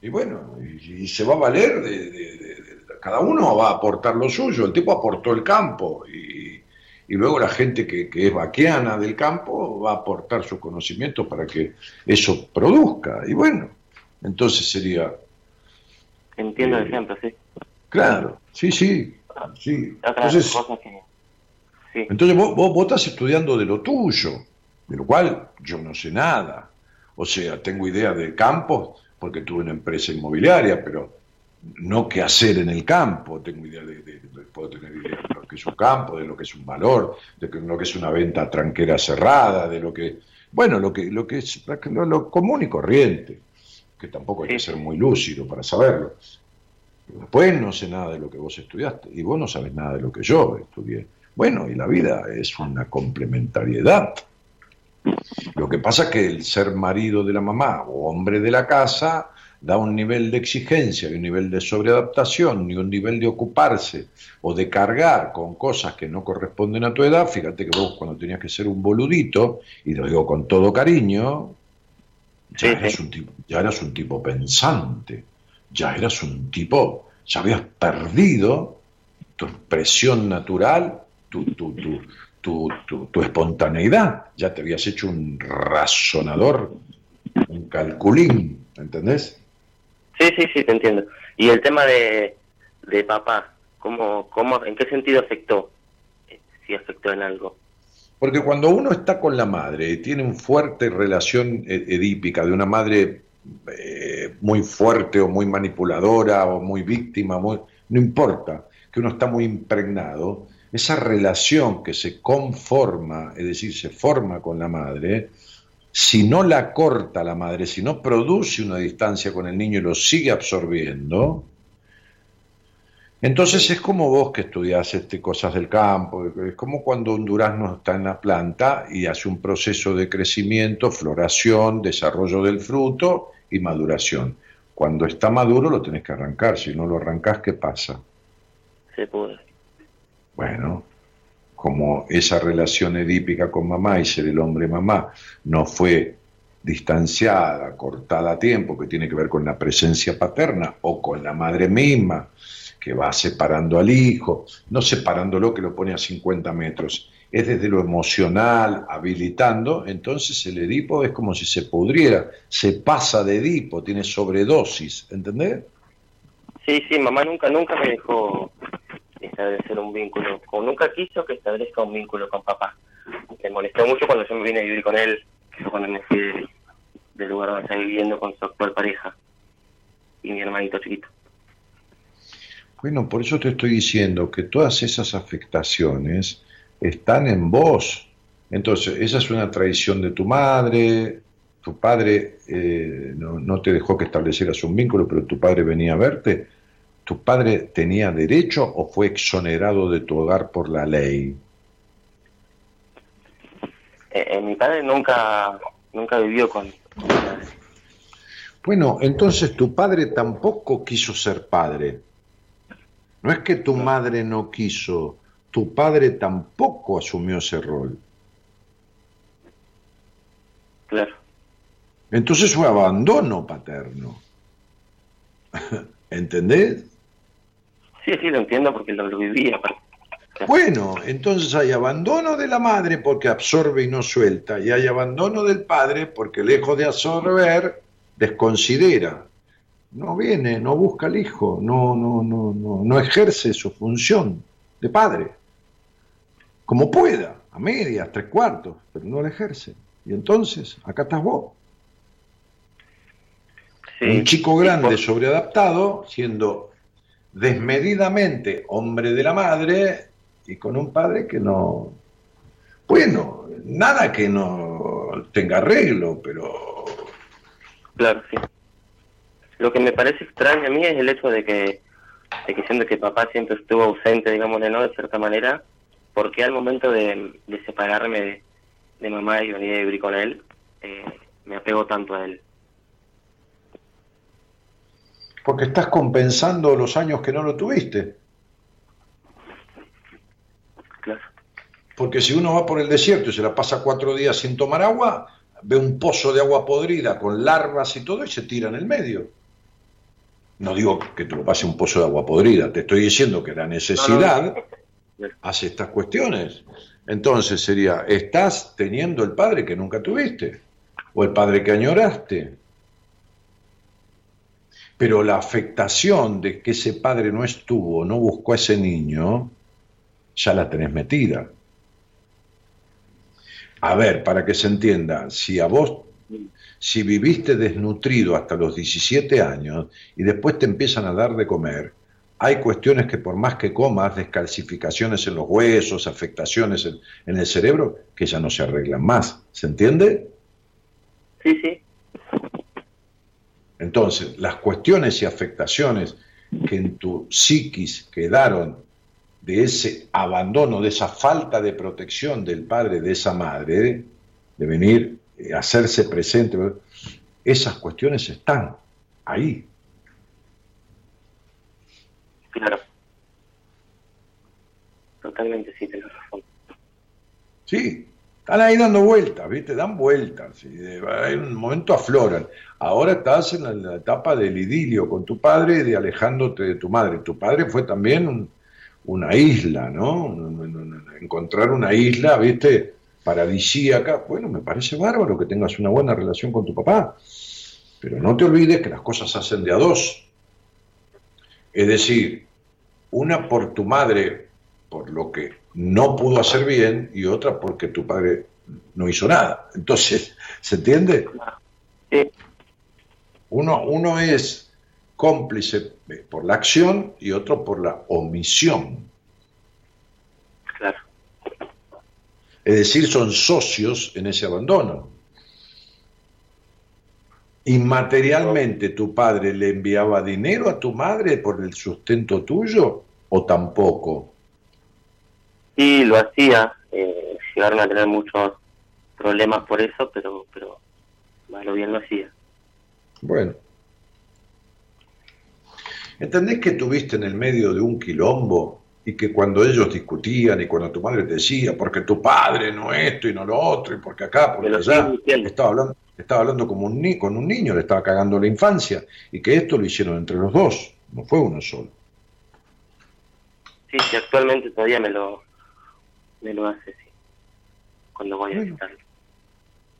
y bueno, y, y se va a valer de, de- de- de- cada uno va a aportar lo suyo, el tipo aportó el campo y, y luego la gente que, que es vaqueana del campo va a aportar su conocimiento para que eso produzca. Y bueno, entonces sería, Entiendo el Eh, ejemplo, sí. claro, sí, sí, sí. Entonces. Sí. entonces vos, vos, vos estás estudiando de lo tuyo, de lo cual yo no sé nada. O sea, tengo idea de campos porque tuve una empresa inmobiliaria, pero no qué hacer en el campo. Tengo idea de, de- de- puedo tener idea de lo que es un campo, de lo que es un valor, de lo que es una venta tranquera cerrada, de lo que, bueno, lo que, lo que es lo, lo común y corriente, que tampoco hay que ser muy lúcido para saberlo. Después no sé nada de lo que vos estudiaste y vos no sabes nada de lo que yo estudié. Bueno, y la vida es una complementariedad. Lo que pasa es que el ser marido de la mamá o hombre de la casa da un nivel de exigencia y un nivel de sobreadaptación y un nivel de ocuparse o de cargar con cosas que no corresponden a tu edad. Fíjate que vos cuando tenías que ser un boludito, y lo digo con todo cariño, ya, eras, Un tipo, ya eras un tipo pensante, ya eras un tipo, ya habías perdido tu expresión natural, tu, tu, tu, tu, tu- tu espontaneidad, ya te habías hecho un razonador, un calculín, ¿entendés? Sí, sí, sí, te entiendo. Y el tema de, de papá, ¿cómo, cómo, ¿en qué sentido afectó? Eh, Si afectó en algo. Porque cuando uno está con la madre tiene una fuerte relación e- edípica de una madre eh, muy fuerte o muy manipuladora o muy víctima, muy- no importa, que uno está muy impregnado, esa relación que se conforma, es decir, se forma con la madre, si no la corta la madre, si no produce una distancia con el niño y lo sigue absorbiendo, entonces es como vos que estudiás este, cosas del campo, es como cuando un durazno está en la planta y hace un proceso de crecimiento, floración, desarrollo del fruto y maduración. Cuando está maduro lo tenés que arrancar, si no lo arrancás, ¿qué pasa? Se puede. Bueno, como esa relación edípica con mamá y ser el hombre mamá no fue distanciada, cortada a tiempo, que tiene que ver con la presencia paterna o con la madre misma, que va separando al hijo, no separándolo que lo pone a 50 metros, es desde lo emocional, habilitando, entonces el Edipo es como si se pudriera, se pasa de Edipo, tiene sobredosis, ¿entendés? Sí, sí, mamá nunca, nunca me dejó establecer un vínculo, o nunca quiso que establezca un vínculo con papá. Me molestó mucho cuando yo me vine a vivir con él, que fue cuando me fui del, lugar donde estaba viviendo con su actual pareja y mi hermanito chiquito. Bueno, por eso te estoy diciendo que todas esas afectaciones están en vos. Entonces, esa es una traición de tu madre, tu padre eh, no, no te dejó que establecieras un vínculo, pero tu padre venía a verte. ¿Tu padre tenía derecho o fue exonerado de tu hogar por la ley? Eh, eh, mi padre nunca nunca vivió con... Bueno, entonces tu padre tampoco quiso ser padre. No es que tu madre no quiso, tu padre tampoco asumió ese rol. Claro. Entonces fue abandono paterno. ¿Entendés? Sí, sí, lo entiendo porque lo, lo vivía. Bueno, entonces hay abandono de la madre porque absorbe y no suelta, y hay abandono del padre porque lejos de absorber, desconsidera. No viene, no busca al hijo, no, no, no, no, no ejerce su función de padre. Como pueda, a medias, tres cuartos, pero no la ejerce. Y entonces, acá estás vos. Un chico grande, sobreadaptado, siendo desmedidamente hombre de la madre y con un padre que no. Bueno, nada que no tenga arreglo, pero. Claro, sí. Lo que me parece extraño a mí es el hecho de que, de que siendo que papá siempre estuvo ausente, digámosle, ¿no? De cierta manera, porque al momento de, separarme de, de mamá y venir a vivir con él, eh, me apego tanto a él. Porque estás compensando los años que no lo tuviste. Claro. Porque si uno va por el desierto y se la pasa cuatro días sin tomar agua, ve un pozo de agua podrida con larvas y todo y se tira en el medio. No digo que te lo pase un pozo de agua podrida, te estoy diciendo que la necesidad hace estas cuestiones. Entonces sería, estás teniendo el padre que nunca tuviste, o el padre que añoraste. Pero la afectación de que ese padre no estuvo, no buscó a ese niño, ya la tenés metida. A ver, para que se entienda, si a vos, si viviste desnutrido hasta los 17 años y después te empiezan a dar de comer, hay cuestiones que por más que comas, descalcificaciones en los huesos, afectaciones en, en el cerebro, que ya no se arreglan más. ¿Se entiende? Sí, sí. Entonces, las cuestiones y afectaciones que en tu psiquis quedaron de ese abandono, de esa falta de protección del padre, de esa madre, de venir a hacerse presente, esas cuestiones están ahí. Claro. Totalmente, sí, tenés razón. Sí, están ahí dando vueltas, ¿viste? Dan vueltas. Y en un momento afloran. Ahora estás en la, etapa del idilio con tu padre y de alejándote de tu madre. Tu padre fue también un, una isla, ¿no? Encontrar una isla, ¿viste? Paradisíaca. Bueno, me parece bárbaro que tengas una buena relación con tu papá. Pero no te olvides que las cosas se hacen de a dos. Es decir, una por tu madre por lo que no pudo hacer bien y otra porque tu padre no hizo nada. Entonces, ¿se entiende? Uno, uno es cómplice por la acción y otro por la omisión. Claro. Es decir, son socios en ese abandono. ¿Inmaterialmente tu padre le enviaba dinero a tu madre por el sustento tuyo o tampoco? Sí, lo hacía. Eh, llegaron a tener muchos problemas por eso, pero, pero más lo bien lo hacía. Bueno. ¿Entendés que tuviste en el medio de un quilombo y que cuando ellos discutían y cuando tu madre te decía, porque tu padre no esto y no lo otro, y porque acá, porque allá, estaba hablando, estaba hablando como un ni con un niño, le estaba cagando la infancia, y que esto lo hicieron entre los dos, no fue uno solo. Sí, sí, actualmente todavía me lo, me lo hace, sí. Cuando voy a visitarlo.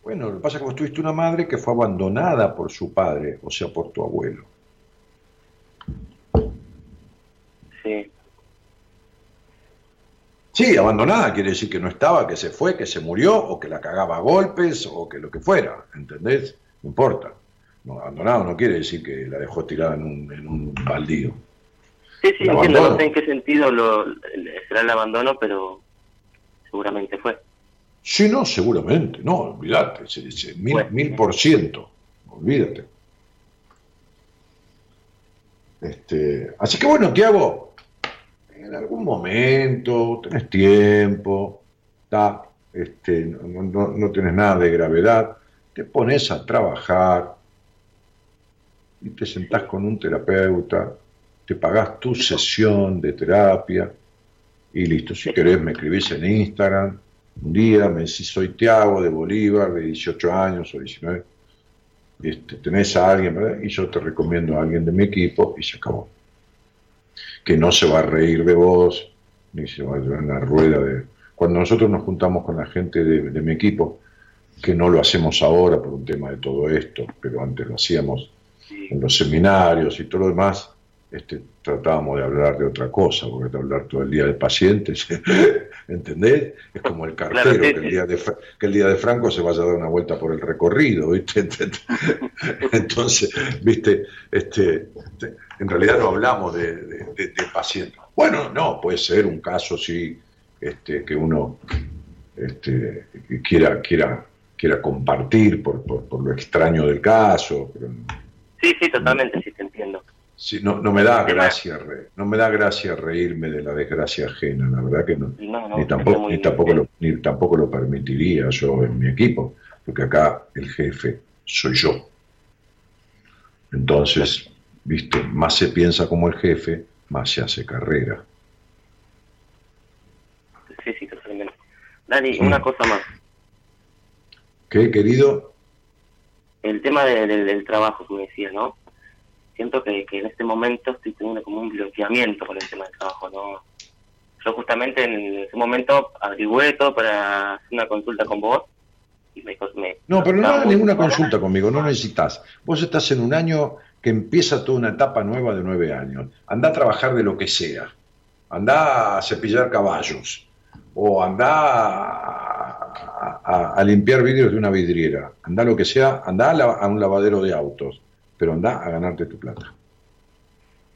Bueno, lo que pasa es que vos tuviste una madre que fue abandonada por su padre, o sea, por tu abuelo. Sí. Sí, abandonada quiere decir que no estaba, que se fue, que se murió, o que la cagaba a golpes, o que lo que fuera, ¿entendés? No importa. No, abandonado no quiere decir que la dejó tirada en un, en un baldío. Sí, sí, entiendo, no sé en qué sentido lo, será el abandono, pero seguramente fue. Sí, no, seguramente, no, olvídate, sí, mil, mil por ciento, olvídate. Este, así que bueno, Tiago, en algún momento tenés tiempo, ta, este, no, no, no tenés nada de gravedad, te pones a trabajar y te sentás con un terapeuta, te pagás tu sesión de terapia y listo. Si querés me escribís en Instagram, un día me decís soy Tiago de Bolívar, de 18 años o 19, este, tenés a alguien, ¿verdad? Y yo te recomiendo a alguien de mi equipo y se acabó. Que no se va a reír de vos, ni se va a llevar una rueda de... Cuando nosotros nos juntamos con la gente de, de mi equipo, que no lo hacemos ahora por un tema de todo esto, pero antes lo hacíamos en los seminarios y todo lo demás, este, tratábamos de hablar de otra cosa, porque de hablar todo el día de pacientes, ¿entendés? Es como el cartero Claro, sí, que, el día de, que el día de Franco se vaya a dar una vuelta por el recorrido, ¿viste? Entonces, ¿viste? Este, este, en realidad no hablamos de, de- de- de pacientes. Bueno, no, puede ser un caso, sí, este, que uno este, que quiera, quiera, quiera compartir por, por, por lo extraño del caso, pero Sí, sí, totalmente, sí, te entiendo. Sí, no, no me da gracia, re- no me da gracia reírme de la desgracia ajena, la verdad que no, No, no, ni tampoco, ni tampoco lo, ni tampoco lo permitiría yo en mi equipo, porque acá el jefe soy yo. Entonces, viste, más se piensa como el jefe, más se hace carrera. Sí, sí, totalmente. Dani, Mm. una cosa más. ¿Qué, querido? El tema de- del, del trabajo que me decía, ¿no? Siento que, que en este momento estoy teniendo como un bloqueamiento con el tema del trabajo, ¿no? Yo justamente en ese momento averigüé todo para hacer una consulta con vos y me... me No, pero no hagas ninguna consulta conmigo, no necesitas. Vos estás en un año que empieza toda una etapa nueva de nueve años. Anda a trabajar de lo que sea. Anda a cepillar caballos. O anda a, a- a limpiar vidrios de una vidriera. Anda a lo que sea, anda a, la- a un lavadero de autos. Pero anda a ganarte tu plata.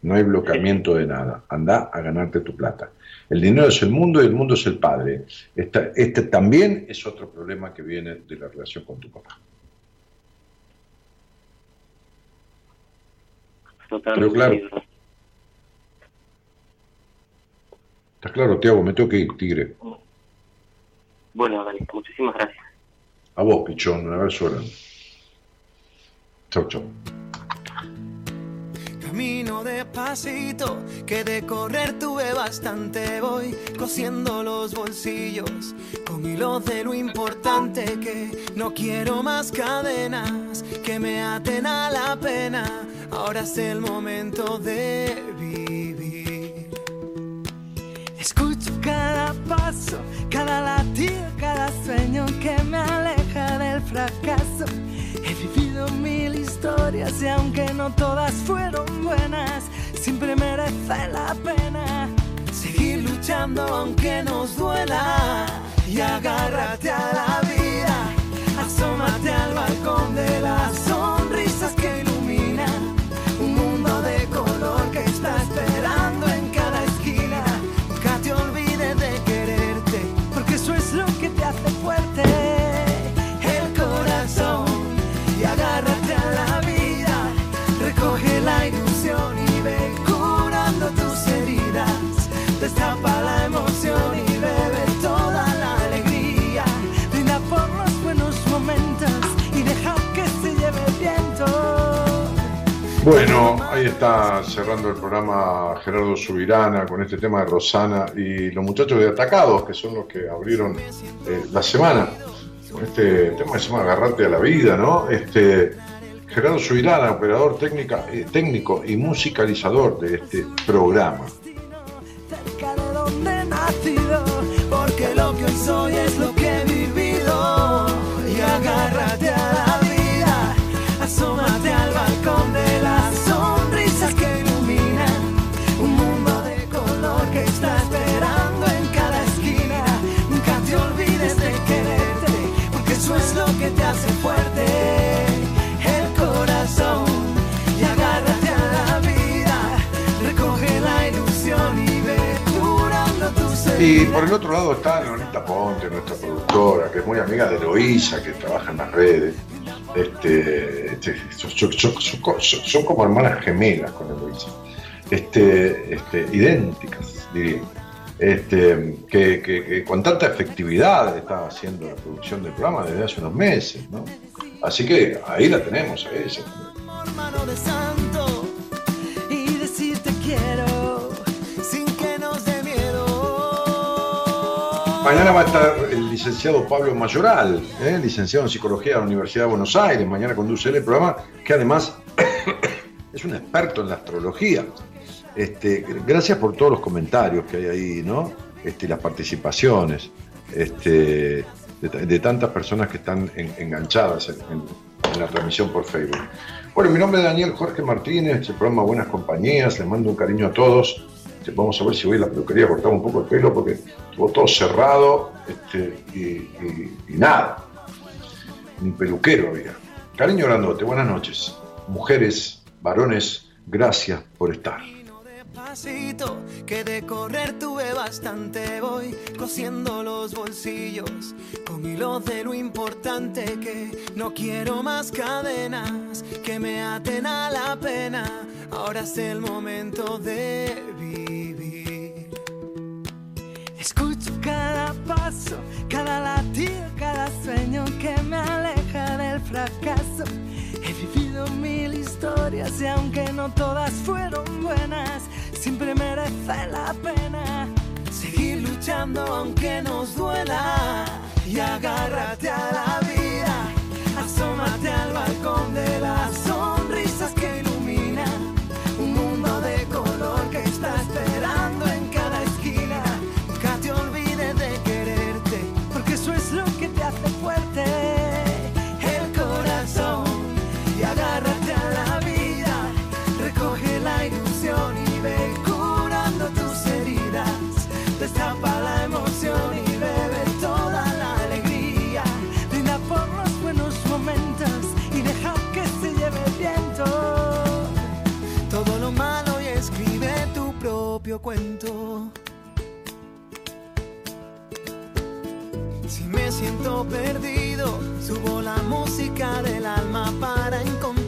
No hay bloqueamiento de nada. Anda a ganarte tu plata. El dinero es el mundo y el mundo es el padre. Este también es otro problema que viene de la relación con tu papá. Totalmente. Pero claro. sí, ¿Está claro, Tiago? Me tengo que ir, tigre. Bueno, Dani, muchísimas gracias. A vos, pichón. Un abrazo grande. Chau, chau. Camino despacito, que de correr tuve bastante. Voy cosiendo los bolsillos con hilos de lo importante que no quiero más cadenas que me aten a la pena. Ahora es el momento de vivir. Escucho cada paso, cada latido, cada sueño que me aleja del fracaso. He vivido mil historias y aunque no todas fueron buenas, siempre merece la pena seguir luchando aunque nos duela y agárrate a la vida. Asómate al balcón de las sonrisas Bueno, ahí está cerrando el programa Gerardo Subirana con este tema de Rosana y los muchachos de Atacados, que son los que abrieron eh, la semana, con este tema que se llama Agarrarte a la vida, ¿no? Este, Gerardo Subirana, operador eh, técnico y musicalizador de este programa. porque lo que soy es lo que he vivido. Y agárrate hace fuerte. El corazón y agárrate a la vida, recoge la ilusión y ve curando tus Y por el otro lado está Leonita Ponte, nuestra productora, que es muy amiga de Eloísa, que trabaja en las redes. Este, este, son, son- son- son- son- son como hermanas gemelas con Eloísa. Este, este, idénticas, diría. Este, que, que- que con tanta efectividad está haciendo la producción del programa desde hace unos meses. ¿no? Así que ahí la tenemos a ella. dé miedo. Mañana va a estar el licenciado Pablo Mayoral, ¿eh? licenciado en Psicología de la Universidad de Buenos Aires. Mañana conduce el programa, que además es un experto en la astrología. Este, gracias por todos los comentarios que hay ahí, ¿no? Este, las participaciones este, de, ta- de tantas personas que están en- enganchadas en, la transmisión por Facebook. Bueno, mi nombre es Daniel Jorge Martínez, el programa Buenas Compañías, les mando un cariño a todos. Vamos a ver si voy a la peluquería a cortar un poco el pelo porque estuvo todo cerrado y, nada. Ni peluquero había. Cariño grandote, buenas noches. Mujeres, varones, gracias por estar. Pasito, que de correr tuve bastante, voy cosiendo los bolsillos con hilos de lo importante que no quiero más cadenas que me aten a la pena. Ahora es el momento de vivir. Escucho cada paso, cada latido, cada sueño que me aleja del fracaso. He vivido mil historias y aunque no todas fueron buenas, siempre merece la pena seguir luchando aunque nos duela. Y agárrate a la vida, asómate al balcón de las sonrisas Si me siento perdido, subo la música del alma para encontrar